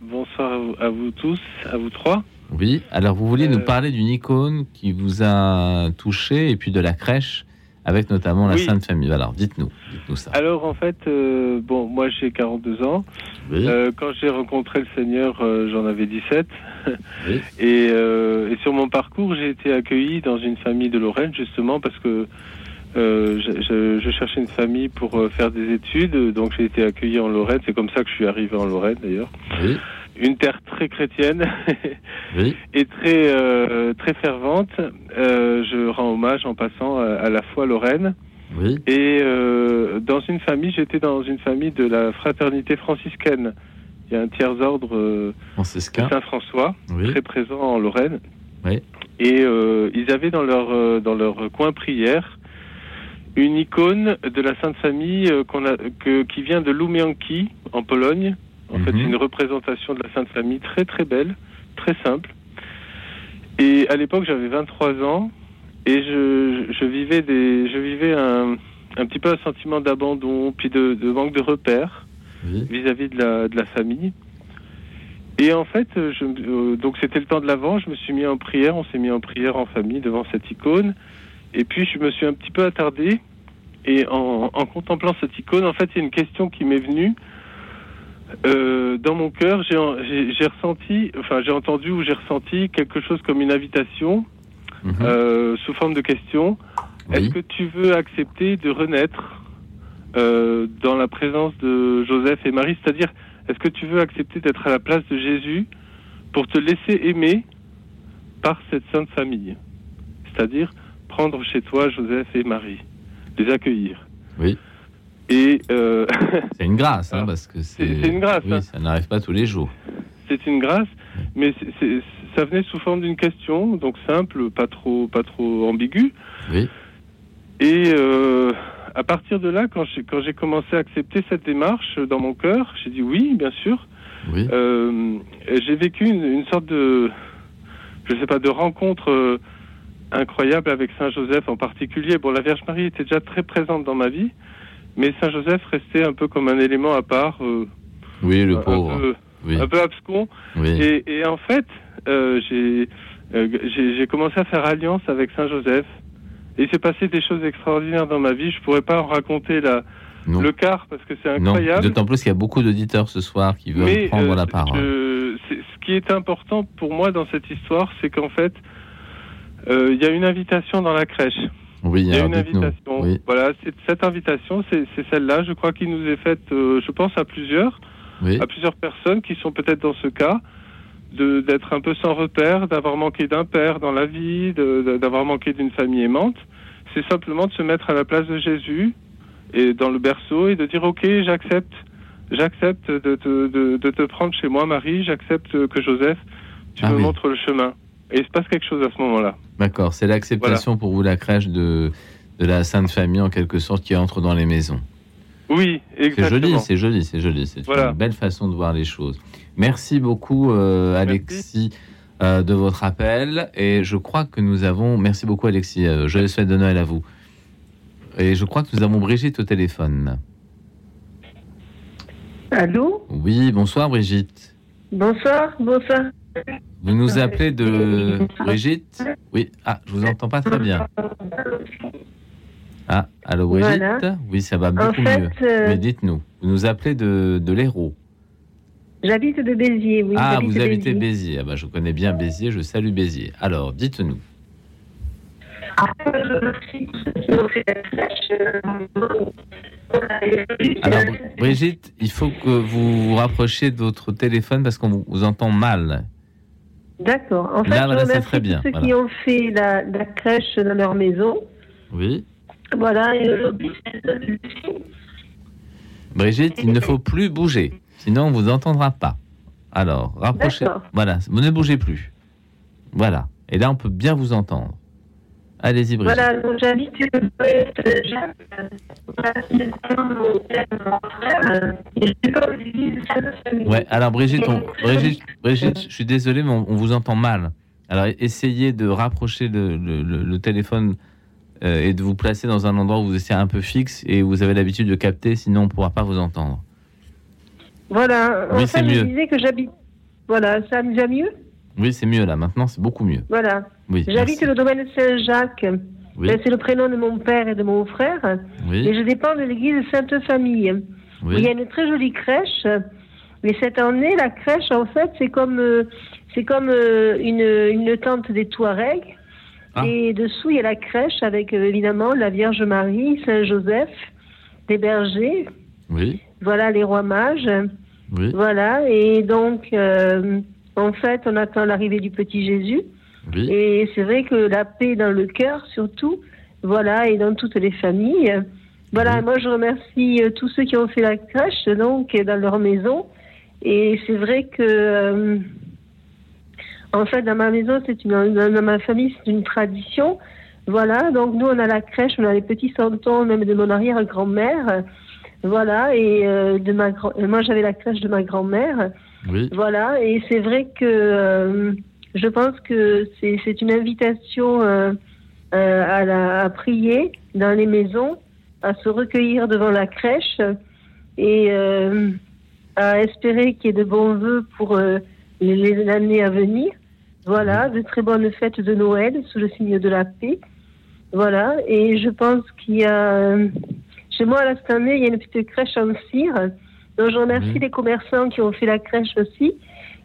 Bonsoir à vous, tous, à vous trois. Oui, alors vous vouliez nous euh, parler d'une icône qui vous a touché et puis de la crèche avec notamment la Sainte Famille. Alors, dites-nous, dites ça. Alors, en fait, euh, bon, moi j'ai 42 ans. Euh, quand j'ai rencontré le Seigneur, euh, j'en avais 17. et, et, sur mon parcours, j'ai été accueilli dans une famille de Lorraine, justement, parce que je, je, cherchais une famille pour faire des études. Donc, j'ai été accueilli en Lorraine. C'est comme ça que je suis arrivé en Lorraine, d'ailleurs. Oui une terre très chrétienne et très euh, très fervente. Euh, je rends hommage en passant à, la foi lorraine. Et euh, dans une famille, j'étais dans une famille de la fraternité franciscaine. Il y a un tiers ordre Saint-François, très présent en Lorraine. Et ils avaient dans leur dans leur coin prière une icône de la Sainte Famille qu'on a, que, qui vient de Lumianki en Pologne en fait, c'est mhm. une représentation de la Sainte Famille très très belle, très simple. Et à l'époque, j'avais 23 ans et je, je, vivais des, je vivais un, un petit peu un sentiment d'abandon, puis de, de, manque de repères vis-à-vis de, la, de la famille. Et en fait, je, euh, donc c'était le temps de l'avant, je me suis mis en prière, on s'est mis en prière en famille devant cette icône. Et puis je me suis un petit peu attardé. Et en, en contemplant cette icône, en fait, il y a une question qui m'est venue. Euh, dans mon cœur, j'ai ressenti, enfin j'ai entendu ou j'ai ressenti quelque chose comme une invitation mhm. euh, sous forme de question. Est-ce que tu veux accepter de renaître euh, dans la présence de Joseph et Marie? C'est-à-dire, est-ce que tu veux accepter d'être à la place de Jésus pour te laisser aimer par cette sainte famille? C'est-à-dire prendre chez toi Joseph et Marie, les accueillir. Oui. Et euh, c'est une grâce, hein, parce que c'est une grâce. Oui, hein. ça n'arrive pas tous les jours. C'est une grâce, mais ça venait sous forme d'une question, donc simple, pas trop, pas trop ambigu. Oui. Et euh, à partir de là, quand j'ai quand j'ai commencé à accepter cette démarche dans mon cœur, j'ai dit oui, bien sûr. Oui. Euh, j'ai vécu une, une, sorte de, je sais pas, de rencontre incroyable avec Saint Joseph en particulier. Bon, la Vierge Marie était déjà très présente dans ma vie, mais Saint Joseph restait un peu comme un élément à part. Euh, oui, le pauvre. Un peu, un peu abscon. Et, et, en fait, euh, j'ai j'ai commencé à faire alliance avec Saint Joseph. Et il s'est passé des choses extraordinaires dans ma vie. Je pourrais pas en raconter la, le quart parce que c'est incroyable. D'autant plus qu'il y a beaucoup d'auditeurs ce soir qui veulent prendre la parole. ce qui est important pour moi dans cette histoire, c'est qu'en fait, euh, il y a une invitation dans la crèche. Oui, il y a une invitation. Voilà, cette invitation, c'est celle-là. Je crois qu'il nous est faite, euh, je pense, à plusieurs, à plusieurs personnes qui sont peut-être dans ce cas, d'être un peu sans repère, d'avoir manqué d'un père dans la vie, d'avoir manqué d'une famille aimante. C'est simplement de se mettre à la place de Jésus et dans le berceau et de dire ok, j'accepte, j'accepte de te, de, de te prendre chez moi, Marie. J'accepte que Joseph, tu ah me montres le chemin. Et il se passe quelque chose à ce moment-là. D'accord, c'est l'acceptation pour vous, la crèche de, de la Sainte Famille, en quelque sorte, qui entre dans les maisons. Oui, exactement. C'est joli, c'est joli, c'est joli. C'est une belle façon de voir les choses. Merci beaucoup, euh, Alexis, euh, de votre appel. Et je crois que nous avons. Merci beaucoup, Alexis. Euh, je souhaite de Noël à vous. Et je crois que nous avons Brigitte au téléphone. Allô? Oui, bonsoir, Brigitte. Bonsoir, bonsoir. Vous nous appelez de Brigitte Oui. Ah, je vous entends pas très bien. Ah, allô Brigitte Oui, ça va beaucoup mieux. Euh, Mais dites-nous, vous nous appelez de, de l'Hérault J'habite de Béziers, oui. Ah, vous habitez Béziers. Ah, bah, je connais bien Béziers, je salue Béziers. Alors, dites-nous. Alors, Brigitte, il faut que vous vous rapprochiez de votre téléphone parce qu'on vous entend mal. D'accord. En fait, très bien. tous ceux qui ont fait la, crèche dans leur maison. Oui. Voilà. Brigitte, il ne faut plus bouger, sinon on vous entendra pas. Alors, rapprochez. Voilà, vous ne bougez plus. Voilà. Et là, on peut bien vous entendre. Allez-y, Brigitte. Voilà, donc j'habite Ouais, alors Brigitte, Brigitte, Brigitte, je suis désolé, mais on, vous entend mal. Alors essayez de rapprocher le, le, téléphone euh, et de vous placer dans un endroit où vous êtes un peu fixe et où vous avez l'habitude de capter, sinon on ne pourra pas vous entendre. Voilà, oui, c'est mieux. je disais que j'habite. Voilà, ça va mieux? Oui, c'est mieux là. Maintenant, c'est beaucoup mieux. Voilà. J'habite le domaine Saint-Jacques. Ben, c'est le prénom de mon père et de mon frère. Et je dépends de l'église Sainte-Famille. Il y a une très jolie crèche. Mais cette année, la crèche, en fait, c'est comme, euh, c'est comme euh, une, une, tente des Touaregs. Ah. Et dessous, il y a la crèche avec euh, évidemment la Vierge Marie, Saint-Joseph, des bergers. Oui. Voilà les rois mages. Oui. Voilà. Et donc, en fait, on attend l'arrivée du petit Jésus. Et c'est vrai que la paix dans le cœur, surtout, voilà, et dans toutes les familles. Voilà, moi je remercie euh, tous ceux qui ont fait la crèche, donc, dans leur maison. Et c'est vrai que, euh, en fait, dans ma maison, c'est une, dans ma famille, c'est une tradition. Voilà, donc nous, on a la crèche, on a les petits santons, même de mon arrière-grand-mère. Voilà, et euh, de ma moi j'avais la crèche de ma grand-mère. Voilà, et c'est vrai que euh, je pense que c'est une invitation euh, euh, à, la, à, prier dans les maisons, à se recueillir devant la crèche et à espérer qu'il y ait de bons voeux pour les, années à venir. Voilà, de très bonnes fêtes de Noël sous le signe de la paix. Voilà, et je pense qu'il y a chez moi, là, cette année, il y a une petite crèche en cire donc je remercie les commerçants qui ont fait la crèche aussi.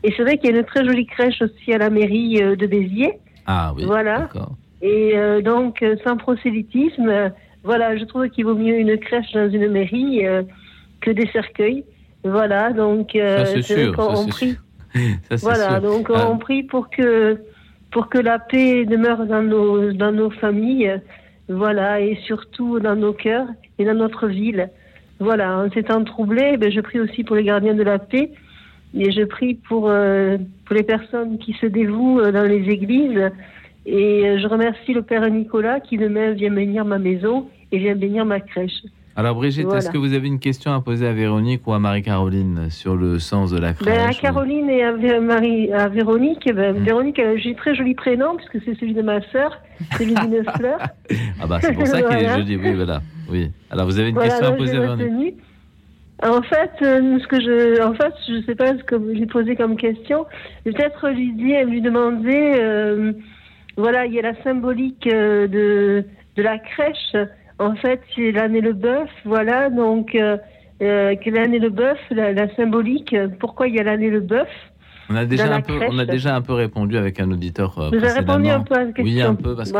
Et c'est vrai qu'il y a une très jolie crèche aussi à la mairie euh, de Béziers. Ah oui. Voilà. Et euh, donc, euh, sans prosélytisme, voilà, je trouve qu'il vaut mieux une crèche dans une mairie que des cercueils. Voilà, donc c'est sûr, on prie. voilà, donc on ah. prie pour que pour que la paix demeure dans nos dans nos familles, voilà, et surtout dans nos cœurs et dans notre ville. Voilà, en ces temps troublés, ben, je prie aussi pour les gardiens de la paix et je prie pour, euh, pour les personnes qui se dévouent euh, dans les églises. Et euh, je remercie le Père Nicolas qui demain vient bénir ma maison et vient bénir ma crèche. Alors Brigitte, est-ce que vous avez une question à poser à Véronique ou à Marie-Caroline sur le sens de la crèche ben, À Caroline et à, Marie, à Véronique, ben, hmm. Véronique, j'ai un très joli prénom puisque c'est celui de ma sœur, celui d'une fleur. ah bah c'est pour ça qu'il est joli, oui voilà. Oui. Alors vous avez une question à poser à Véronique en fait, euh, ce que je, en fait, je sais pas ce que j'ai posé comme question. Peut-être lui dire, lui demander, euh, voilà, il y a la symbolique euh, de de la crèche. En fait, c'est l'année le bœuf, voilà. Donc, euh, l'année le bœuf, la, symbolique. Pourquoi il y a l'année le bœuf On a déjà un peu, on a déjà un peu répondu avec un auditeur. Vous avez répondu un peu à la question. Oui, un peu parce que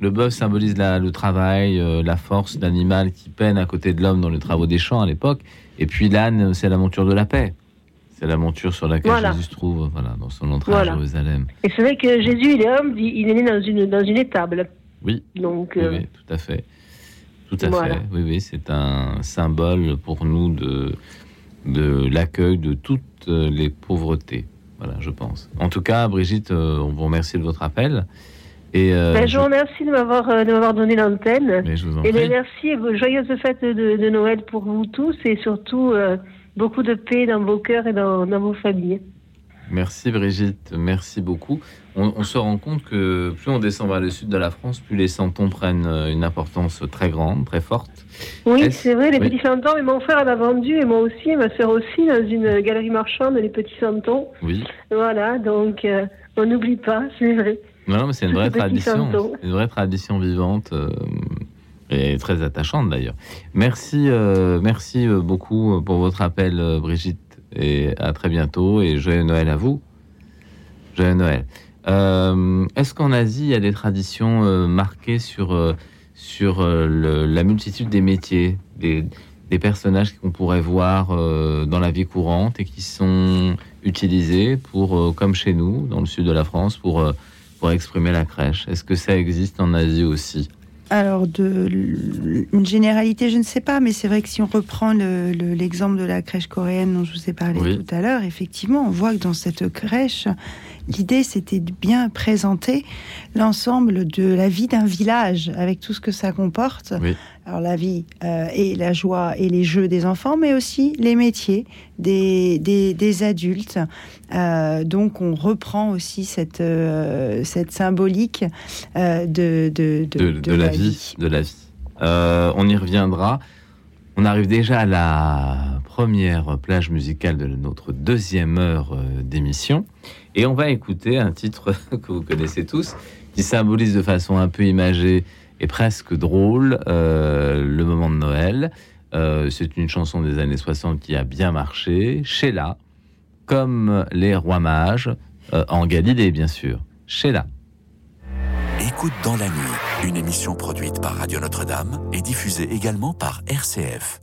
le bœuf symbolise le travail, la force d'animal qui peine à côté de l'homme dans les travaux des champs à l'époque. Et puis l'âne, c'est la monture de la paix. C'est la monture sur laquelle Jésus se trouve voilà, dans son entrée à Jérusalem. Et c'est vrai que Jésus, il est homme, il est né dans une, dans une étable. Oui. Donc, euh, oui, tout à fait. Tout à fait. Oui, oui, c'est un symbole pour nous de, de l'accueil de toutes les pauvretés. Voilà, je pense. En tout cas, Brigitte, euh, on vous remercie de votre appel. Et euh, ben, je vous remercie de m'avoir de m'avoir donné l'antenne. Et merci et joyeuses fêtes de, de, Noël pour vous tous et surtout beaucoup de paix dans vos cœurs et dans, dans vos familles. Merci Brigitte, merci beaucoup. On, se rend compte que plus on descend vers le sud de la France, plus les santons prennent euh, une importance très grande, très forte. Oui, c'est vrai, les petits santons. Et mon frère en a vendu, et moi aussi, et ma soeur aussi, dans une galerie marchande, les petits santons. Oui. Voilà, donc euh, on n'oublie pas, c'est vrai. Non, mais c'est une vraie tradition, une vraie tradition vivante. Euh, et très attachante d'ailleurs. Merci, merci beaucoup pour votre appel, Brigitte et à très bientôt et joyeux Noël à vous. Joyeux Noël. Euh, est-ce qu'en Asie, il y a des traditions euh, marquées sur, euh, sur la multitude des métiers, des, des personnages qu'on pourrait voir dans la vie courante et qui sont utilisés pour, comme chez nous, dans le sud de la France, pour, pour exprimer la crèche. Est-ce que ça existe en Asie aussi? Alors, de, une généralité, je ne sais pas, mais c'est vrai que si on reprend l'exemple de la crèche coréenne dont je vous ai parlé tout à l'heure, effectivement, on voit que dans cette crèche, l'idée c'était de bien présenter l'ensemble de la vie d'un village avec tout ce que ça comporte. Alors la vie euh, et la joie et les jeux des enfants, mais aussi les métiers des, des, adultes. Euh, donc on reprend aussi cette, euh, cette symbolique de, de, de, la, vie. De la vie. on y reviendra. On arrive déjà à la première plage musicale de notre deuxième heure d'émission. Et on va écouter un titre que vous connaissez tous, qui symbolise de façon un peu imagée et presque drôle euh, le moment de Noël. Euh, c'est une chanson des années 60 qui a bien marché. Sheila, comme les rois mages, euh, en Galilée bien sûr. Sheila. Écoute dans la nuit, une émission produite par Radio Notre-Dame et diffusée également par RCF.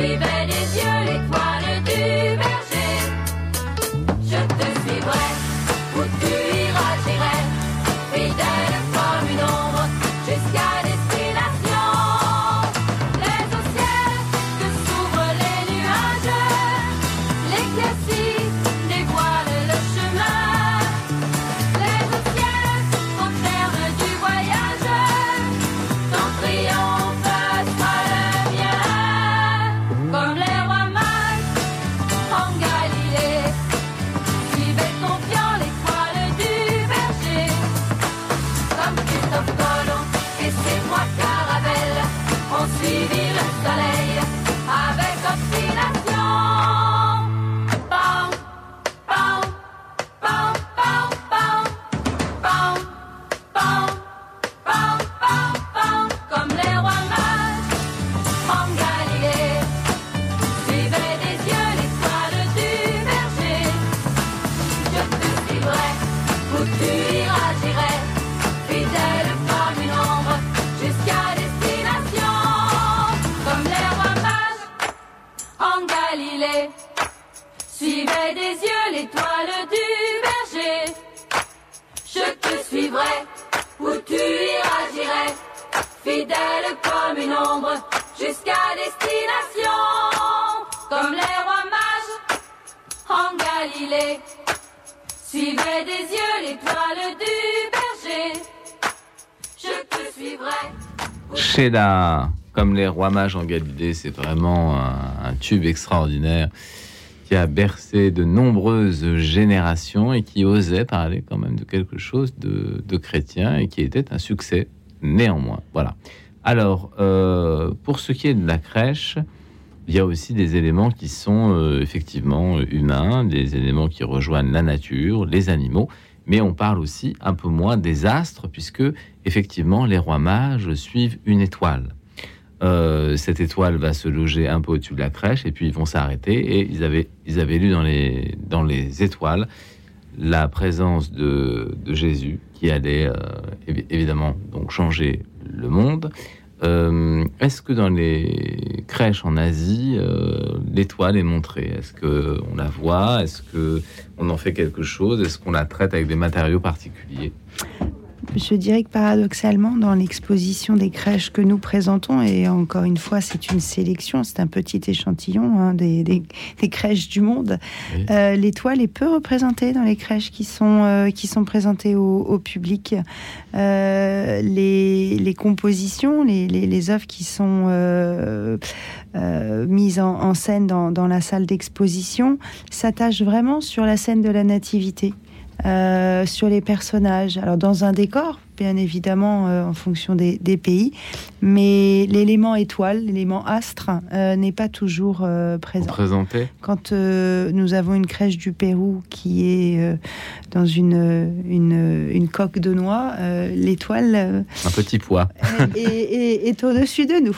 vive. Comme les rois mages en Galilée, c'est vraiment un, tube extraordinaire qui a bercé de nombreuses générations et qui osait parler quand même de quelque chose de, chrétien et qui était un succès néanmoins. Voilà. Alors, euh, pour ce qui est de la crèche, il y a aussi des éléments qui sont euh, effectivement humains, des éléments qui rejoignent la nature, les animaux, mais on parle aussi un peu moins des astres, puisque effectivement les rois mages suivent une étoile. Euh, cette étoile va se loger un peu au-dessus de la crèche, et puis ils vont s'arrêter, et ils avaient, ils avaient lu dans les, dans les étoiles la présence de, Jésus qui allait euh, évidemment donc changer le monde. Euh, est-ce que dans les crèches en Asie, euh, l'étoile est montrée? Est-ce que on la voit? Est-ce que on en fait quelque chose? Est-ce qu'on la traite avec des matériaux particuliers? Je dirais que paradoxalement, dans l'exposition des crèches que nous présentons, et encore une fois, c'est une sélection, c'est un petit échantillon hein, des, des, crèches du monde, euh, l'étoile est peu représentée dans les crèches qui sont, euh, qui sont présentées au, public. Euh, les, les, compositions, les, les, les, œuvres qui sont mises en, en, scène dans, dans la salle d'exposition s'attachent vraiment sur la scène de la nativité. Euh, sur les personnages. Alors dans un décor, bien évidemment, euh, en fonction des, pays. Mais l'élément étoile, l'élément astre, euh, n'est pas toujours euh, présent. Présenté. Quand nous avons une crèche du Pérou qui est dans une, une, coque de noix, l'étoile. Un petit poids. est, au-dessus de nous.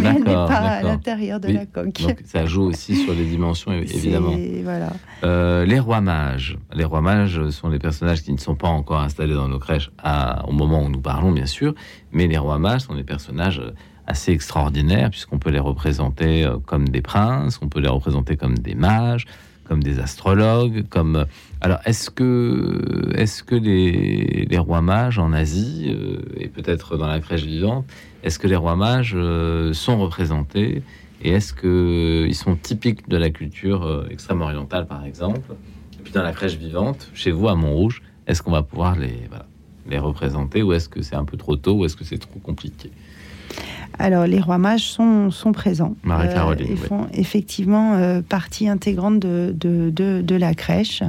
mais elle n'est pas à l'intérieur de la coque. Donc ça joue aussi sur les dimensions, évidemment. Voilà. les rois mages. Les rois mages sont les personnages qui ne sont pas encore installés dans nos crèches à, au moment où nous parlons, bien sûr, mais les rois mages sont des personnages euh, assez extraordinaires, puisqu'on peut les représenter euh, comme des princes, on peut les représenter comme des mages, comme des astrologues, comme... Euh, alors, est-ce que, est que les, les, rois mages en Asie, et peut-être dans la crèche vivante, est-ce que les rois mages sont représentés et est-ce qu'ils sont typiques de la culture extrême orientale, par exemple? Et puis dans la crèche vivante, chez vous à Montrouge, est-ce qu'on va pouvoir les, les représenter ou est-ce que c'est un peu trop tôt ou est-ce que c'est trop compliqué? Alors, les rois mages sont, sont présents. Marie-Caroline. Euh, font effectivement euh, partie intégrante de, de, de, la crèche.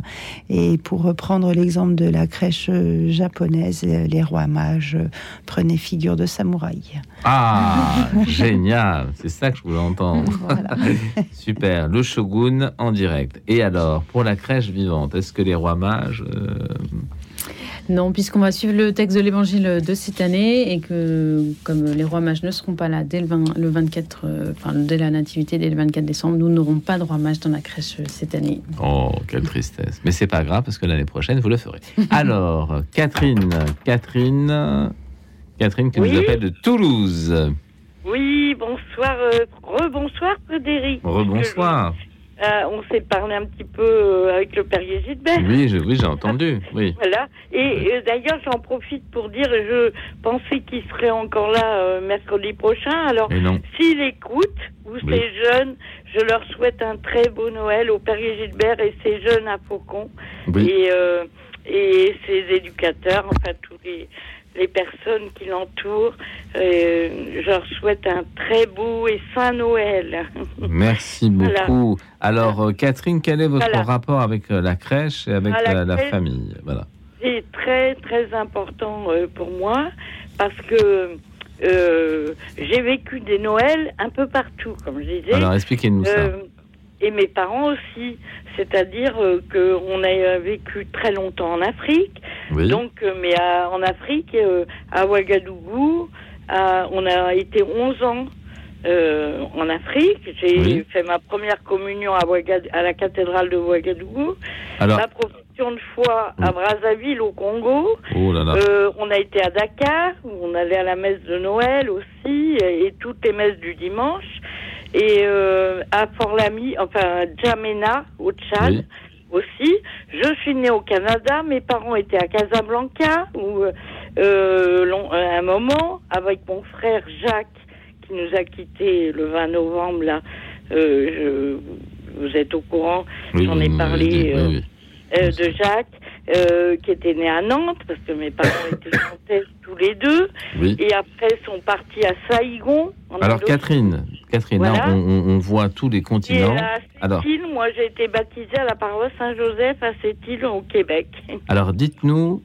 Et pour reprendre l'exemple de la crèche euh, japonaise, les rois mages prenaient figure de samouraï. Ah, génial C'est ça que je voulais entendre. Super. Le shogun en direct. Et alors, pour la crèche vivante, est-ce que les rois mages non, puisqu'on va suivre le texte de l'évangile de cette année et que, comme les rois mages ne seront pas là dès le, 24, euh, enfin, dès la nativité, dès le 24 décembre, nous n'aurons pas de rois mages dans la crèche cette année. Oh, quelle tristesse. Mais c'est pas grave parce que l'année prochaine, vous le ferez. Alors, Catherine, Catherine, Catherine qui nous appelle de Toulouse. Oui, bonsoir, euh, rebonsoir Frédéric. Rebonsoir. Euh, on s'est parlé un petit peu euh, avec le père Gilbert. Oui, j'ai entendu. Oui. voilà. Et euh, d'ailleurs, j'en profite pour dire, je pensais qu'il serait encore là mercredi prochain. Alors, s'il écoute, ou ces jeunes, je leur souhaite un très beau Noël au père Gilbert et ses jeunes à Faucon. Et, et ses éducateurs, enfin tous les les personnes qui l'entourent. Euh, je leur souhaite un très beau et saint Noël. Merci beaucoup. Alors, euh, Catherine, quel est votre rapport avec euh, la crèche et avec la, famille? Voilà. C'est très, très important pour moi parce que j'ai vécu des Noëls un peu partout, comme je disais. Alors, expliquez-nous ça et mes parents aussi. C'est-à-dire euh, qu'on a vécu très longtemps en Afrique. Donc, euh, mais en Afrique, euh, à Ouagadougou, on a été 11 ans en Afrique. J'ai fait ma première communion à, à la cathédrale de Ouagadougou. Alors... Ma profession de foi à Brazzaville, au Congo. Oh on a été à Dakar, où on allait à la messe de Noël aussi, et toutes les messes du dimanche. Et à Fort-Lamy, enfin Djamena, au Tchad. Aussi, je suis née au Canada. Mes parents étaient à Casablanca, où un moment, avec mon frère Jacques, qui nous a quittés le 20 novembre. Là, je, vous êtes au courant. J'en ai parlé de Jacques. Euh, qui était né à Nantes, parce que mes parents étaient nantais tous les deux. Et après, sont partis à Saïgon. Alors, Catherine, Catherine on, voit tous les continents. Et à cette moi, j'ai été baptisée à la paroisse Saint-Joseph à cette île au Québec. Alors, dites-nous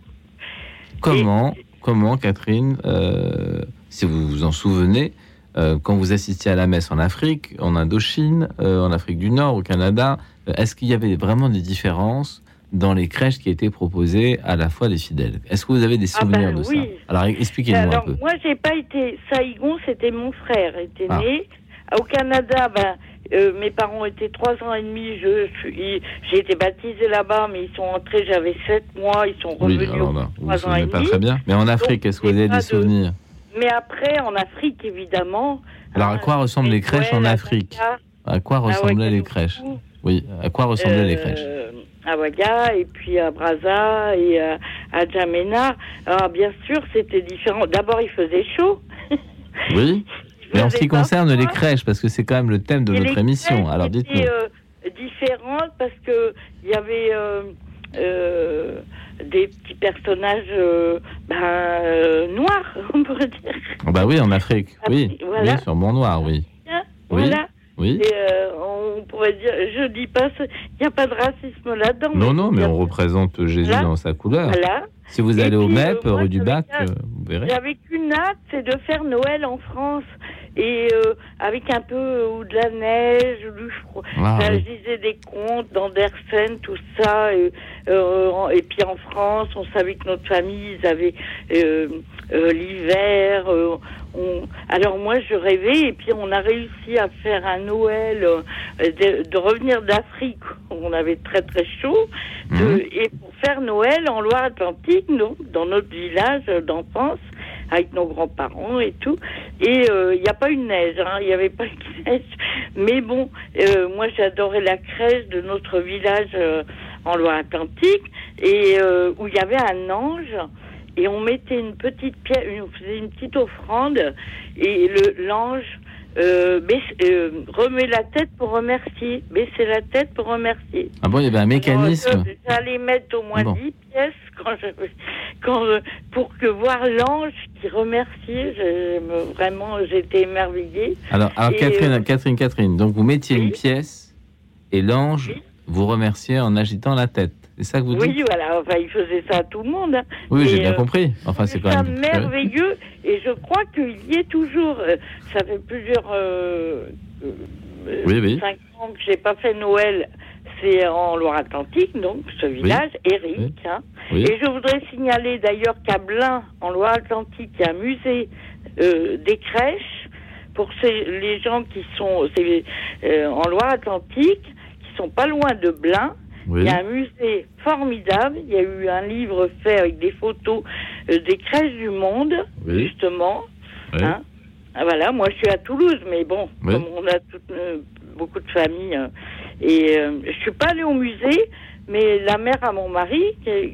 comment, comment Catherine, euh, si vous vous en souvenez, euh, quand vous assistiez à la messe en Afrique, en Indochine, en Afrique du Nord, au Canada, est-ce qu'il y avait vraiment des différences dans les crèches qui étaient proposées à la fois des fidèles. Est-ce que vous avez des ah souvenirs ben de ça Alors expliquez-nous un peu. Moi, j'ai pas été Saïgon, c'était mon frère, était ah. né. Au Canada, ben, euh, mes parents étaient trois ans et demi. Je j'ai été baptisée là-bas, mais ils sont entrés. J'avais sept mois. Ils sont revenus oui, trois ans et pas très bien. Mais en Afrique, est-ce que vous avez des souvenirs? Mais après, en Afrique, évidemment. Alors, à quoi euh, ressemblent les crèches en Afrique? À quoi ah ressemblaient les crèches? Oui, à quoi ressemblaient les crèches? euh, à Ouaga et puis à Brazza et à, à Djamena. Alors bien sûr, c'était différent. D'abord, il faisait chaud. Oui. Mais en ce qui concerne les crèches, parce que c'est quand même le thème de notre émission, alors dites-nous. Euh, différentes parce que il y avait euh, euh, des petits personnages euh, ben, noirs, on pourrait dire. Oh bah oui, en Afrique, oui, voilà. oui, sûrement noir, oui. Voilà. Oui. Et euh, on pourrait dire, je dis pas, il n'y a pas de racisme là-dedans. Non, non, mais on représente Jésus dans sa couleur. Voilà. Si vous allez au MEP, euh, rue du Bac, euh, vous verrez. J'avais qu'une hâte, c'est de faire Noël en France. Et avec un peu ou de la neige, ou du froid. Ah, je disais des contes d'Andersen, tout ça. Et, et, puis en France, on savait que notre famille, ils avaient l'hiver alors moi je rêvais et puis on a réussi à faire un Noël, euh, de, revenir d'Afrique, on avait très très chaud, mhm. et pour faire Noël en Loire-Atlantique, dans notre village d'enfance, avec nos grands-parents et tout. Et euh, il n'y a pas eu de neige, hein, il n'y avait pas de neige. Mais bon, euh, moi j'adorais la crèche de notre village en Loire-Atlantique, et où il y avait un ange et on mettait une petite pierre, on faisait une petite offrande et le l'ange euh, euh, remet la tête pour remercier, baissait la tête pour remercier. Ah bon, il y avait un mécanisme. J'allais mettre au moins 10 pièces quand quand, pour que voir l'ange qui remerciait. vraiment, j'étais émerveillée. Alors, Catherine, euh, Catherine, Catherine, donc vous mettiez une pièce et l'ange vous remerciait en agitant la tête. C'est ça que vous dites Oui, voilà. Enfin, il faisait ça à tout le monde. Hein. Oui, j'ai bien euh, compris. Enfin, c'est quand même merveilleux. Et je crois qu'il y est toujours. Euh, ça fait plusieurs. Euh, oui, oui. Cinq ans que j'ai pas fait Noël. C'est en Loire-Atlantique, donc ce village, Eric. Hein. Et je voudrais signaler d'ailleurs qu'à Blain, en Loire-Atlantique, il y a un musée des crèches pour ces, les gens qui sont en Loire-Atlantique, qui sont pas loin de Blain il y a un musée formidable. Il y a eu un livre fait avec des photos euh, des crèches du monde, justement. Hein. Ah, voilà, moi je suis à Toulouse, mais bon, comme on a euh, beaucoup de familles, euh, et je suis pas allée au musée, mais la mère à mon mari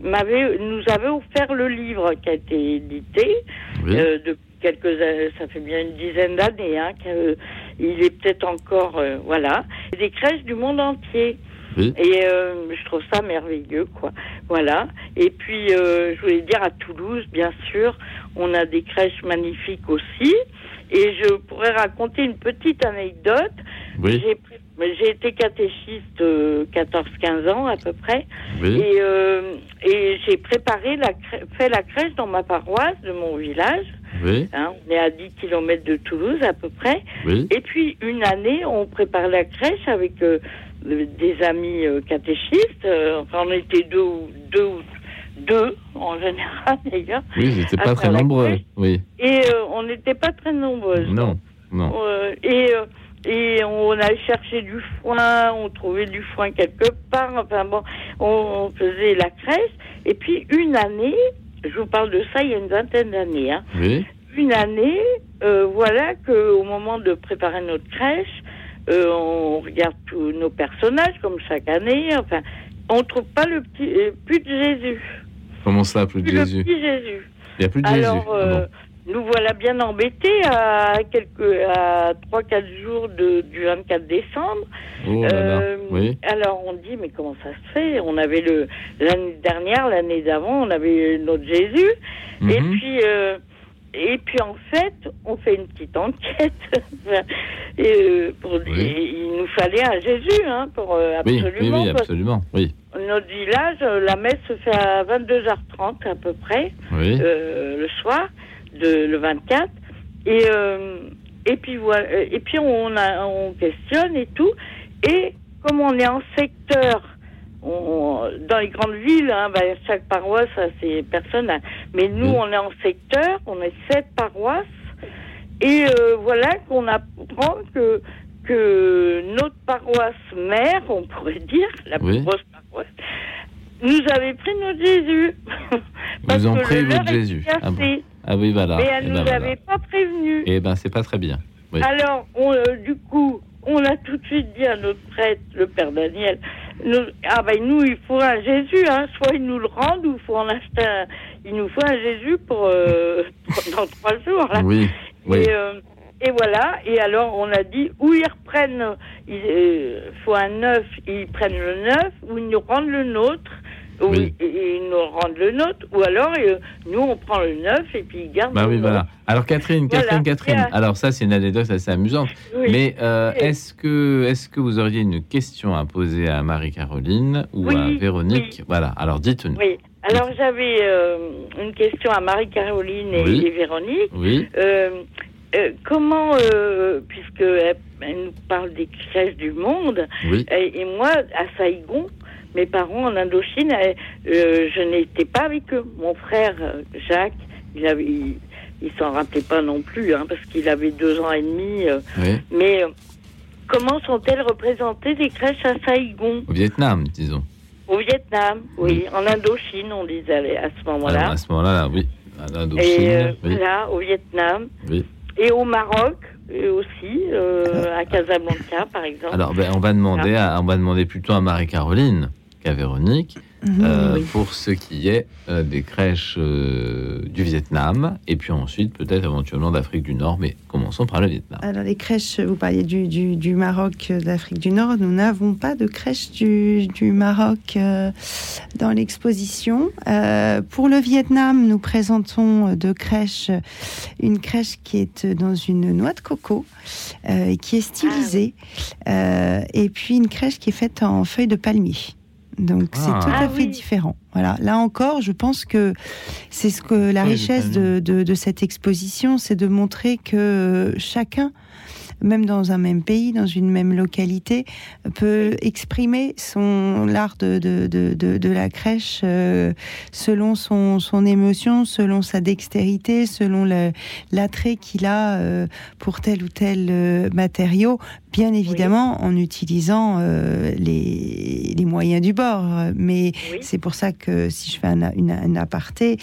m'avait, nous avait offert le livre qui a été édité depuis quelques ça fait bien une dizaine d'années, hein, qu'il est peut-être encore, voilà, des crèches du monde entier. Et euh, je trouve ça merveilleux, quoi. Voilà. Et puis, euh, je voulais dire à Toulouse, bien sûr, on a des crèches magnifiques aussi. Et je pourrais raconter une petite anecdote. Oui. J'ai été catéchiste 14-15 euh, ans à peu près. Oui. Et, et j'ai préparé, la fait la crèche dans ma paroisse de mon village. Oui. Hein, on est à 10 km de Toulouse à peu près. Oui. Et puis une année, on prépare la crèche avec des amis euh, catéchistes. Euh, enfin, on était deux, deux, deux en général d'ailleurs. Oui, ils n'étaient pas très nombreux. Oui. Et euh, on n'était pas très nombreux. Non, non. et et on allait chercher du foin, on trouvait du foin quelque part. Enfin bon, on, faisait la crèche. Et puis une année, je vous parle de ça il y a une vingtaine d'années. Hein, oui. Une année, voilà qu'au moment de préparer notre crèche, on regarde tous nos personnages comme chaque année. Enfin, on trouve pas le petit, plus de Jésus. Comment ça, plus de Jésus Le petit Jésus. Il n'y a plus de Alors, Jésus. Ah nous voilà bien embêtés à quelques à 3-4 jours de, du 24 décembre. Oh là là, oui. Alors on dit mais comment ça se fait? On avait le l'année dernière, l'année d'avant, on avait notre Jésus. Et Mhm. puis euh, et puis en fait, on fait une petite enquête. et, euh, pour, et il nous fallait un Jésus, hein, pour euh, absolument. oui, absolument. Oui. notre village, la messe se fait à 22h30 à peu près, euh, le soir, de, le 24. Et, euh, et puis voilà, et puis on, a, on questionne et tout. Et comme on est en secteur, on- dans les grandes villes, hein, ben, chaque paroisse a ses personnels. Mais nous, on est en secteur, on est sept paroisses. Et euh, voilà qu'on apprend que, que notre paroisse mère, on pourrait dire, la plus grosse paroisse, nous avait pris notre Jésus. Parce Ils ont que le leur Jésus. Ah, bon. Ah oui, voilà. Mais elle Eh ne ben, nous voilà. avait pas prévenu. Eh ben, c'est pas très bien. Oui. Alors, on, euh, du coup, on a tout de suite dit à notre prêtre, le père Daniel, nous- ah ben nous, il faut un Jésus, hein, soit ils nous le rendent ou il faut en acheter un, il nous faut un Jésus pour euh, dans trois jours. Là. Oui, oui. Et, euh, et voilà, et alors on a dit, ou ils reprennent, il euh, faut un neuf, ils prennent le neuf, ou ils nous rendent le nôtre, ou Oui. ils, nous rendent le nôtre, ou alors euh, nous on prend le neuf et puis ils gardent Bah le oui, nôtre. voilà. Alors Catherine, Voilà. Catherine, Catherine. Alors ça, c'est une anecdote assez amusante. Oui. Mais euh, Oui. est-ce que, est-ce que vous auriez une question à poser à Marie-Caroline ou à Véronique Voilà. Alors dites-nous. Oui. Alors j'avais euh, une question à Marie-Caroline et, Véronique. Oui. Euh, comment, euh, puisque elle, elle nous parle des crèches du monde, Oui. et, et moi à Saïgon, mes parents en Indochine, euh, euh, je n'étais pas avec eux. Mon frère euh, Jacques, il avait, il, il s'en rappelait pas non plus, hein, parce qu'il avait deux ans et demi. euh, Oui. mais euh, comment sont-elles représentées les crèches à Saïgon Au Vietnam, disons. Au Vietnam, oui. En Indochine, on disait à ce moment-là. À ce moment-là, là, oui. À l'Indochine, Et oui. voilà, au Vietnam. oui. Et au Maroc aussi, euh, à Casablanca, par exemple. Alors, ben, on va demander, à- on va demander plutôt à Marie-Caroline qu'à Véronique euh, pour ce qui est euh, des crèches euh, du Vietnam et puis ensuite peut-être éventuellement d'Afrique du Nord. Mais commençons par le Vietnam. Alors les crèches, vous parliez du, du, du Maroc, de l'Afrique du Nord. Nous n'avons pas de crèche du, du Maroc euh, dans l'exposition. Euh, pour le Vietnam, nous présentons deux crèches. Une crèche qui est dans une noix de coco, euh, et qui est stylisée, euh, et puis une crèche qui est faite en feuilles de palmier. Donc c'est Ah. tout à Ah fait différent. Voilà. Là encore, je pense que c'est ce que la richesse de, de, de cette exposition, c'est de montrer que chacun, même dans un même pays, dans une même localité, peut exprimer son l'art de, de, de, de, de la crèche euh, selon son, son émotion, selon sa dextérité, selon l'attrait qu'il a euh, pour tel ou tel euh, matériau, bien évidemment en utilisant euh, les, les moyens du bord. Mais c'est pour ça que si je fais un, une- un aparté,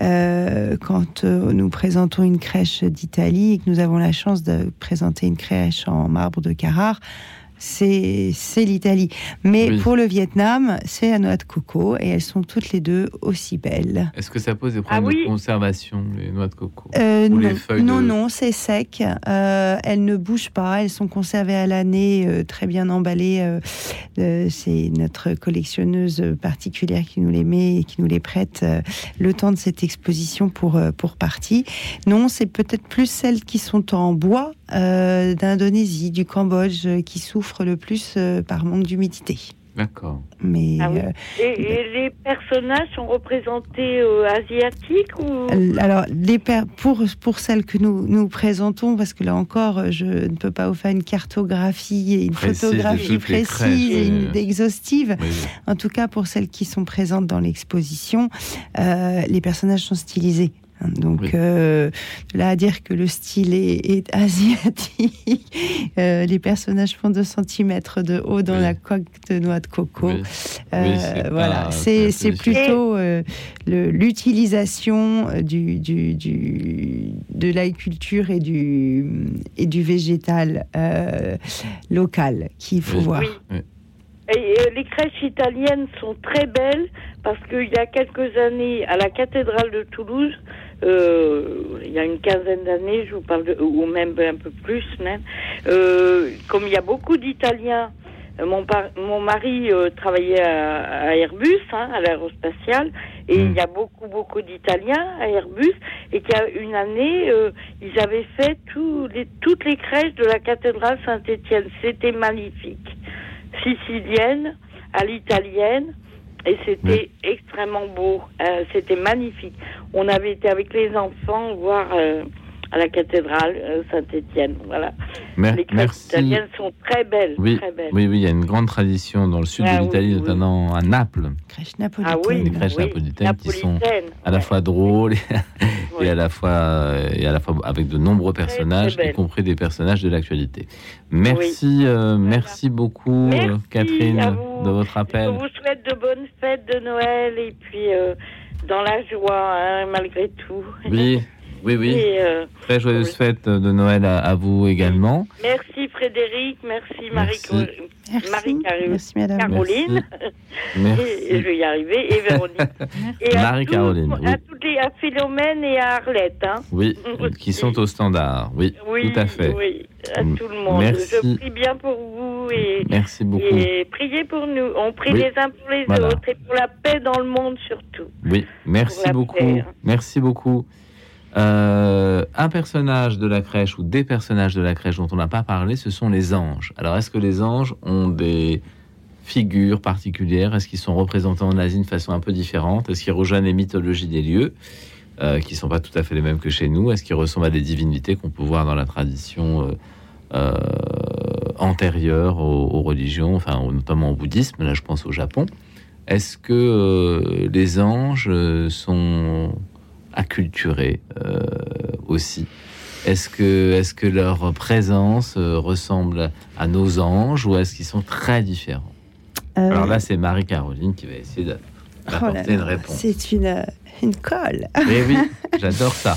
euh, quand euh, nous présentons une crèche d'Italie et que nous avons la chance de présenter une crèche en marbre de Carrare, c'est c'est l'Italie. Mais Oui. pour le Vietnam, c'est la noix de coco et elles sont toutes les deux aussi belles. Est-ce que ça pose des problèmes Ah oui. de conservation, les noix de coco Euh, Ou non, les feuilles non, de- non, c'est sec. Euh, elles ne bougent pas. Elles sont conservées à l'année, euh, très bien emballées. euh, euh, c'est notre collectionneuse particulière qui nous les met et qui nous les prête euh, le temps de cette exposition pour, euh, pour partie. Non, c'est peut-être plus celles qui sont en bois euh, d'Indonésie, du Cambodge, euh, qui souffrent le plus euh, par manque d'humidité. D'accord. Mais Ah oui. euh, et, et les personnages sont représentés euh, asiatiques ou Alors, les pour, pour celles que nous, nous présentons, parce que là encore, je ne peux pas vous faire une cartographie et une photographie précise crèches, et une- oui. exhaustive. Oui. En tout cas, pour celles qui sont présentes dans l'exposition, euh, les personnages sont stylisés. Donc euh, là à dire que le style est, asiatique, euh, les personnages font 2 cm de haut dans la coque de noix de coco. Euh, voilà, c'est plutôt l'utilisation du, du, du, de l'agriculture et du, et du végétal local qu'il faut voir. Et les crèches italiennes sont très belles parce qu'il y a quelques années, à la cathédrale de Toulouse, euh, il y a une quinzaine d'années, je vous parle, de, ou même un peu plus même, euh, comme il y a beaucoup d'Italiens, euh, mon, mari euh, travaillait à, Airbus, hein, à l'aérospatiale, et il y a beaucoup, beaucoup d'Italiens à Airbus, et qu'il y a une année, euh, ils avaient fait toutes les crèches de la cathédrale Saint-Étienne. C'était magnifique. Sicilienne, à l'italienne, et c'était extrêmement beau. Euh, c'était magnifique. On avait été avec les enfants voir euh, à la cathédrale euh, Saint-Étienne. Voilà. les crèches italiennes sont très belles, oui. très belles. Oui, oui, il y a une grande tradition dans le sud Ah de l'Italie, oui, notamment à Naples. Crèches napolitaines. Ah oui, Des crèches oui, napolitaines qui sont à la fois drôles et, et à la fois et à la fois avec de nombreux personnages, y compris des personnages de l'actualité. Merci, euh, merci beaucoup, euh, Merci Catherine, de votre appel. On vous souhaite de bonnes fêtes de Noël et puis euh, dans la joie, hein, malgré tout. Oui, oui, oui. Et, euh, Très joyeuse fête de Noël à, à vous également. merci Frédéric, merci Marie, Merci. Marie Caro- Merci, madame. Caroline. Merci. Et, je vais y arriver. Et Véronique. et à Marie-Caroline, tous- oui. À, toutes les, à Philomène et à Arlette. Hein. Oui, qui sont au standard. Oui, Oui, tout à fait. oui, à tout le monde. Merci. Je prie bien pour vous et, Merci beaucoup. et priez pour nous. On prie Oui. les uns pour les Voilà. autres et pour la paix dans le monde surtout. Oui, merci beaucoup. paix, hein. Merci beaucoup. Euh, un personnage de la crèche ou des personnages de la crèche dont on n'a pas parlé, ce sont les anges. Alors, est-ce que les anges ont des figures particulières? Est-ce qu'ils sont représentés en Asie de façon un peu différente? Est-ce qu'ils rejoignent les mythologies des lieux euh, qui ne sont pas tout à fait les mêmes que chez nous? Est-ce qu'ils ressemblent à des divinités qu'on peut voir dans la tradition euh, antérieure aux, religions, enfin, notamment au bouddhisme? Là, je pense au Japon. Est-ce que les anges sont acculturés euh, aussi Est-ce que, est que leur présence euh, ressemble à nos anges ou est-ce qu'ils sont très différents? Euh, Alors là, c'est Marie-Caroline qui va essayer de- Oh. C'est une, une colle. Eh oui, j'adore ça.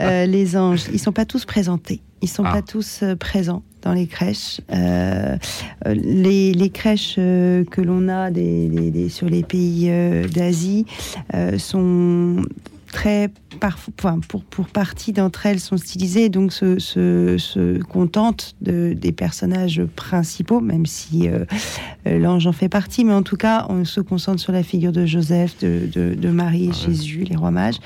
Euh, les anges, ils sont pas tous présentés. Ils sont Ah. pas tous présents dans les crèches. Euh, les, les crèches que l'on a des, des- des- sur les pays d'Asie euh, sont très parfois, pour, pour partie d'entre elles sont stylisées, donc se, se, se contentent de, des personnages principaux, même si euh, euh, l'ange en fait partie, mais en tout cas, on se concentre sur la figure de Joseph, de, de, de Marie, Jésus, les rois mages.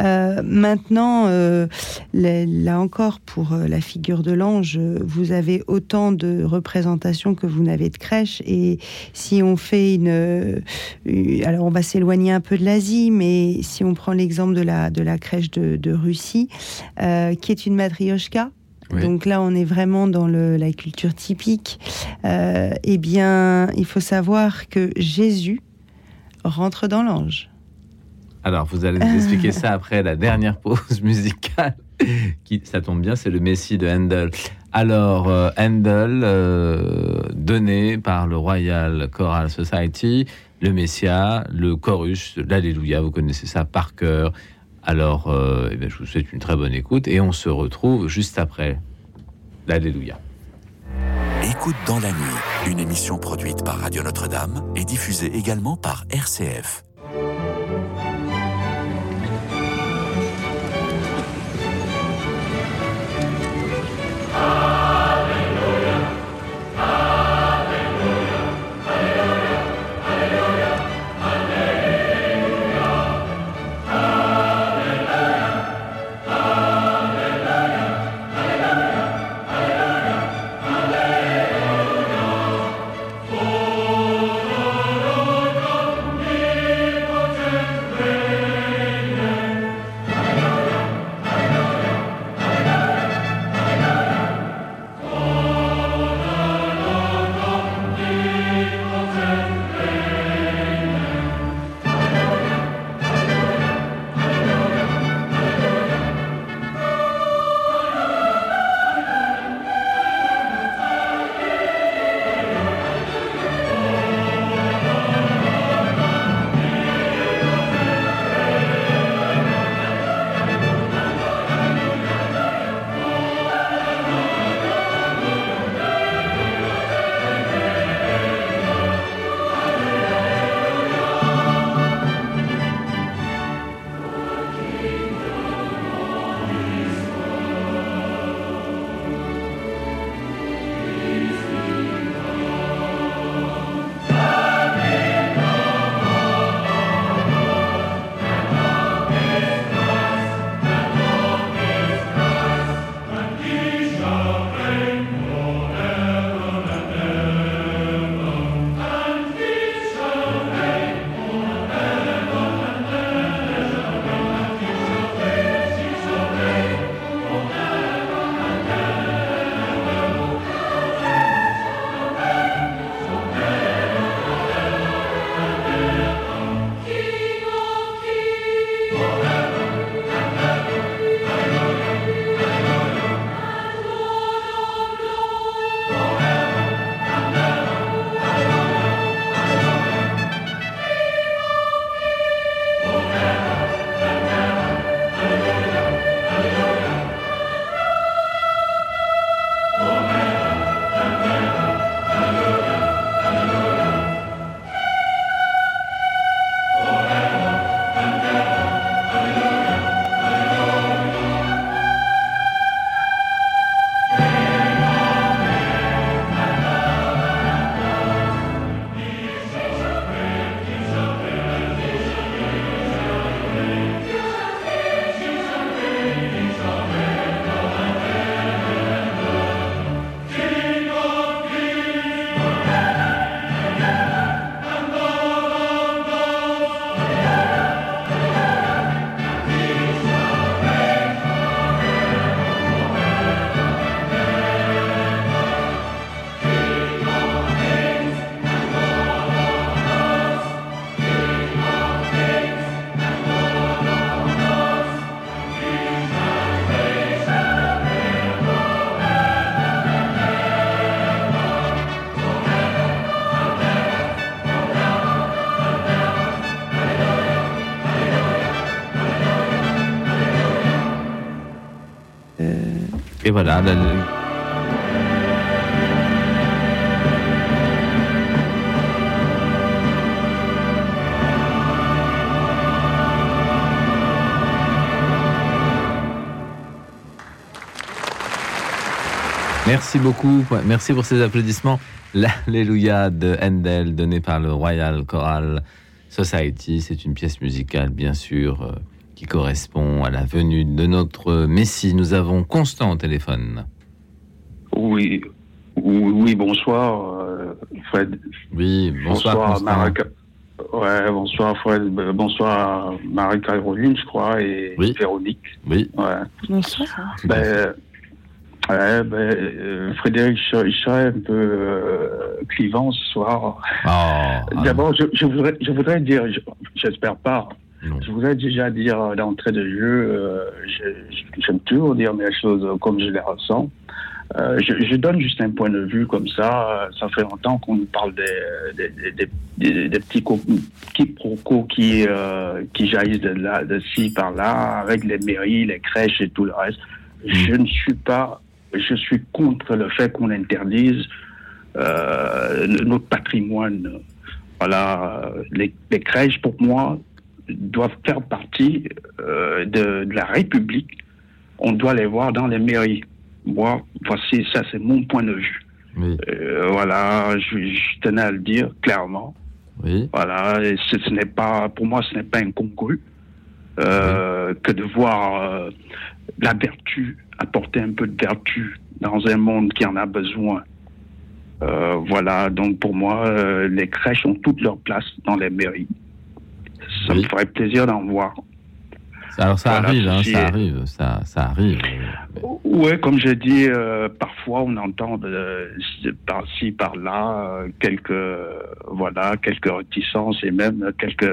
Euh, maintenant, euh, là, encore, pour euh, la figure de l'ange, vous avez autant de représentations que vous n'avez de crèches. Et si on fait une, une- alors on va s'éloigner un peu de l'Asie, mais si on prend l'exemple de la de la crèche de, de Russie, euh, qui est une matrioshka. Donc là, on est vraiment dans le, la culture typique. Euh, eh bien, il faut savoir que Jésus rentre dans l'ange. Alors, vous allez nous expliquer ça après la dernière pause musicale. Qui, ça tombe bien, c'est le Messie de Handel. Alors, euh, Handel, euh, donné par le Royal Choral Society, le Messia, le chorus, l'Alléluia, vous connaissez ça par cœur. Alors, euh, eh bien, je vous souhaite une très bonne écoute et on se retrouve juste après l'Alléluia. Écoute dans la nuit, une émission produite par Radio Notre-Dame et diffusée également par RCF. Merci beaucoup. Merci pour ces applaudissements. L'Alléluia de Handel, donné par le Royal Choral Society. C'est une pièce musicale, bien sûr, euh, qui correspond à la venue de notre Messie. Nous avons Constant au téléphone. Oui, oui, bonsoir, euh, Fred. Oui, bonsoir, bonsoir Ouais, bonsoir Fred, bonsoir Marie-Caroline, je crois, et Véronique. Oui. Ouais. Bonsoir. Ben, Ouais, ben, euh, Frédéric, je, serais un peu euh, clivant ce soir. Oh, D'abord, je, je, voudrais, je voudrais dire, j'espère pas, je voudrais déjà dire d'entrée de jeu, euh, j'aime toujours dire mes choses comme je les ressens. Euh, je, je, donne juste un point de vue comme ça. Ça fait longtemps qu'on nous parle des, des, des, des petits quiproquos qui, euh, qui jaillissent de, là, de ci par là, avec les mairies, les crèches et tout le reste. Je ne suis pas je suis contre le fait qu'on interdise euh, notre patrimoine. Voilà, les, crèches, pour moi, doivent faire partie euh, de, la République. On doit les voir dans les mairies. Moi, voici, ça, c'est mon point de vue. Euh, voilà, je, tenais à le dire clairement. Voilà, ce, n'est pas, pour moi, ce n'est pas incongru que de voir la vertu apporter un peu de vertu dans un monde qui en a besoin. Euh, voilà, donc pour moi, euh, les crèches ont toute leur place dans les mairies. Ça me ferait plaisir d'en voir. Alors ça arrive, hein, ça arrive, ça, ça arrive. Oui, comme je dis, euh, parfois on entend par-ci, par-là quelques, voilà, quelques réticences et même quelques,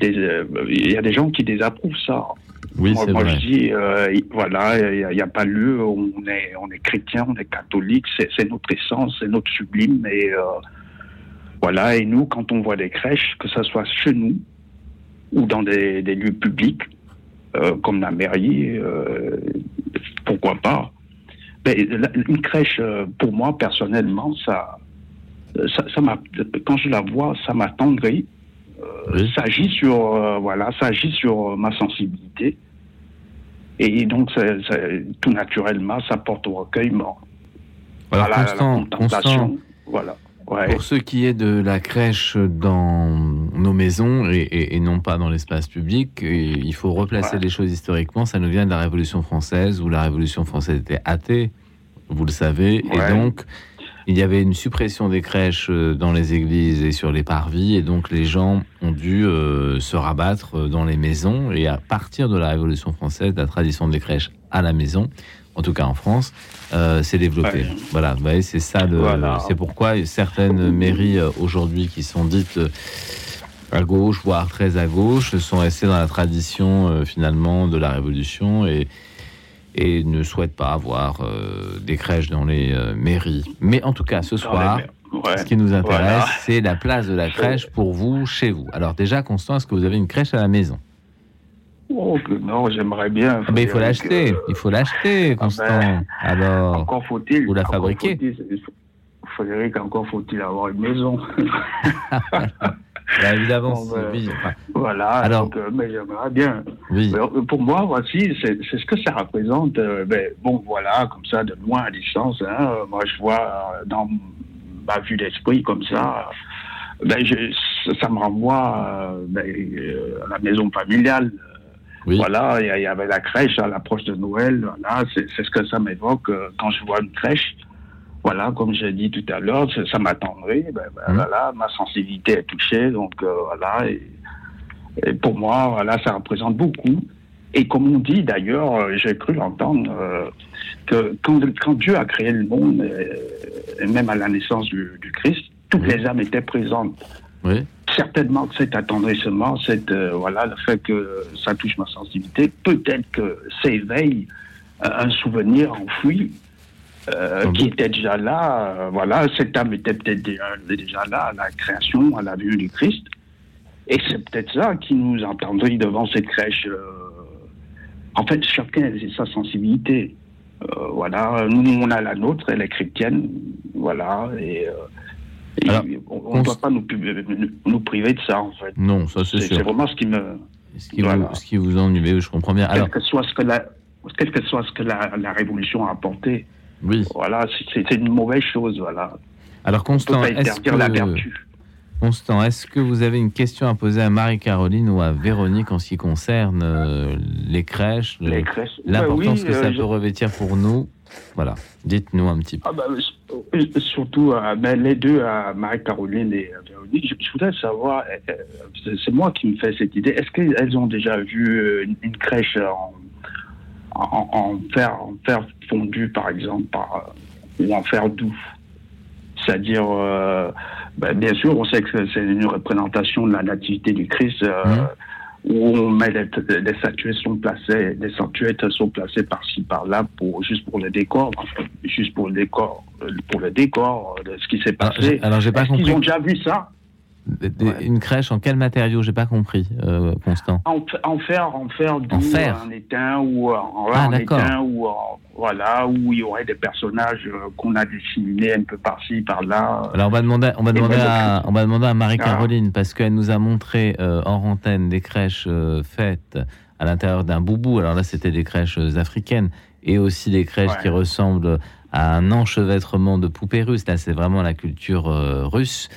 il y a des gens qui désapprouvent ça. Oui, moi, moi je dis, euh, voilà, il n'y a, pas lieu, on est, on est chrétien, on est catholique, c'est notre essence, c'est notre sublime. Et euh, voilà, et nous, quand on voit des crèches, que ce soit chez nous ou dans des, lieux publics, euh, comme la mairie, pourquoi pas. Mais une crèche, pour moi, personnellement, ça, ça, ça quand je la vois, ça m'attendrit. Ça agit sur, voilà, ça agit sur ma sensibilité. Et donc, tout naturellement, ça porte au recueillement. Alors, Constant, Voilà. Pour ce qui est de la crèche dans nos maisons et, non pas dans l'espace public, il faut replacer les choses historiquement. Ça nous vient de la Révolution française, où la Révolution française était athée, vous le savez, et donc il y avait une suppression des crèches euh, dans les églises et sur les parvis, et donc les gens ont dû euh, se rabattre euh, dans les maisons. Et à partir de la Révolution française, la tradition des crèches à la maison, en tout cas en France, s'est développée. Voilà, vous voyez, c'est ça. C'est pourquoi certaines mairies aujourd'hui qui sont dites à gauche, voire très à gauche, sont restées dans la tradition finalement de la Révolution et et ne souhaite pas avoir euh, des crèches dans les euh, mairies. Mais en tout cas, ce soir, ce qui nous intéresse, c'est la place de la crèche pour vous, chez vous. Alors déjà, Constant, est-ce que vous avez une crèche à la maison? Oh, non, j'aimerais bien. Mais il faut l'acheter, il faut l'acheter, ah, Constant. Ben, Alors, encore faut-il. Vous la fabriquez. Frédéric, encore faut-il avoir une maison. Bah, évidemment, oui. voilà, Alors, euh, mais j'aimerais bien. Euh, pour moi, voici, c'est ce que ça représente. Euh, ben, bon, voilà, comme ça, de loin à distance. Hein, moi, je vois dans ma vue d'esprit comme ça. Ben, ça me renvoie ben, à la maison familiale. Voilà, il y, avait la crèche à l'approche de Noël. Voilà, c'est ce que ça m'évoque quand je vois une crèche. Voilà, comme j'ai dit tout à l'heure, ça m'attendrait. Ben, ben, mmh. Voilà, ma sensibilité est touchée, donc euh, voilà. Et, pour moi, voilà, ça représente beaucoup. Et comme on dit d'ailleurs, euh, j'ai cru l'entendre, euh, que quand, Dieu a créé le monde, et, même à la naissance du, Christ, toutes les âmes étaient présentes. Oui. Certainement que cet attendrissement, cette, voilà, le fait que ça touche ma sensibilité, peut-être que s'éveille un souvenir enfoui euh, qui était déjà là. Euh, voilà, cette âme était peut-être déjà, là à la création, à la vue du Christ. Et c'est peut-être ça qui nous entendrait devant cette crèche. Euh. En fait, chacun a sa sensibilité. voilà, nous, on a la nôtre, elle est chrétienne. Voilà, et. On ne doit pas nous, nous, priver de ça, en fait. Non, ça c'est sûr. C'est vraiment ce qui me. Ce qui, vous, ce qui vous ennuie, je comprends bien. Alors, quel que soit ce que la, quel que soit ce que la, la révolution a apporté, oui. voilà, c'est une mauvaise chose, voilà. Alors, Constant, est-ce que... la vertu. Constant, est-ce que vous avez une question à poser à Marie-Caroline ou à Véronique en ce qui concerne euh, les crèches, l'importance que ça euh, peut revêtir pour nous Voilà, dites-nous un petit peu. Ah bah, euh, surtout ben, les deux, à Marie-Caroline et Véronique, je, voudrais savoir, c'est moi qui me fais cette idée, est-ce qu'elles ont déjà vu une, crèche en, en, fer, en fer fondu, par exemple, par, ou en fer doux? C'est-à-dire, euh, ben, bien sûr, on sait que c'est une représentation de la nativité du Christ. Euh, mmh. Où on met les, statuettes sont placées, les statuettes sont placées par-ci par-là pour juste pour le décor, juste pour le décor, pour le décor de ce qui s'est passé. Alors, j'ai pas compris. Ils ont déjà vu ça? Une crèche en quel matériau? J'ai pas compris, euh, Constant. En, fer, en fer, en, fer. en étain ou en, ah, étain ou en voilà, où il y aurait des personnages euh, qu'on a dissimulés un peu par-ci, par-là. Alors on va demander, on va demander, à, on va demander à Marie-Caroline, parce qu'elle nous a montré euh, en antenne des crèches euh, faites à l'intérieur d'un boubou. Alors là, c'était des crèches africaines et aussi des crèches qui ressemblent à un enchevêtrement de poupées russes. Là, c'est vraiment la culture russe.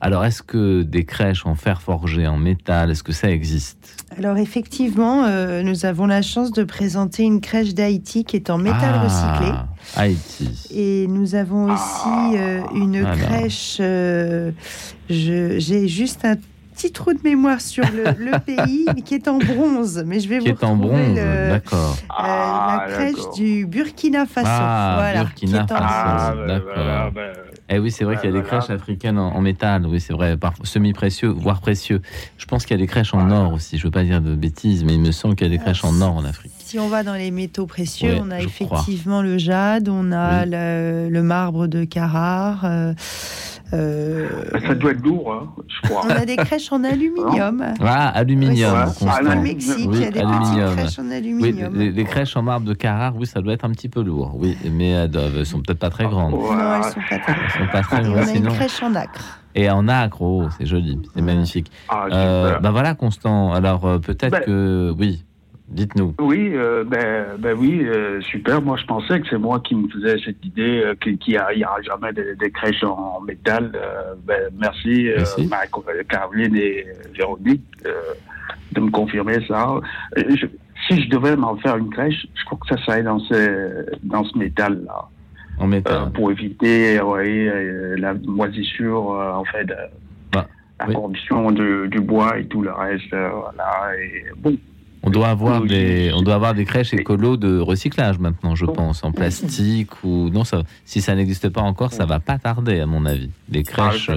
Alors, est-ce que des crèches en fer forgé, en métal, est-ce que ça existe? Alors, effectivement, euh, nous avons la chance de présenter une crèche d'Haïti qui est en métal ah, recyclé. Haïti. Et nous avons aussi euh, une crèche. Euh, j'ai juste un petit trou de mémoire sur le, pays, qui est en bronze. Mais je vais qui vous est en bronze, d'accord. la ah, crèche du Burkina Faso. Ah, voilà, Burkina Faso, d'accord. Ben, eh oui, c'est vrai qu'il y a des crèches africaines en, métal, oui, c'est vrai, semi-précieux, voire précieux. Je pense qu'il y a des crèches en or aussi, je ne veux pas dire de bêtises, mais il me semble qu'il y a des crèches en or en Afrique. Si on va dans les métaux précieux, on a effectivement le jade, on a le, marbre de Carrare. Euh, euh, ça doit être lourd, hein, je crois. On a des crèches en aluminium. Ah, aluminium. Oui, au Mexique, il y a des crèches en aluminium. Oui, les, crèches en marbre de Carrare, oui, ça doit être un petit peu lourd. Oui, mais elles ne sont peut-être pas très grandes. Non, elles sont pas très, sont pas très grandes. On a une crèche en acre. Et en acre, oh, c'est joli, c'est magnifique. Ah, euh, bah voilà, Constant. Alors euh, peut-être ben, que oui. Dites-nous. Oui, euh, ben, ben oui, euh, super. Moi, je pensais que c'est moi qui me faisais cette idée euh, qu'il n'y aura jamais des, crèches en, métal. Ben, merci, Marie-Caroline et Véronique de me confirmer ça. si je devais m'en faire une crèche, je crois que ça serait dans ce, dans ce métal-là. En métal. pour éviter la moisissure, en fait, bah, la corruption du, du, bois et tout le reste. voilà. Et bon. On doit avoir des, on doit avoir des crèches écolo de recyclage maintenant, je pense, en plastique ou non. Ça, si ça n'existe pas encore, ça va pas tarder, à mon avis. Des ah, crèches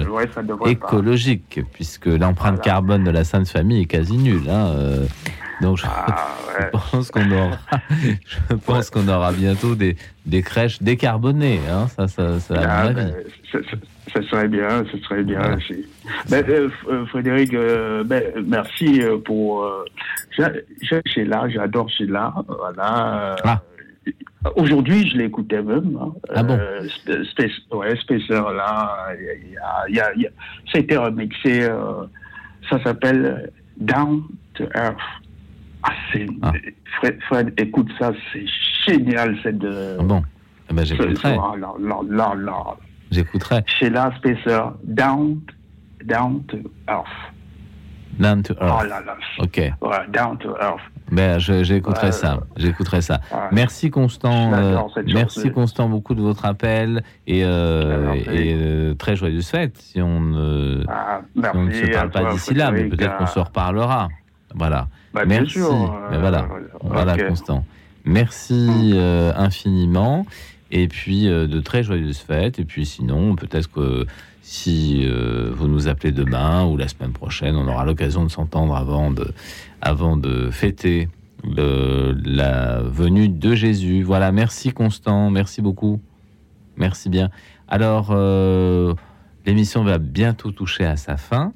écologiques, puisque l'empreinte carbone de la Sainte Famille est quasi nulle. Hein, euh. donc je, ah, pense qu'on aura, je pense qu'on aura bientôt des, des crèches décarbonées. Hein, ça, ça, ah, ça serait bien, ça serait bien. Ben, euh, euh, Frédéric, euh, ben, merci pour. Sheila, j'adore Sheila. Voilà. Ah. Aujourd'hui, je l'écoutais même. Hein. Ah bon? Space, ouais, Spacer, là, a, y a, ça a été remixé. ça s'appelle Down to Earth. Ah, c'est. Ah. Fred, écoute ça, c'est génial, c'est de. Ah bon? Eh ben, j'écouterai. Là, là, là, là. J'écouterai. Sheila Spacer, Down, down to Earth. Down to Earth. Oh là là. Ok. Down to Earth. Ben, j'écouterai ça. J'écouterai ça. Merci Constant. Euh, merci Constant beaucoup de votre appel et, euh, et euh, très joyeuse fête si on ne, ah, on ne se parle pas d'ici là, mais peut-être qu'on se reparlera. Voilà. Bah, merci. Ben, voilà. Voilà Constant. Merci infiniment. Et puis euh, de très joyeuses fêtes. Et puis sinon, peut-être que si euh, vous nous appelez demain ou la semaine prochaine, on aura l'occasion de s'entendre avant de, avant de fêter le, la venue de Jésus. Voilà, merci Constant, merci beaucoup. Merci bien. Alors, euh, l'émission va bientôt toucher à sa fin.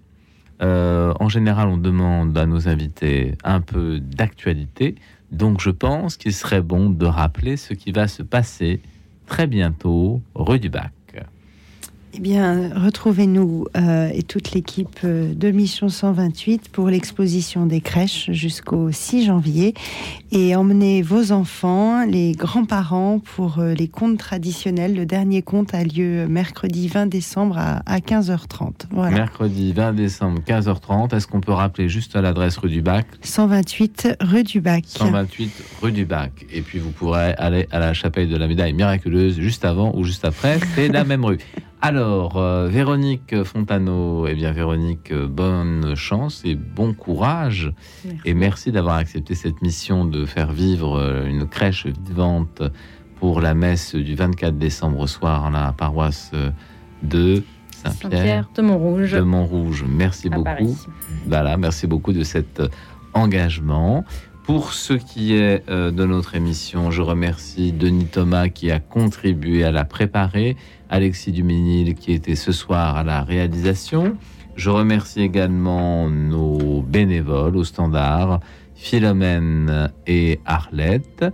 en général, on demande à nos invités un peu d'actualité. Donc je pense qu'il serait bon de rappeler ce qui va se passer très bientôt rue du Bac. Eh bien, retrouvez-nous euh, et toute l'équipe euh, de Mission 128 pour l'exposition des crèches jusqu'au 6 janvier et emmenez vos enfants, les grands-parents pour euh, les contes traditionnels. Le dernier conte a lieu mercredi 20 décembre à, 15h30. Mercredi 20 décembre 15h30. Est-ce qu'on peut rappeler juste à l'adresse rue du Bac? 128 rue du Bac. 128 rue du Bac. Et puis vous pourrez aller à la chapelle de la médaille miraculeuse juste avant ou juste après. C'est la même rue. Alors, euh, Véronique Fontano, eh bien Véronique, euh, bonne chance et bon courage. Et merci d'avoir accepté cette mission de faire vivre euh, une crèche vivante pour la messe du 24 décembre au soir à la paroisse de Saint-Pierre de Montrouge. De Montrouge. Merci beaucoup. Voilà, merci beaucoup de cet engagement. Pour ce qui est de notre émission, je remercie Denis Thomas qui a contribué à la préparer. Alexis Duménil qui était ce soir à la réalisation. Je remercie également nos bénévoles au standard, Philomène et Arlette.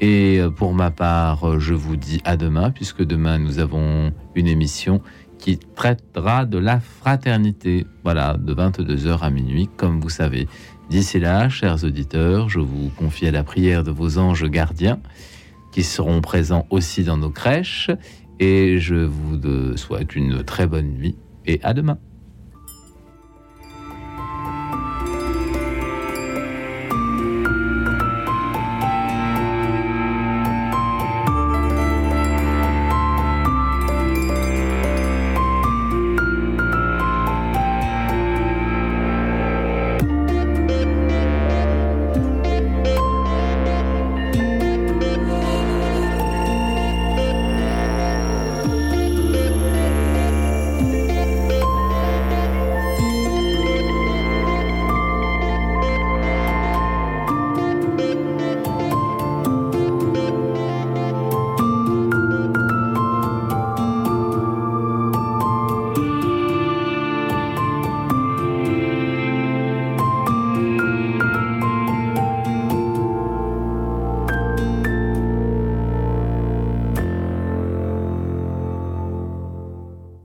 Et pour ma part, je vous dis à demain, puisque demain nous avons une émission qui traitera de la fraternité. Voilà, de 22h à minuit, comme vous savez. D'ici là, chers auditeurs, je vous confie à la prière de vos anges gardiens, qui seront présents aussi dans nos crèches. Et je vous souhaite une très bonne nuit et à demain.